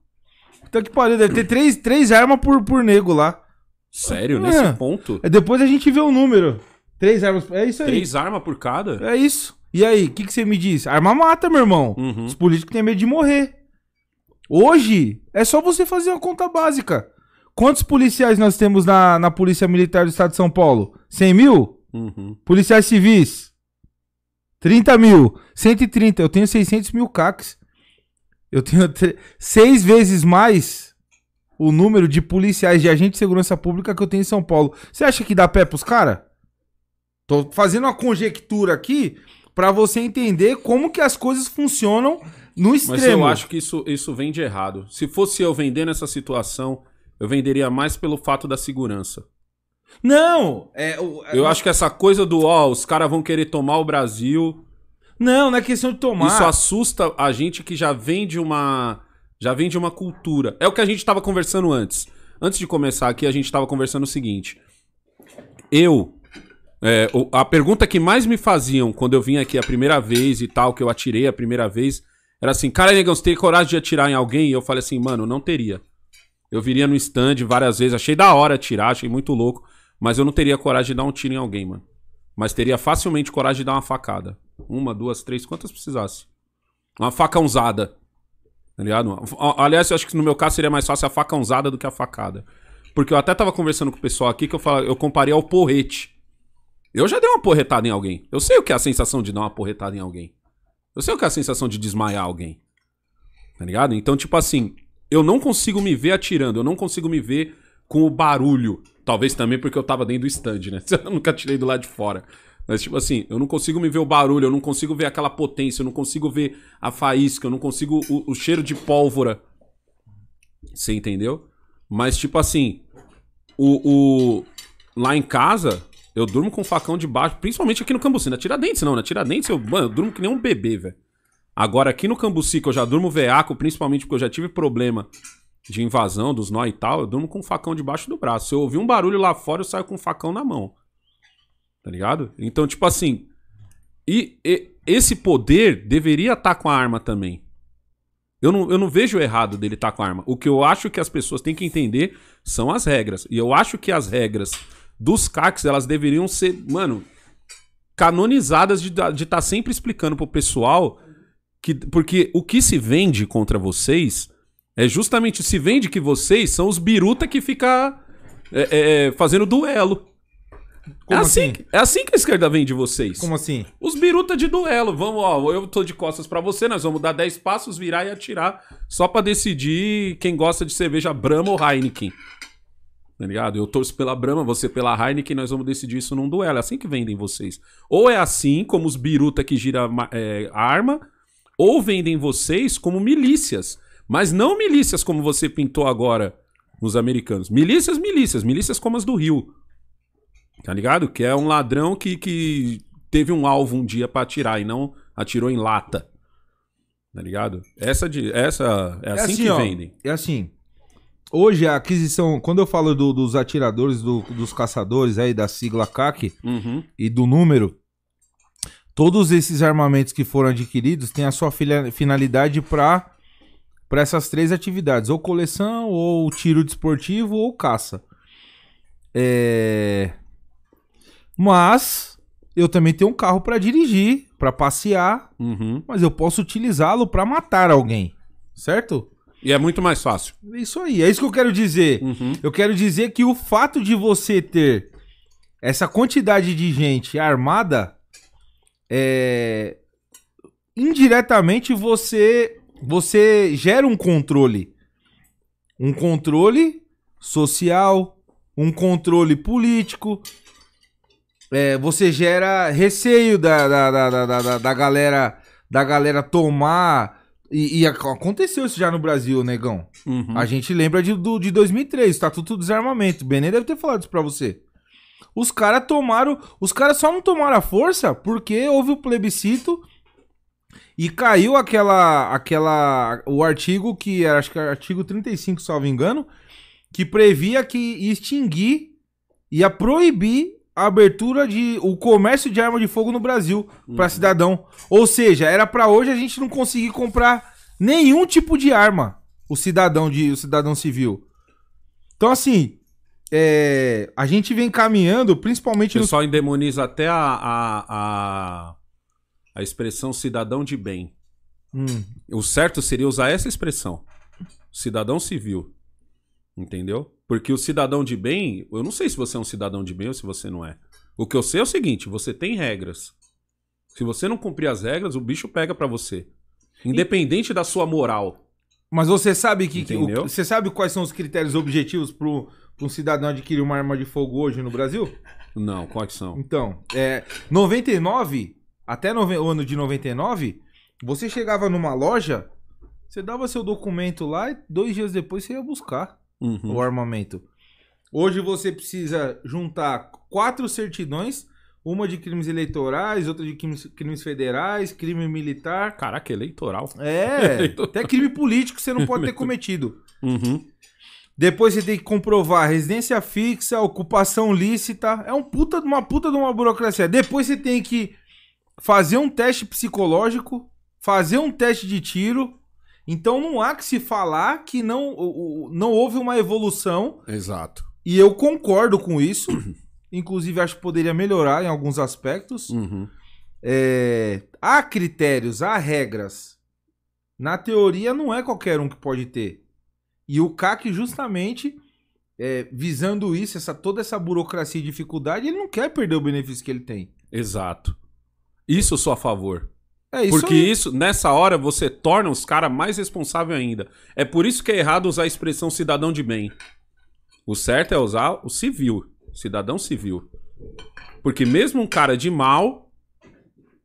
Puta que pariu. Deve ter três, três armas por, por nego lá. Sério? É. Nesse ponto? É, Depois a gente vê o número. Três armas. É isso aí. Três armas por cada? É isso. E aí, o que, que você me diz? Arma mata, meu irmão. Uhum. Os políticos têm medo de morrer. Hoje, é só você fazer uma conta básica. Quantos policiais nós temos na, na Polícia Militar do Estado de São Paulo? 100 mil? Uhum. Policiais civis? 30 mil. 130. Eu tenho 600 mil CACs. Eu tenho tre- seis vezes mais o número de policiais de agente de segurança pública que eu tenho em São Paulo. Você acha que dá pé pros caras? Tô fazendo uma conjectura aqui pra você entender como que as coisas funcionam no Mas extremo. eu acho que isso, isso vem de errado. Se fosse eu vendendo essa situação, eu venderia mais pelo fato da segurança. Não, é, o- Eu acho que essa coisa do, ó, os caras vão querer tomar o Brasil. não, não é questão de tomar. Isso assusta a gente que já vem de uma. Já vem de uma cultura. É o que a gente tava conversando antes. Antes de começar aqui, a gente tava conversando o seguinte. Eu. é, a pergunta que mais me faziam quando eu vim aqui a primeira vez e tal, que eu atirei a primeira vez, era assim: Cara, negão, você tem coragem de atirar em alguém? E eu falei assim, mano, não teria. Eu viria no stand várias vezes, achei da hora atirar, achei muito louco, mas eu não teria coragem de dar um tiro em alguém, mano. Mas teria facilmente coragem de dar uma facada. Uma, duas, três, quantas precisasse. Uma faca usada. Tá ligado? Aliás, eu acho que no meu caso seria mais fácil a faca usada do que a facada. Porque eu até tava conversando com o pessoal aqui que eu, falo, eu comparei ao porrete. Eu já dei uma porretada em alguém. Eu sei o que é a sensação de dar uma porretada em alguém. Eu sei o que é a sensação de desmaiar alguém. Tá ligado? Então, tipo assim, eu não consigo me ver atirando, eu não consigo me ver com o barulho. Talvez também porque eu tava dentro do stand, né? Eu nunca tirei do lado de fora. Mas, tipo assim, eu não consigo me ver o barulho, eu não consigo ver aquela potência, eu não consigo ver a faísca, eu não consigo o, o cheiro de pólvora. Você entendeu? Mas, tipo assim, o, o- lá em casa, eu durmo com um facão de baixo, principalmente aqui no Cambuci. Na Tiradentes, não. Na Tiradentes, eu, mano, eu durmo que nem um bebê, velho. Agora, aqui no Cambuci, que eu já durmo veaco, principalmente porque eu já tive problema de invasão dos nó e tal, eu durmo com um facão debaixo do braço. Se eu ouvir um barulho lá fora, eu saio com um facão na mão. Tá ligado? Então, tipo assim. E, e- esse poder deveria estar com a arma também. Eu não, eu não vejo errado dele estar com a arma. O que eu acho que as pessoas têm que entender são as regras. E eu acho que as regras dos CACs, elas deveriam ser, mano, canonizadas de estar sempre explicando pro pessoal que. Porque o que se vende contra vocês é justamente se vende que vocês são os biruta que fica é, é, fazendo duelo. Como é, assim, assim? é assim que a esquerda vende vocês. Como assim? Os biruta de duelo. Vamos, ó, eu tô de costas pra você, nós vamos dar 10 passos, virar e atirar, só pra decidir quem gosta de cerveja Brahma ou Heineken. Tá ligado? Eu torço pela Brahma, você pela Heineken, nós vamos decidir isso num duelo. É assim que vendem vocês. Ou é assim, como os biruta que gira é, arma, ou vendem vocês como milícias. Mas não milícias como você pintou agora nos americanos. Milícias, milícias. Milícias como as do Rio. Tá ligado? Que é um ladrão que, que teve um alvo um dia pra atirar e não atirou em lata. Tá ligado? Essa, de, essa é assim, que ó, vendem. É assim. Hoje a aquisição, quando eu falo do- dos atiradores, do- dos caçadores aí da sigla CAC Uhum. e do número, todos esses armamentos que foram adquiridos têm a sua finalidade para para essas três atividades, ou coleção, ou tiro desportivo, ou caça. É... Mas eu também tenho um carro pra dirigir, pra passear, Uhum. mas eu posso utilizá-lo pra matar alguém. Certo? E é muito mais fácil. É Isso aí, é isso que eu quero dizer. Uhum. Eu quero dizer que o fato de você ter essa quantidade de gente armada, é, indiretamente você você gera um controle, um controle social, um controle político. É, você gera receio da, da, da, da, da, da galera da galera tomar e, e ac- aconteceu isso já no Brasil, negão. Uhum. A gente lembra de, do, de 2003, Estatuto do Desarmamento. O Benê deve ter falado isso pra você. Os caras tomaram. Os caras só não tomaram a força porque houve o plebiscito e caiu aquela. aquela o artigo que era, acho que era artigo 35, salvo engano, que previa que extinguir, ia proibir a abertura de. o comércio de arma de fogo no Brasil pra cidadão. Ou seja, era pra hoje a gente não conseguir comprar nenhum tipo de arma o cidadão de o cidadão civil. Então assim, é, a gente vem caminhando, O principalmente no pessoal endemoniza até a, a, a, a expressão cidadão de bem. Hum, O certo seria usar essa expressão. Cidadão civil. Entendeu? Porque o cidadão de bem, eu não sei se você é um cidadão de bem ou se você não é. O que eu sei é o seguinte, você tem regras. Se você não cumprir as regras, o bicho pega pra você. Independente da sua moral. Mas você sabe que, que o- você sabe quais são os critérios objetivos para um cidadão adquirir uma arma de fogo hoje no Brasil? Não, quais são? Então, é 99 até o ano de 99, você chegava numa loja, você dava seu documento lá e dois dias depois você ia buscar. Uhum. o armamento. Hoje você precisa juntar quatro certidões, uma de crimes eleitorais, outra de crimes, crimes federais, crime militar. Caraca, eleitoral. É, até crime político você não pode ter cometido. Uhum. Depois você tem que comprovar residência fixa, ocupação lícita. É um puta, uma puta de uma burocracia. Depois você tem que fazer um teste psicológico, fazer um teste de tiro. Então não há que se falar que não, não houve uma evolução. Exato. E eu concordo com isso. Inclusive, acho que poderia melhorar em alguns aspectos. Uhum. É, há critérios, há regras. Na teoria, não é qualquer um que pode ter. E o CAC, justamente, é, visando isso, essa, toda essa burocracia e dificuldade, ele não quer perder o benefício que ele tem. Exato. Isso eu sou a favor. É isso Porque aí. isso, nessa hora, você torna os caras mais responsáveis ainda. É por isso que é errado usar a expressão cidadão de bem. O certo é usar o civil. Cidadão civil. Porque mesmo um cara de mal,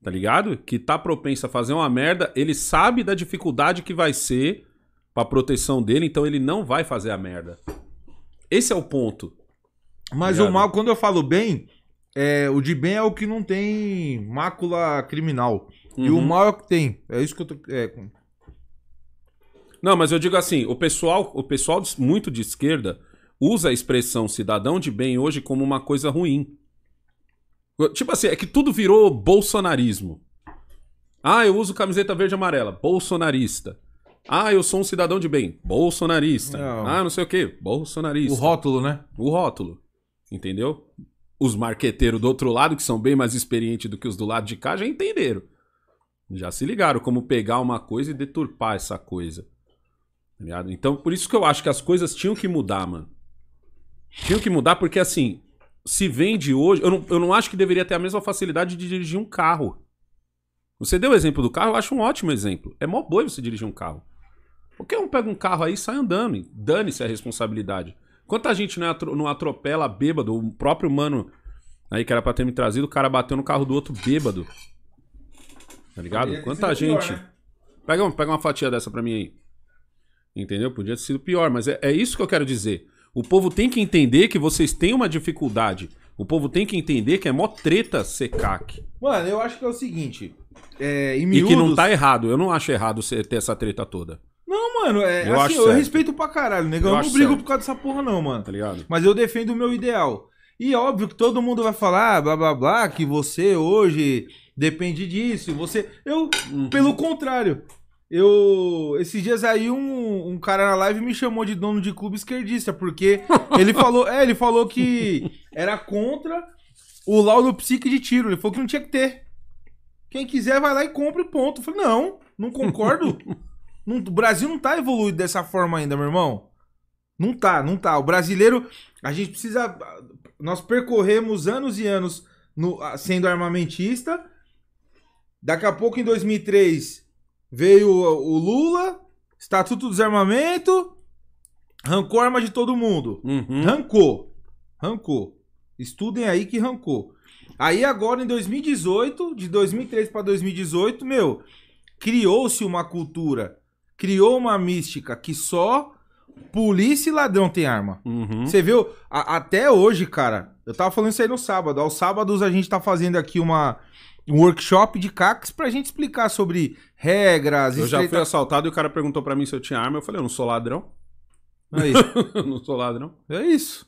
tá ligado? Que tá propenso a fazer uma merda, ele sabe da dificuldade que vai ser pra proteção dele, então ele não vai fazer a merda. Esse é o ponto. Mas o mal, quando eu falo bem, é, o de bem é o que não tem mácula criminal. E o Uhum. mal é o que tem. É isso que eu tô. é, Não, mas eu digo assim, o pessoal, o pessoal muito de esquerda usa a expressão cidadão de bem hoje como uma coisa ruim. Tipo assim, é que tudo virou bolsonarismo. Ah, eu uso camiseta verde e amarela, bolsonarista. Ah, eu sou um cidadão de bem, bolsonarista. Não. Ah, não sei o quê, bolsonarista. o rótulo, né? O rótulo. Entendeu? Os marqueteiros do outro lado, que são bem mais experientes do que os do lado de cá, já entenderam. Já se ligaram como pegar uma coisa e deturpar essa coisa. Tá? Então, por isso que eu acho que as coisas tinham que mudar, mano. Tinham que mudar porque, assim, se vende hoje. Eu não, eu não acho que deveria ter a mesma facilidade de dirigir um carro. Você deu o exemplo do carro, eu acho um ótimo exemplo. É mó boi você dirigir um carro. Qualquer um pega um carro aí e sai andando. Dane-se a responsabilidade. Quanta gente não, atro- não atropela bêbado? O próprio mano aí que era pra ter me trazido, o cara bateu no carro do outro bêbado. Tá ligado? Quanta sido pior, gente. né? Pega, um- pega uma fatia dessa pra mim aí. Entendeu? Podia ter sido pior, mas é, é isso que eu quero dizer. O povo tem que entender que vocês têm uma dificuldade. O povo tem que entender que é mó treta ser CAC. Mano, eu acho que é o seguinte. É, em E miúdos... que não tá errado. Eu não acho errado ter essa treta toda. Não, mano, é, Eu assim, eu certo. respeito pra caralho, negão. Eu Eu, não brigo certo. por causa dessa porra, não, mano. Tá ligado? Mas eu defendo o meu ideal. E óbvio que todo mundo vai falar, blá blá blá, que você hoje depende disso. Você. Eu, Uhum. pelo contrário. Eu. Esses dias aí, um, um cara na live me chamou de dono de clube esquerdista, porque ele falou. É, ele falou que era contra o laudo psique de tiro. Ele falou que não tinha que ter. Quem quiser vai lá e compra e ponto. Eu falei, não, não concordo. Não- o Brasil não tá evoluído dessa forma ainda, meu irmão. Não tá, não tá. O brasileiro, a gente precisa. Nós percorremos anos e anos no- sendo armamentista. Daqui a pouco, em 2003, veio o, Lula, Estatuto do Desarmamento, arrancou a arma de todo mundo. Uhum. Rancou. Rancou. Estudem aí que rancou. Aí agora em 2018, de 2003 para 2018, meu, criou-se uma cultura, criou uma mística que só polícia e ladrão tem arma. Uhum. Você viu? A- até hoje, cara, eu tava falando isso aí no sábado. Aos sábados a gente tá fazendo aqui uma, um workshop de CACs pra gente explicar sobre regras, Eu já fui estreita- assaltado e o cara perguntou pra mim se eu tinha arma. Eu falei, eu não sou ladrão. Aí. Eu não sou ladrão. É isso.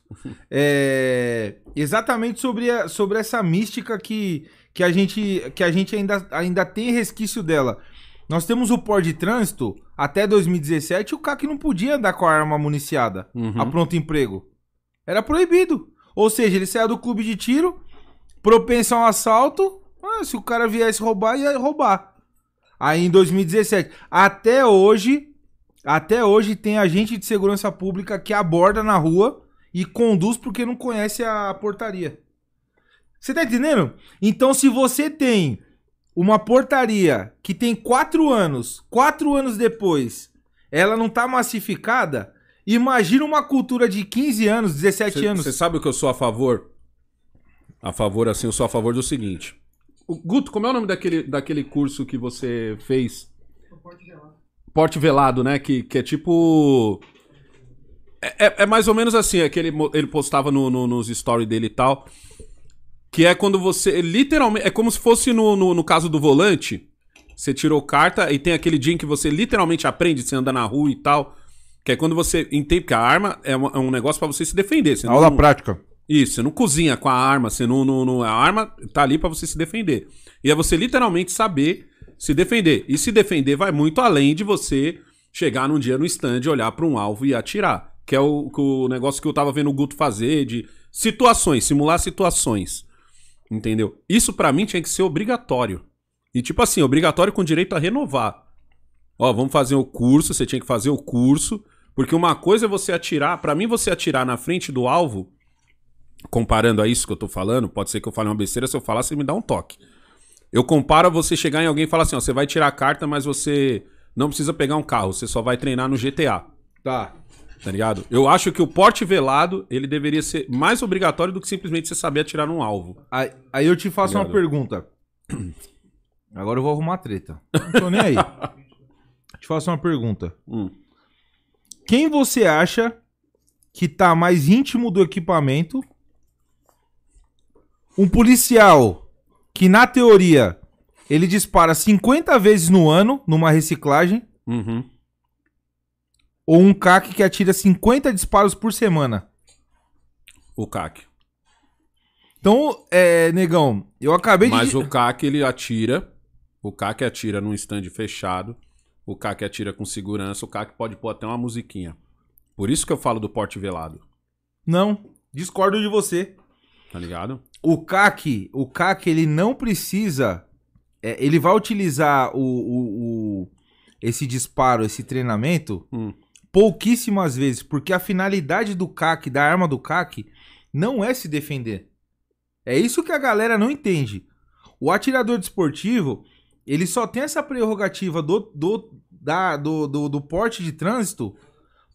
É, exatamente sobre, a- sobre essa mística que, que a gente, que a gente ainda, ainda tem resquício dela. Nós temos o pó de trânsito até 2017, o CAC não podia andar com a arma municiada Uhum. a pronto emprego. Era proibido. Ou seja, ele saia do clube de tiro, propenso a um assalto. ah, se o cara viesse roubar, ia roubar. Aí em 2017, até hoje, até hoje tem agente de segurança pública que aborda na rua e conduz porque não conhece a portaria. Você tá entendendo? Então, se você tem uma portaria que tem quatro anos, quatro anos depois, ela não tá massificada, imagina uma cultura de 15 anos, 17 anos. Você sabe o que eu sou a favor? A favor, assim, eu sou a favor do seguinte. O, Guto, como é o nome daquele, daquele curso que você fez? Porte velado, né? Que, que é tipo. É, é- é mais ou menos assim, é que ele, mo- ele postava no, no- nos stories dele e tal. Que é quando você. Literalmente. É como se fosse no, no, no caso do volante. Você tirou carta e tem aquele dia em que você literalmente aprende, você anda na rua e tal. Que é quando você entende que a arma é, uma- é um negócio pra você se defender. Você não- prática. isso, você não cozinha com a arma, você não, não, não- a arma tá ali pra você se defender. E é você literalmente saber se defender. E se defender vai muito além de você chegar num dia no stand, olhar pra um alvo e atirar. Que é o, o negócio que eu tava vendo o Guto fazer de situações, simular situações. Entendeu? Isso pra mim tinha que ser obrigatório. E tipo assim, obrigatório com direito a renovar. Ó, vamos fazer o curso, você tinha que fazer o curso, porque uma coisa é você atirar, Pra mim você atirar na frente do alvo comparando a isso que eu tô falando, pode ser que eu fale uma besteira, se eu falar, você me dá um toque. Eu comparo você chegar em alguém e falar assim, ó, você vai tirar a carta, mas você não precisa pegar um carro, você só vai treinar no GTA, Tá. Tá ligado? Eu acho que o porte velado, ele deveria ser mais obrigatório do que simplesmente você saber atirar num alvo. Aí, aí eu te faço uma Obrigado. pergunta. Agora eu vou arrumar treta. Não tô nem aí. te faço uma pergunta. Hum. Quem você acha que tá mais íntimo do equipamento? Um policial que, na teoria, ele dispara 50 vezes no ano numa reciclagem, Uhum. Ou um CAC que atira 50 disparos por semana? O CAC. Então, é, negão, eu acabei Mas de. o CAC, ele atira, o CAC atira num stand fechado, o CAC atira com segurança, o CAC pode pôr até uma musiquinha. Por isso que eu falo do porte velado, Não, discordo de você. tá ligado? O CAC, o CAC, ele não precisa. é, ele vai utilizar o, o- o- esse disparo, esse treinamento, Hum. Pouquíssimas vezes, porque a finalidade do CAC, da arma do CAC, não é se defender. É isso que a galera não entende. O atirador desportivo, ele só tem essa prerrogativa do, do, da- do, do, do porte de trânsito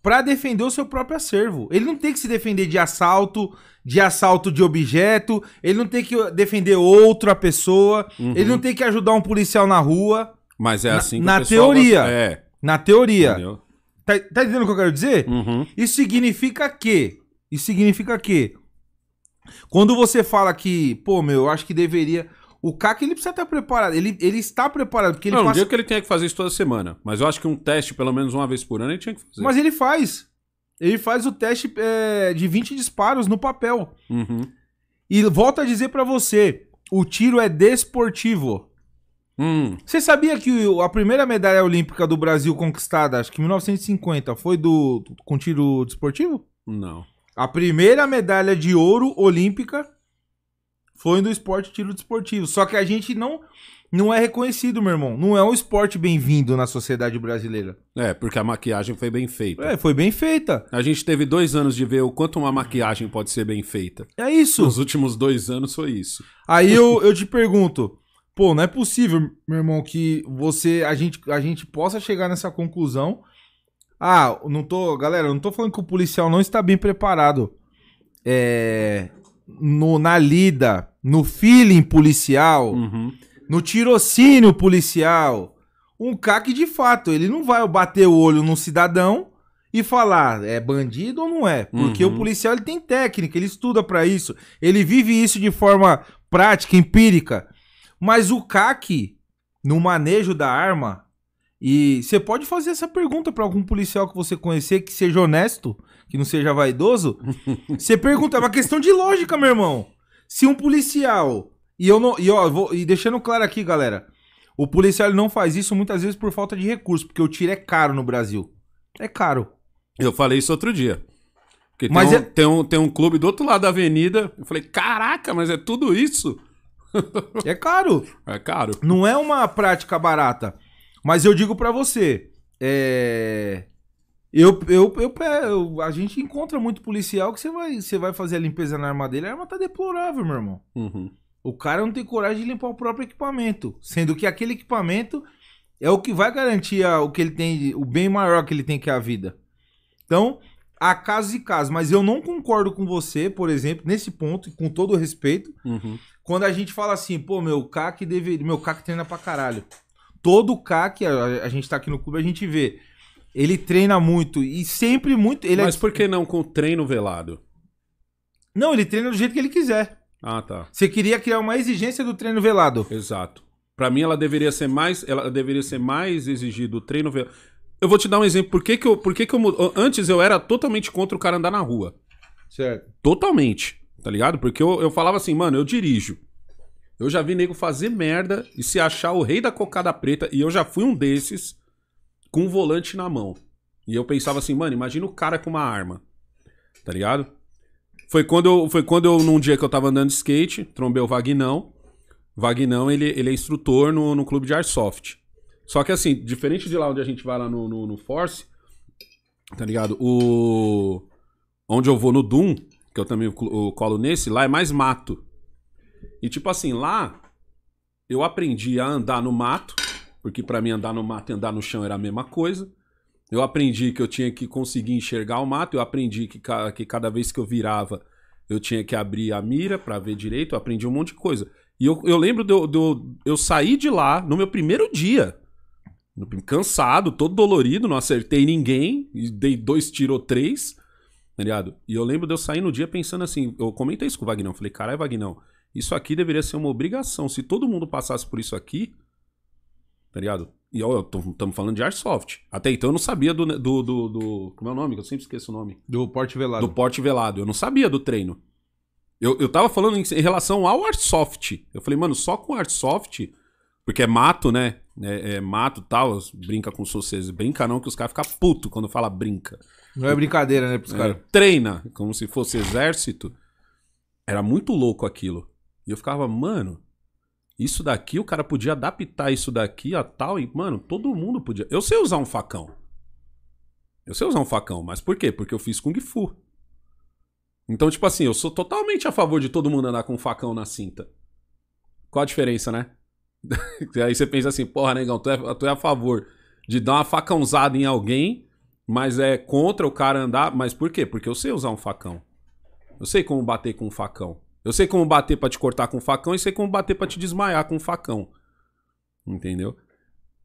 pra defender o seu próprio acervo. Ele não tem que se defender de assalto, de assalto de objeto, ele não tem que defender outra pessoa, Uhum. ele não tem que ajudar um policial na rua. Mas é Na- assim que na o pessoal teoria. gosta- É, Na teoria. entendeu? Tá, tá entendendo o que eu quero dizer? Uhum. Isso significa que. Isso significa que. Quando você fala que, pô, meu, eu acho que deveria. O CAC ele precisa estar preparado. Ele, ele está preparado. Porque ele Não, não passa... digo que ele tenha que fazer isso toda semana, mas eu acho que um teste, pelo menos uma vez por ano, ele tinha que fazer. Mas ele faz. Ele faz o teste é, de 20 disparos no papel. Uhum. E volto a dizer pra você: o tiro é desportivo. Hum, Você sabia que o- a primeira medalha olímpica do Brasil conquistada, acho que em 1950, foi do com tiro desportivo? não. A primeira medalha de ouro olímpica foi no esporte tiro desportivo. Só que a gente não não é reconhecido, meu irmão. Não é um esporte bem-vindo na sociedade brasileira. É, porque a maquiagem foi bem feita. É, foi bem feita. A gente teve dois anos de ver o quanto uma maquiagem pode ser bem feita. É isso. Nos últimos dois anos foi isso. Aí eu, eu te pergunto, pô, não é possível, meu irmão, que você, a gente, a gente possa chegar nessa conclusão. Ah, não tô, galera, eu não tô falando que o policial não está bem preparado. É, no, na lida, no feeling policial, Uhum. no tirocínio policial. Um CAC, de fato, ele não vai bater o olho num cidadão e falar é bandido ou não é. Porque Uhum. o policial ele tem técnica, ele estuda pra isso, ele vive isso de forma prática, empírica. Mas o CAC, no manejo da arma, e você pode fazer essa pergunta pra algum policial que você conhecer que seja honesto, que não seja vaidoso. Você pergunta, é uma questão de lógica, meu irmão. Se um policial. E eu não. E, ó, vou, e deixando claro aqui, galera. O policial não faz isso muitas vezes por falta de recurso, porque o tiro é caro no Brasil. É caro. Eu falei isso outro dia. Porque tem, Mas um, é- tem, um, tem um clube do outro lado da avenida. Eu falei, caraca, mas é tudo isso? É caro. É caro. Não é uma prática barata. Mas eu digo pra você. É. Eu, eu, eu, eu- a gente encontra muito policial que você vai, você vai fazer a limpeza na arma dele, a arma tá deplorável, meu irmão. Uhum. O cara não tem coragem de limpar o próprio equipamento. Sendo que aquele equipamento é o que vai garantir a- o que ele tem, o bem maior que ele tem que é a vida. Então, há casos e casos, mas eu não concordo com você, por exemplo, nesse ponto, com todo o respeito, Uhum. Quando a gente fala assim, pô, meu CAC deveria, meu CAC treina pra caralho. Todo CAC, a, a gente tá aqui no clube, a gente vê, ele treina muito e sempre muito, ele é- Mas por que não com treino velado? não, ele treina do jeito que ele quiser. Ah, tá. Você queria criar uma exigência do treino velado. Exato. Pra mim, ela deveria ser mais. Ela deveria ser mais exigido o treino velado. Eu vou te dar um exemplo. Por que, que eu. Por que, que eu. Antes eu era totalmente contra o cara andar na rua. Certo. Totalmente. Tá ligado? Porque eu, eu falava assim, mano, eu dirijo. Eu já vi nego fazer merda e se achar o rei da cocada preta. E eu já fui um desses com um volante na mão. E eu pensava assim, mano, imagina o cara com uma arma. Tá ligado? Foi quando eu, foi quando eu num dia que eu tava andando de skate, trombei o Vagnão. Vagnão, ele, ele é instrutor no, no clube de Airsoft. Só que assim, diferente de lá onde a gente vai lá no, no, no Force, tá ligado? O... Onde eu vou no Doom, que eu também colo- nesse, lá é mais mato. E tipo assim, lá eu aprendi a andar no mato, porque pra mim andar no mato e andar no chão era a mesma coisa. Eu aprendi que eu tinha que conseguir enxergar o mato, eu aprendi que, ca- que cada vez que eu virava eu tinha que abrir a mira pra ver direito, eu aprendi um monte de coisa. E eu, eu lembro de eu, eu, eu sair de lá no meu primeiro dia. Cansado, todo dolorido, não acertei ninguém, dei dois tiros ou três, tá ligado? E eu lembro de eu sair no dia pensando assim, eu comentei isso com o Vagnão, falei, caralho, Vagnão, isso aqui deveria ser uma obrigação. Se todo mundo passasse por isso aqui, tá ligado? E ó, estamos falando de Airsoft. Até então eu não sabia do, do, do, do- Como é o nome? Que eu sempre esqueço o nome. Do porte velado. Do porte velado. Eu não sabia do treino. Eu, eu tava falando em, em relação ao Airsoft. Eu falei, mano, só com Airsoft, porque é mato, né? É, é mato e tal, brinca com vocês. Brinca não, que os caras ficam puto quando fala brinca. Não é brincadeira, né, pros É, caras. treina, como se fosse exército. Era muito louco aquilo. E eu ficava, mano, isso daqui, o cara podia adaptar isso daqui a tal, e, mano, todo mundo podia. Eu sei usar um facão. Eu sei usar um facão, mas por quê? Porque eu fiz Kung Fu. Então, tipo assim, eu sou totalmente a favor de todo mundo andar com um facão na cinta. Qual a diferença, né? Aí você pensa assim, porra, negão, tu é, tu é a favor de dar uma facãozada em alguém, mas é contra o cara andar. Mas por quê? Porque eu sei usar um facão. Eu sei como bater com um facão. Eu sei como bater pra te cortar com um facão e sei como bater pra te desmaiar com um facão. Entendeu?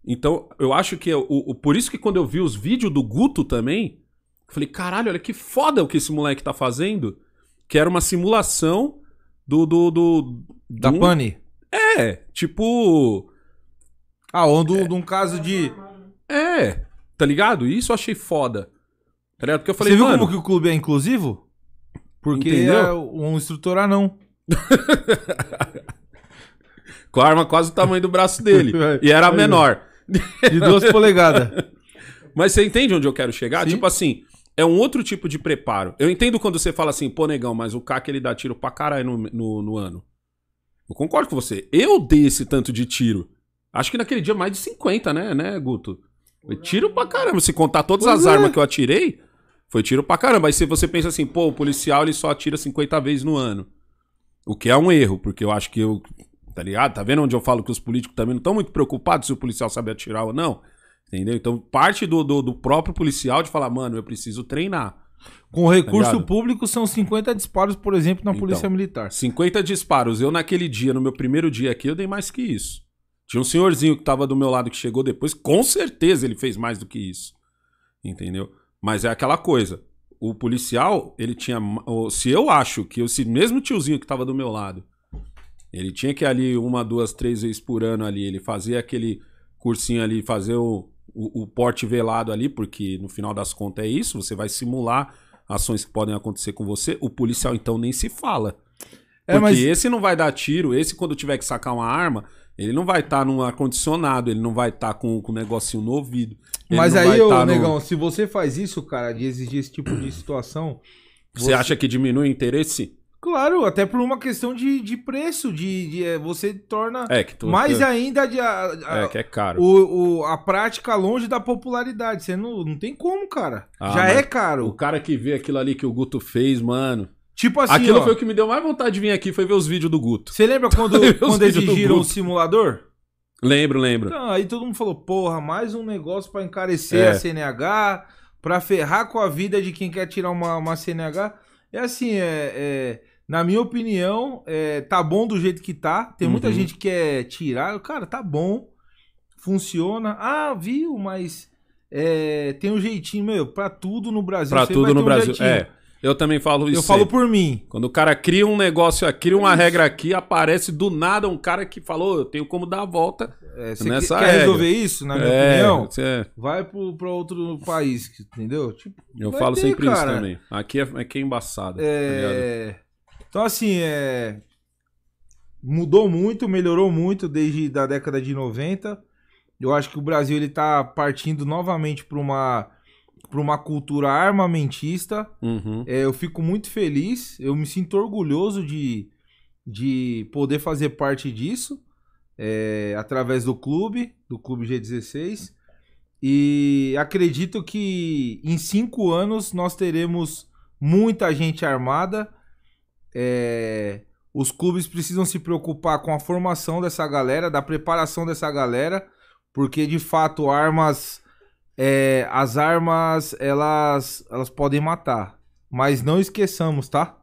Então, eu acho que o, o- por isso que quando eu vi os vídeos do Guto também, eu falei, caralho, olha que foda o que esse moleque tá fazendo. Que era uma simulação do. do, do Da do- pane. É, tipo. Ah, ou do, de um caso de. É, tá ligado? Isso eu achei foda. Tá ligado? Porque eu falei, Você viu mano, como que o clube é inclusivo? Porque Entendeu? é um instrutor anão. com a arma quase o tamanho do braço dele. É. e era menor. De duas polegadas. Mas você entende onde eu quero chegar? Sim. Tipo assim, é um outro tipo de preparo. Eu entendo quando você fala assim, pô, negão, mas o CAC ele dá tiro pra caralho no, no, no ano. Eu concordo com você. Eu dei esse tanto de tiro. Acho que naquele dia mais de 50, né, né, Guto? Foi tiro pra caramba. Se contar todas Pois as é. armas que eu atirei, foi tiro pra caramba. Aí se você pensa assim, pô, o policial ele só atira 50 vezes no ano. O que é um erro, porque eu acho que eu. Tá ligado? Tá vendo onde eu falo que os políticos também não estão muito preocupados se o policial sabe atirar ou não? Entendeu? Então, parte do, do, do próprio policial de falar, mano, eu preciso treinar. Com recurso ligado? público são 50 disparos, por exemplo, na Então. Polícia Militar. 50 disparos. Eu, naquele dia, no meu primeiro dia aqui, eu dei mais que isso. Tinha um senhorzinho que tava do meu lado que chegou depois, com certeza ele fez mais do que isso. Entendeu? Mas é aquela coisa. O policial, ele tinha. Se eu acho que esse mesmo tiozinho que tava do meu lado, ele tinha que ali uma, duas, três vezes por ano ali, ele fazia aquele cursinho ali, fazer o, o, o porte velado ali, porque no final das contas é isso, você vai simular ações que podem acontecer com você. O policial, então, nem se fala. É, Porque mas- esse não vai dar tiro, esse quando tiver que sacar uma arma, ele não vai estar num ar-condicionado, ele não vai estar com com um negocinho no ouvido. Mas aí, ô, tá no- negão, se você faz isso, cara, de exigir esse tipo de situação. Você acha que diminui o interesse? Claro, até por uma questão de, de preço, de, de, é, você torna É, que tu, mais que, ainda de, a, a- é, que é caro. o, o- a prática longe da popularidade. Você não, não tem como, cara. Ah, Já é O caro. cara que vê aquilo ali que o Guto fez, mano. Tipo assim, Aquilo ó, foi o que me deu mais vontade de vir aqui, foi ver os vídeos do Guto. você lembra quando, quando exigiram o Guto. simulador? Lembro, lembro. Então, aí todo mundo falou, porra, mais um negócio pra encarecer É. a CNH, pra ferrar com a vida de quem quer tirar uma, uma CNH. É assim, é, é, na minha opinião, é, tá bom do jeito que tá. Tem muita Uhum. gente que quer tirar. Cara, tá bom. Funciona. Ah, viu, mas é, tem um jeitinho, meu, pra tudo no Brasil. Pra tudo no um Brasil. jeitinho. É, eu também falo isso. Eu falo sempre. por mim. Quando o cara cria um negócio, cria uma regra aqui, aparece do nada um cara que falou, eu tenho como dar a volta. É, você Nessa quer, quer regra. resolver isso, na minha é, opinião? é, Vai pro, pra outro país, entendeu? Tipo, eu falo ter, sempre cara. isso também. Aqui é, aqui é embaçado. tá ligado? É... Então, assim, é... mudou muito, melhorou muito desde da década de 90. Eu acho que o Brasil ele tá partindo novamente para uma, pra uma cultura armamentista. Uhum. É, eu fico muito feliz, eu me sinto orgulhoso de, de poder fazer parte disso é, através do clube, do Clube G16. E acredito que em cinco anos nós teremos muita gente armada. É, os clubes precisam se preocupar com a formação dessa galera, da preparação dessa galera, porque de fato armas, é, as armas elas, elas podem matar, mas não esqueçamos, tá?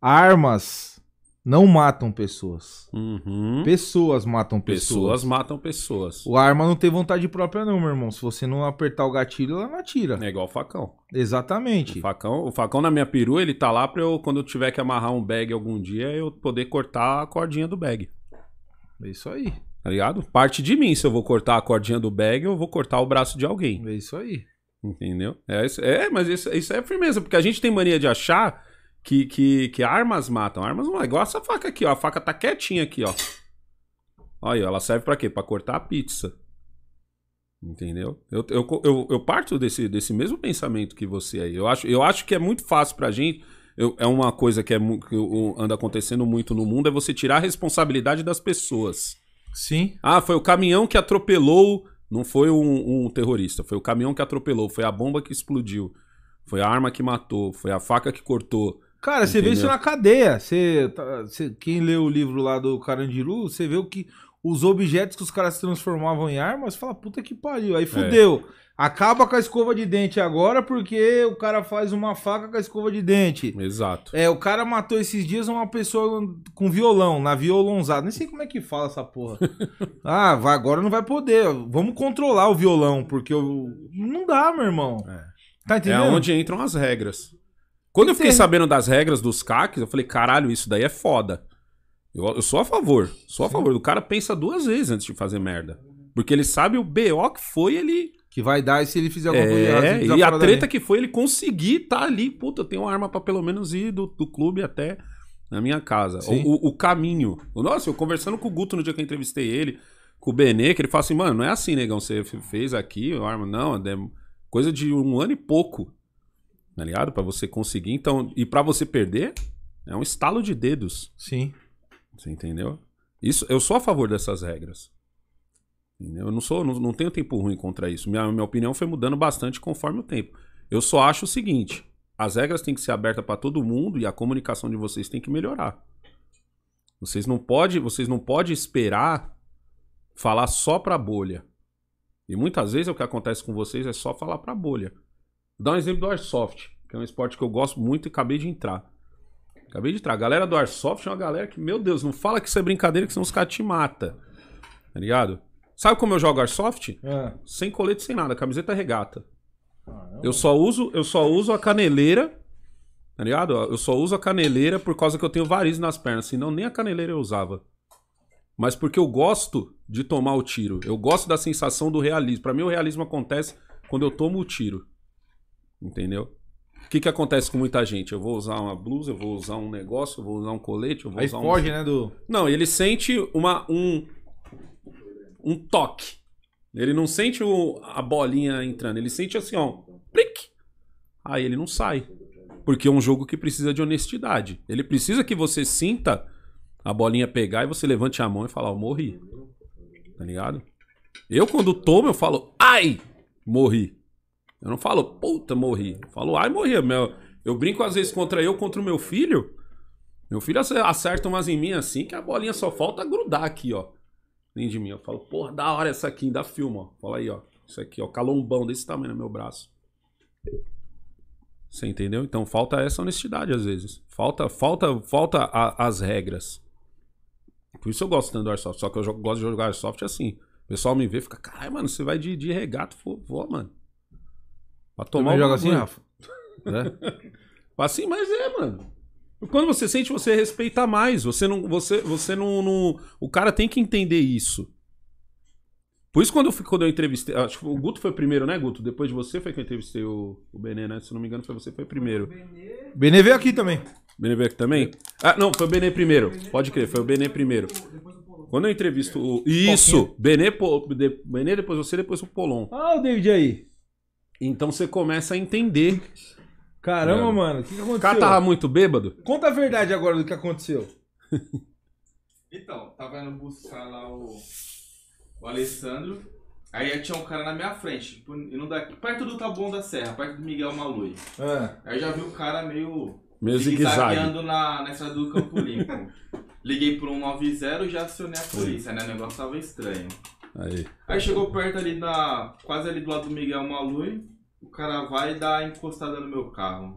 Armas não matam pessoas, Uhum. pessoas matam pessoas. Pessoas matam pessoas. O arma não tem vontade própria não, meu irmão. Se você não apertar o gatilho, ela não atira. É igual o facão. Exatamente. O facão, o facão na minha perua, ele tá lá pra eu, quando eu tiver que amarrar um bag algum dia, eu poder cortar a cordinha do bag. É isso aí. Tá ligado? Parte de mim, se eu vou cortar a cordinha do bag, eu vou cortar o braço de alguém. É isso aí. Entendeu? É, isso- é mas isso, isso é firmeza, porque a gente tem mania de achar que, que, que armas matam. Armas não é igual essa faca aqui, ó. A faca tá quietinha aqui, ó. Olha, ela serve pra quê? Pra cortar a pizza. Entendeu? Eu, eu, eu, eu parto desse, desse mesmo pensamento que você aí. Eu acho, eu acho que é muito fácil pra gente. eu- é uma coisa que, é, que anda acontecendo muito no mundo, é você tirar a responsabilidade das pessoas. Sim. Ah, foi o caminhão que atropelou. Não foi um, um terrorista, foi o caminhão que atropelou, foi a bomba que explodiu, foi a arma que matou, foi a faca que cortou. Cara, você vê Entendeu? isso na cadeia. Você, tá- você- quem leu o livro lá do Carandiru, você vê o que os objetos que os caras transformavam em armas, fala, puta que pariu. É. Aí fudeu. Acaba com a escova de dente agora porque o cara faz uma faca com a escova de dente. Exato. É, o cara matou esses dias uma pessoa com violão, na violonzada. Nem sei como é que fala essa porra. ah, vai, agora não vai poder. Vamos controlar o violão, porque o... não dá, meu irmão. Tá É entendendo? onde entram as regras. Quando eu fiquei sabendo das regras dos CACs, eu falei, caralho, isso daí é foda. Eu, eu sou a favor, sou a Sim. favor. O cara pensa duas vezes antes de fazer merda. Porque ele sabe o BO que foi ele. Que vai dar se ele fizer alguma coisa errada. É, ele e a treta que foi ele conseguir tá ali. Puta, eu tenho uma arma pra pelo menos ir do, do clube até na minha casa. O, o- o caminho. Nossa, eu conversando com o Guto no dia que eu entrevistei ele, com o Benê, que ele fala assim, mano, não é assim, negão, você fez aqui a arma. Não, é coisa de um ano e pouco. Tá ligado? Pra você conseguir. Então, e pra você perder, é um estalo de dedos. Sim. Você entendeu? Isso, eu sou a favor dessas regras. Eu não sou, não, não tenho tempo ruim contra isso. Minha, minha opinião foi mudando bastante conforme o tempo. Eu só acho o seguinte: as regras têm que ser abertas para todo mundo e a comunicação de vocês tem que melhorar. Vocês não podem, vocês não pode esperar falar só para bolha. E muitas vezes o que acontece com vocês é só falar para bolha. Vou dar um exemplo do airsoft, que é um esporte que eu gosto muito e acabei de entrar. Acabei de entrar. A galera do airsoft é uma galera que, meu Deus, não fala que isso é brincadeira, que senão os caras te matam. Tá ligado? Sabe como eu jogo airsoft? É. Sem colete, sem nada, camiseta regata. Eu só uso, eu só uso a caneleira, tá ligado? Eu só uso a caneleira por causa que eu tenho varizes nas pernas, senão nem a caneleira eu usava. Mas porque eu gosto de tomar o tiro. Eu gosto da sensação do realismo. Pra mim o realismo acontece quando eu tomo o tiro. Entendeu? O que que acontece com muita gente? Eu vou usar uma blusa, eu vou usar um negócio, eu vou usar um colete, eu vou Aí usar um foge, né, do... não, ele sente uma, um, um toque. Ele não sente o- a bolinha entrando, ele sente assim, ó, plic. Aí ele não sai. Porque é um jogo que precisa de honestidade. Ele precisa que você sinta a bolinha pegar e você levante a mão e falar, eu morri. Tá ligado? Eu, quando tomo, eu falo, ai, morri. Eu não falo, puta, morri. Eu falo, ai, morri. Meu, eu brinco às vezes contra eu, contra o meu filho. Meu filho ace- acerta umas em mim assim que a bolinha só falta grudar aqui, ó. Dentro de mim. Eu falo, porra, da hora essa aqui, dá filme, ó. Fala aí, ó. Isso aqui, ó. Calombão desse tamanho no meu braço. Você entendeu? Então falta essa honestidade às vezes. Falta, falta, falta a- as regras. Por isso eu gosto tanto do Airsoft. Só que eu jogo- gosto de jogar Airsoft assim. O pessoal me vê e fica, caralho, mano, você vai de, de regata, vou, vou, mano. Pra tomar o joga assim. Rafa? É? Assim, mas é, mano. Quando você sente, você respeita mais. Você não. Você, você não, não- O cara tem que entender isso. Por isso, quando eu, quando eu entrevistei. Acho que o Guto foi primeiro, né, Guto? Depois de você foi que eu entrevistei o, o Benê, né? Se não me engano, foi você que foi primeiro. Benê veio aqui também. Benê veio aqui também? Ah, não, foi o Benê primeiro. Pode crer, foi o Benê primeiro. Quando eu entrevisto o. Isso! Benê, Benê, depois você, depois o Polon. Ah, o David aí. Então você começa a entender. Caramba, É. mano, o que, que O aconteceu? cara tava muito bêbado. Conta a verdade agora do que aconteceu. Então, tava indo buscar lá o, o Alessandro. Aí tinha um cara na minha frente, indo daqui, perto do Taboão da Serra, perto do Miguel Malui. É. Aí eu já vi o cara meio Meio zigue-zague. zigue-zagueando na, na estrada do Campo Limpo. Liguei pro 190 e já acionei a polícia, né? O negócio tava estranho. Aí. Aí chegou perto ali na. quase ali do lado do Miguel Malui, o cara vai dar encostada no meu carro.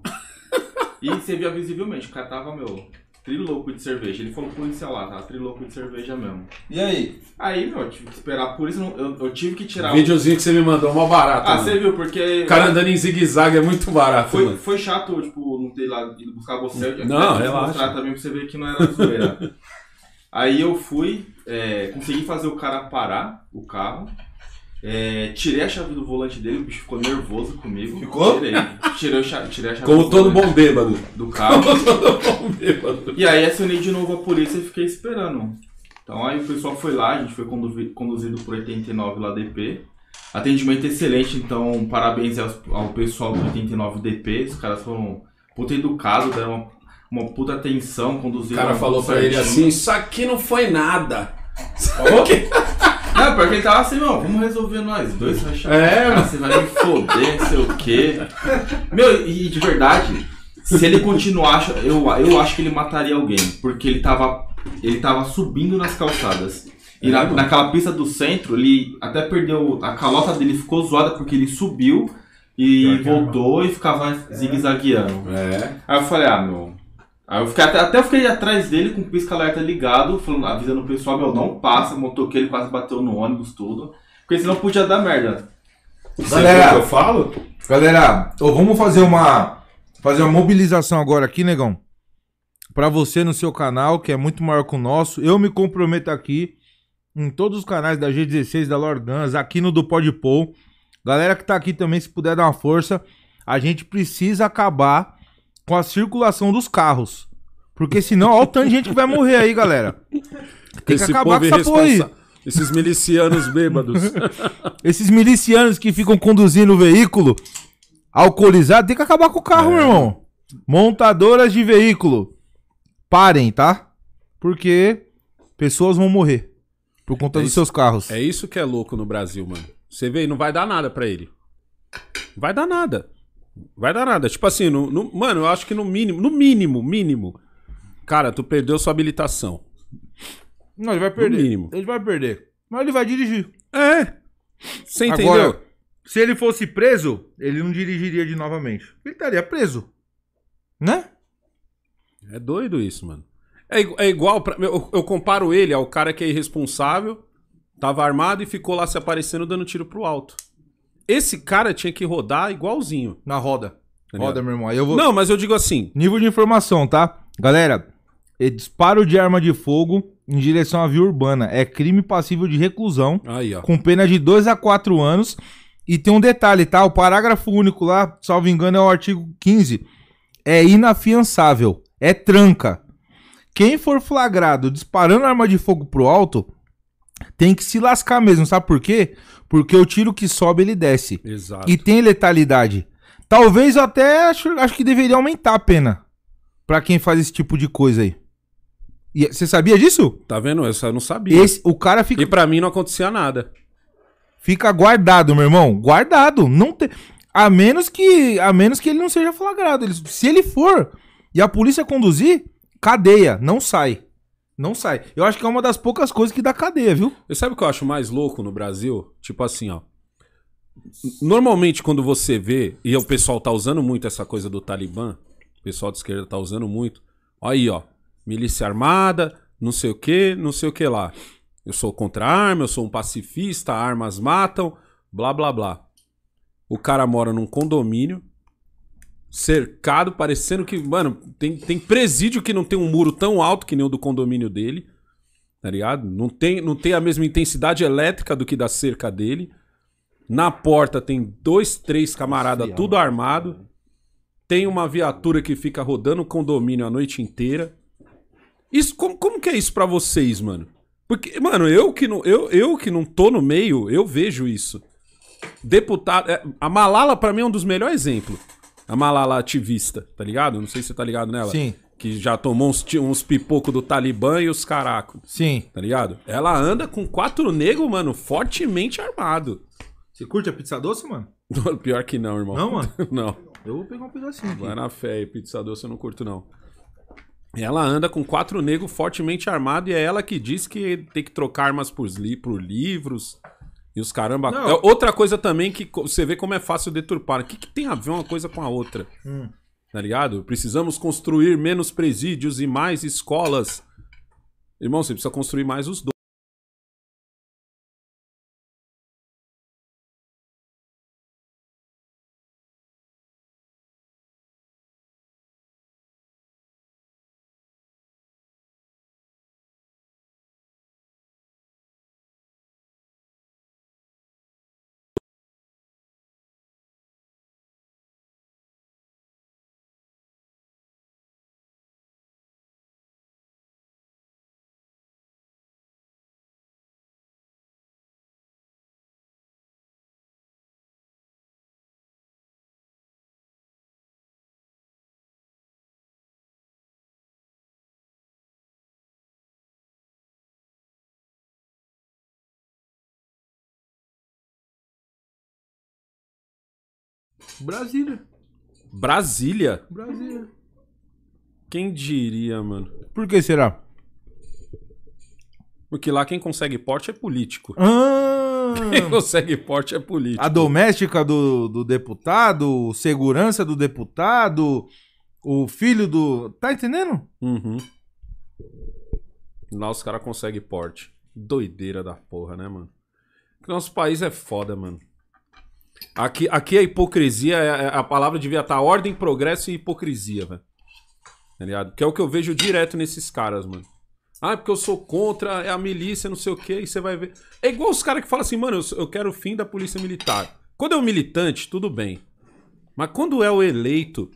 E você via visivelmente, o cara tava, meu, trilouco de cerveja. Ele falou pro policial lá, tava trilouco de cerveja mesmo. E aí? Aí, meu, eu tive que esperar polícia, não- eu, eu tive que tirar o. Videozinho que você me mandou, mó barato. Ah, mano. você viu, porque. O cara andando em zigue-zague é muito barato, Foi, mano. foi chato, tipo, não ter lá ido buscar você. Eu Não, quero te relaxa. mostrar também pra você ver que não era zoeira. Aí eu fui, é, consegui fazer o cara parar o carro. É, tirei a chave do volante dele, o bicho ficou nervoso comigo. Ficou? Tirei. Tirei, o cha- tirei a chave Como do todo volante bom bêbado. do carro. todo bom bêbado. E aí acionei de novo a polícia e fiquei esperando. Então aí o pessoal foi lá, a gente foi conduzi- conduzido por 89 lá DP. Atendimento excelente, então parabéns ao, ao pessoal do 89 DP. Os caras foram puta educados, deram uma, uma puta atenção, O conduziram. cara falou pra ele assim: Isso aqui não foi nada. Não, porque ele tava assim, meu, vamos resolver nós dois, você vai chamar É, cara, você vai me foder, não sei o quê. Meu, e de verdade, se ele continuar, eu, eu acho que ele mataria alguém, porque ele tava, ele tava subindo nas calçadas. E na, naquela pista do centro, ele até perdeu, a calota dele ficou zoada porque ele subiu e voltou e ficava zigue-zagueando. É. Aí eu falei, ah, meu. Aí eu fiquei até, até eu fiquei atrás dele com o pisca-alerta ligado, falando, avisando o pessoal, meu, não passa, motoqueiro quase bateu no ônibus, tudo. Porque senão podia dar merda. Galera. que eu falo? Galera, vamos fazer uma fazer uma mobilização agora aqui, negão. Pra você no seu canal, que é muito maior que o nosso. Eu me comprometo aqui em todos os canais da G16, da Lordans, aqui no do Podpol. Galera que tá aqui também, se puder dar uma força, a gente precisa acabar com a circulação dos carros. Porque senão, olha o tanto de gente que vai morrer aí, galera. Tem que acabar com essa porra aí. Esses milicianos bêbados. Esses milicianos que ficam conduzindo o veículo alcoolizado, tem que acabar com o carro, meu irmão. Montadoras de veículo, parem, tá? Porque pessoas vão morrer por conta É dos isso- seus carros. É isso que é louco no Brasil, mano. Você vê, não vai dar nada pra ele. Vai dar nada. Vai dar nada. Tipo assim, no, no- mano, eu acho que no mínimo, no mínimo, mínimo. Cara, tu perdeu sua habilitação. Não, ele vai perder. mínimo. Ele vai perder. Mas ele vai dirigir. É. Você entendeu? Agora, se ele fosse preso, ele não dirigiria de novamente. Ele estaria preso. Né? É doido isso, mano. É, é igual, pra, eu, eu comparo ele ao cara que é irresponsável, tava armado e ficou lá se aparecendo dando tiro pro alto. Esse cara tinha que rodar igualzinho. Na roda. Tá Roda, meu irmão. Aí eu vou. Não, mas eu digo assim, Nível de informação, tá? Galera, é disparo de arma de fogo em direção à via urbana é crime passível de reclusão, aí ó. com pena de 2 a 4 anos. E tem um detalhe, tá? O parágrafo único lá, salvo engano, é o artigo 15. É inafiançável. É tranca. Quem for flagrado disparando arma de fogo pro alto tem que se lascar mesmo, sabe por quê? Porque o tiro que sobe ele desce. Exato. E tem letalidade. Talvez eu até acho, acho que deveria aumentar a pena pra quem faz esse tipo de coisa aí. E você sabia disso? Tá vendo? Eu só não sabia. Esse, o cara fica, E pra mim não acontecia nada. fica guardado, meu irmão. Guardado. Não tem, a menos que a menos que ele não seja flagrado. Ele- se ele for e a polícia conduzir, cadeia, não sai. Não sai. Eu acho que é uma das poucas coisas que dá cadeia, viu? E sabe o que eu acho mais louco no Brasil? Tipo assim, ó. Normalmente, quando você vê, e o pessoal tá usando muito essa coisa do Talibã, o pessoal de esquerda tá usando muito. Aí, ó. Milícia armada, não sei o que, não sei o que lá. Eu sou contra a arma, eu sou um pacifista, armas matam, blá blá blá. O cara mora num condomínio, cercado, parecendo que. Mano, tem, tem presídio que não tem um muro tão alto que nem o do condomínio dele tá ligado? Não tem, não tem a mesma intensidade elétrica do que da cerca dele. Na porta tem dois, três camaradas, tudo armado. Tem uma viatura que fica rodando o condomínio a noite inteira. Isso, como, como que é isso pra vocês, mano? Porque, mano, eu que, não, eu, eu que não tô no meio, eu vejo isso. Deputado. é, a Malala, pra mim, é um dos melhores exemplos. A Malala ativista, tá ligado? Não sei se você tá ligado nela. Sim. Que já tomou uns, uns pipocos do Talibã e os caracos Sim. tá ligado? Ela anda com quatro negros, mano, fortemente armado. Você curte a pizza doce, mano? Pior que não, irmão. Não, mano? não. Eu vou pegar um pedacinho aqui. Vai na fé aí, pizza doce eu não curto, não. Ela anda com quatro negros fortemente armados e é ela que diz que tem que trocar armas por, li por livros e os caramba. Não. É outra coisa também que você vê como é fácil deturpar. O que, que tem a ver uma coisa com a outra? Hum. Tá ligado? Precisamos construir menos presídios e mais escolas. Irmão, você precisa construir mais os dois. Brasília. Brasília? Brasília. Quem diria, mano? Por que será? Porque lá quem consegue porte é político. Ah, Quem consegue porte é político. a doméstica do, do deputado, segurança do deputado, o filho do. Tá entendendo? Uhum. Lá os caras conseguem porte. Doideira da porra, né, mano? Porque Nosso país é foda, mano. Aqui, aqui a hipocrisia, é- é- a palavra devia estar ordem, progresso e hipocrisia, velho. Tá? Que é o que eu vejo direto nesses caras, mano. Ah, porque eu sou contra, é a milícia, não sei o quê, e você vai ver. É igual os caras que falam assim, mano, eu, eu quero o fim da polícia militar. Quando é o militante, tudo bem. Mas quando é o eleito,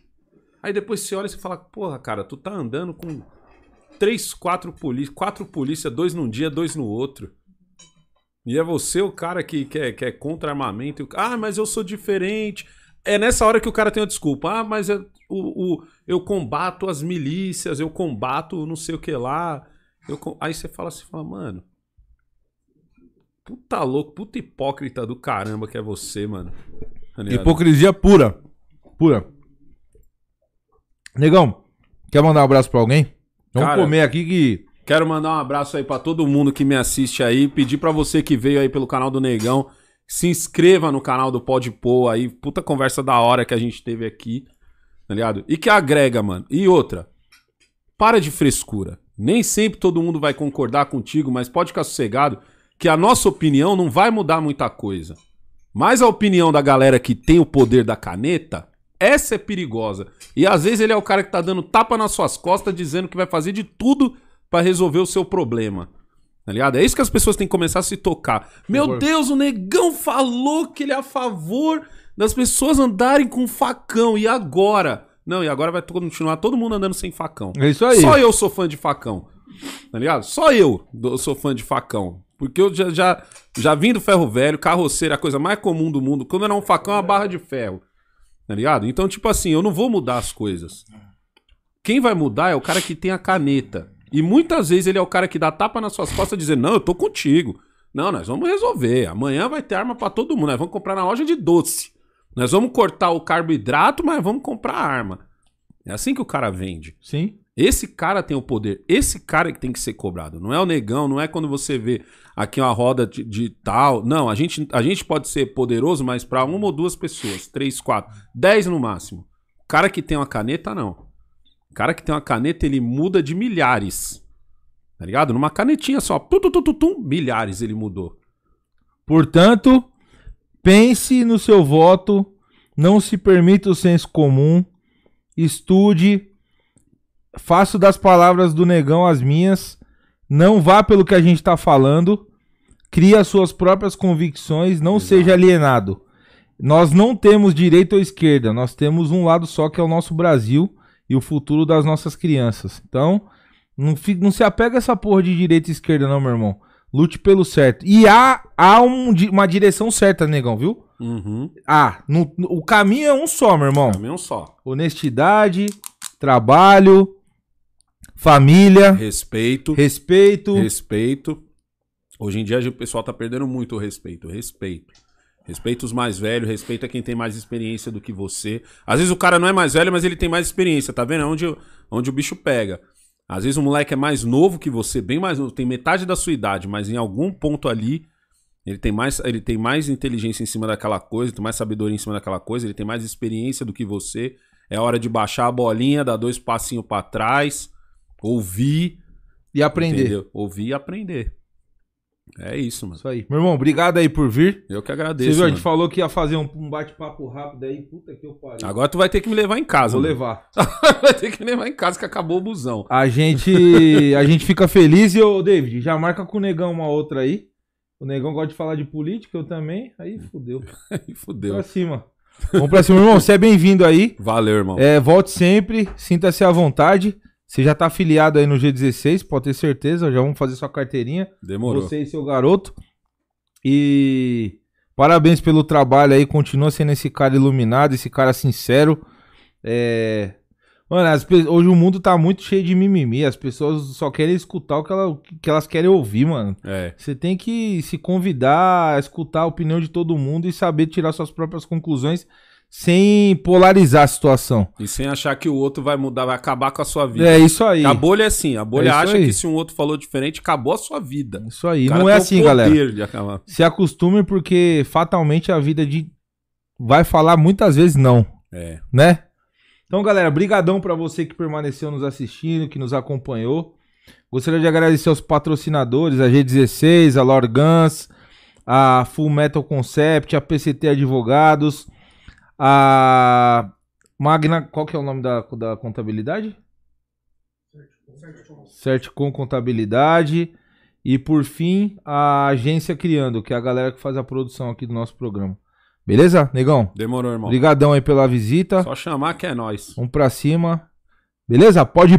aí depois você olha e você fala, porra, cara, tu tá andando com três, quatro polícias, quatro polícias, dois num dia, dois no outro. E é você o cara que, que, é, que é contra armamento. e Ah, mas eu sou diferente. É nessa hora que o cara tem a desculpa. Ah, mas eu, o, o- eu combato as milícias, eu combato não sei o que lá. Eu aí você fala assim, fala, mano. Puta louco, puta hipócrita do caramba que é você, mano. Tá? Hipocrisia pura. Pura. Negão, quer mandar um abraço pra alguém? Vamos Cara, comer aqui que. Quero mandar um abraço aí pra todo mundo que me assiste aí. Pedir pra você que veio aí pelo canal do Negão, se inscreva no canal do Pode Pô aí. Puta conversa da hora que a gente teve aqui, tá ligado? E que agrega, mano. E outra, para de frescura. Nem sempre todo mundo vai concordar contigo, mas pode ficar sossegado que a nossa opinião não vai mudar muita coisa. Mas a opinião da galera que tem o poder da caneta, essa é perigosa. E às vezes ele é o cara que tá dando tapa nas suas costas, dizendo que vai fazer de tudo pra resolver o seu problema. Tá ligado? É isso que as pessoas têm que começar a se tocar. Meu. Deus, o negão falou que ele é a favor das pessoas andarem com facão. E agora? Não, e agora vai continuar todo mundo andando sem facão. É isso aí. Só eu sou fã de facão. Tá ligado? Só eu sou fã de facão. Porque eu já, já, já vim do ferro velho, carroceiro, é a coisa mais comum do mundo. Quando era um facão, é uma barra de ferro. Tá ligado? Então, tipo assim, eu não vou mudar as coisas. Quem vai mudar é o cara que tem a caneta. E muitas vezes ele é o cara que dá tapa nas suas costas dizendo: Não, eu tô contigo. Não, nós vamos resolver. Amanhã vai ter arma pra todo mundo. Nós vamos comprar na loja de doce. Nós vamos cortar o carboidrato, mas vamos comprar arma. É assim que o cara vende. Sim. Esse cara tem o poder. Esse cara que tem que ser cobrado. Não é o negão, não é quando você vê aqui uma roda de, de tal. Não, a gente, a gente pode ser poderoso, mas pra uma ou duas pessoas. Três, quatro, dez no máximo. O cara que tem uma caneta, não. O cara que tem uma caneta, ele muda de milhares. Tá ligado? Numa canetinha só. Tum, tum, tum, tum, milhares ele mudou. Portanto, pense no seu voto, não se permita o senso comum, estude, faço das palavras do negão as minhas, não vá pelo que a gente está falando, crie as suas próprias convicções, não seja alienado. Nós não temos direita ou esquerda, nós temos um lado só que é o nosso Brasil e o futuro das nossas crianças. Então, não, fi- não se apega a essa porra de direita e esquerda, não, meu irmão. Lute pelo certo. E há, há um uma direção certa, negão, viu? Uhum. Ah, no- no- o caminho é um só, meu irmão. Caminhão só. Honestidade, trabalho, família, Respeito. respeito. Respeito. Hoje em dia o pessoal tá perdendo muito o respeito. Respeito. Respeita os mais velhos, respeita quem tem mais experiência do que você. Às vezes o cara não é mais velho, mas ele tem mais experiência, tá vendo? É onde, o- onde o bicho pega. Às vezes o moleque é mais novo que você, bem mais novo, tem metade da sua idade, mas em algum ponto ali ele tem mais, ele tem mais inteligência em cima daquela coisa, tem mais sabedoria em cima daquela coisa, ele tem mais experiência do que você. É hora de baixar a bolinha, dar dois passinhos pra trás, ouvir, E aprender. Entendeu? Ouvir e aprender. É isso, mano. Isso aí. Meu irmão, obrigado aí por vir. Eu que Você agradeço. viu, a gente falou que ia fazer um, um bate-papo rápido aí. Puta que eu pariu. Agora tu vai ter que me levar em casa. Vou mano. levar. vai ter que me levar em casa que acabou o busão. A gente, a gente fica feliz e, ô, David, já marca com o Negão uma outra aí. O Negão gosta de falar de política, eu também. Aí fudeu. Aí fudeu. Pra cima. Vamos pra cima, irmão. Você é bem-vindo aí. Valeu, irmão. É, volte sempre, sinta-se à vontade. Você já tá afiliado aí no G16, pode ter certeza. Já vamos fazer sua carteirinha. Demorou. Você e seu garoto. E parabéns pelo trabalho aí. Continua sendo esse cara iluminado, esse cara sincero. É... Mano, as hoje o mundo tá muito cheio de mimimi. As pessoas só querem escutar o que, ela- o que elas querem ouvir, mano. É. Você tem que se convidar a escutar a opinião de todo mundo e saber tirar suas próprias conclusões sem polarizar a situação. E sem achar que o outro vai mudar, vai acabar com a sua vida. É isso aí. A bolha é assim. A bolha É acha aí. que se um outro falou diferente, acabou a sua vida. Isso aí. Não é assim, galera. Se acostume porque fatalmente a vida de vai falar muitas vezes não, É. né? Então, galera, brigadão pra você que permaneceu nos assistindo, que nos acompanhou. Gostaria de agradecer aos patrocinadores, a G16, a Lorgans, a Full Metal Concept, a PCT Advogados, a Magna, qual que é o nome da, da contabilidade? Certicom Contabilidade. E por fim, a Agência Criando, que é a galera que faz a produção aqui do nosso programa. Beleza, negão? Demorou, irmão. Obrigadão aí pela visita. Só chamar que é nós. Vamos pra cima. Beleza? Pode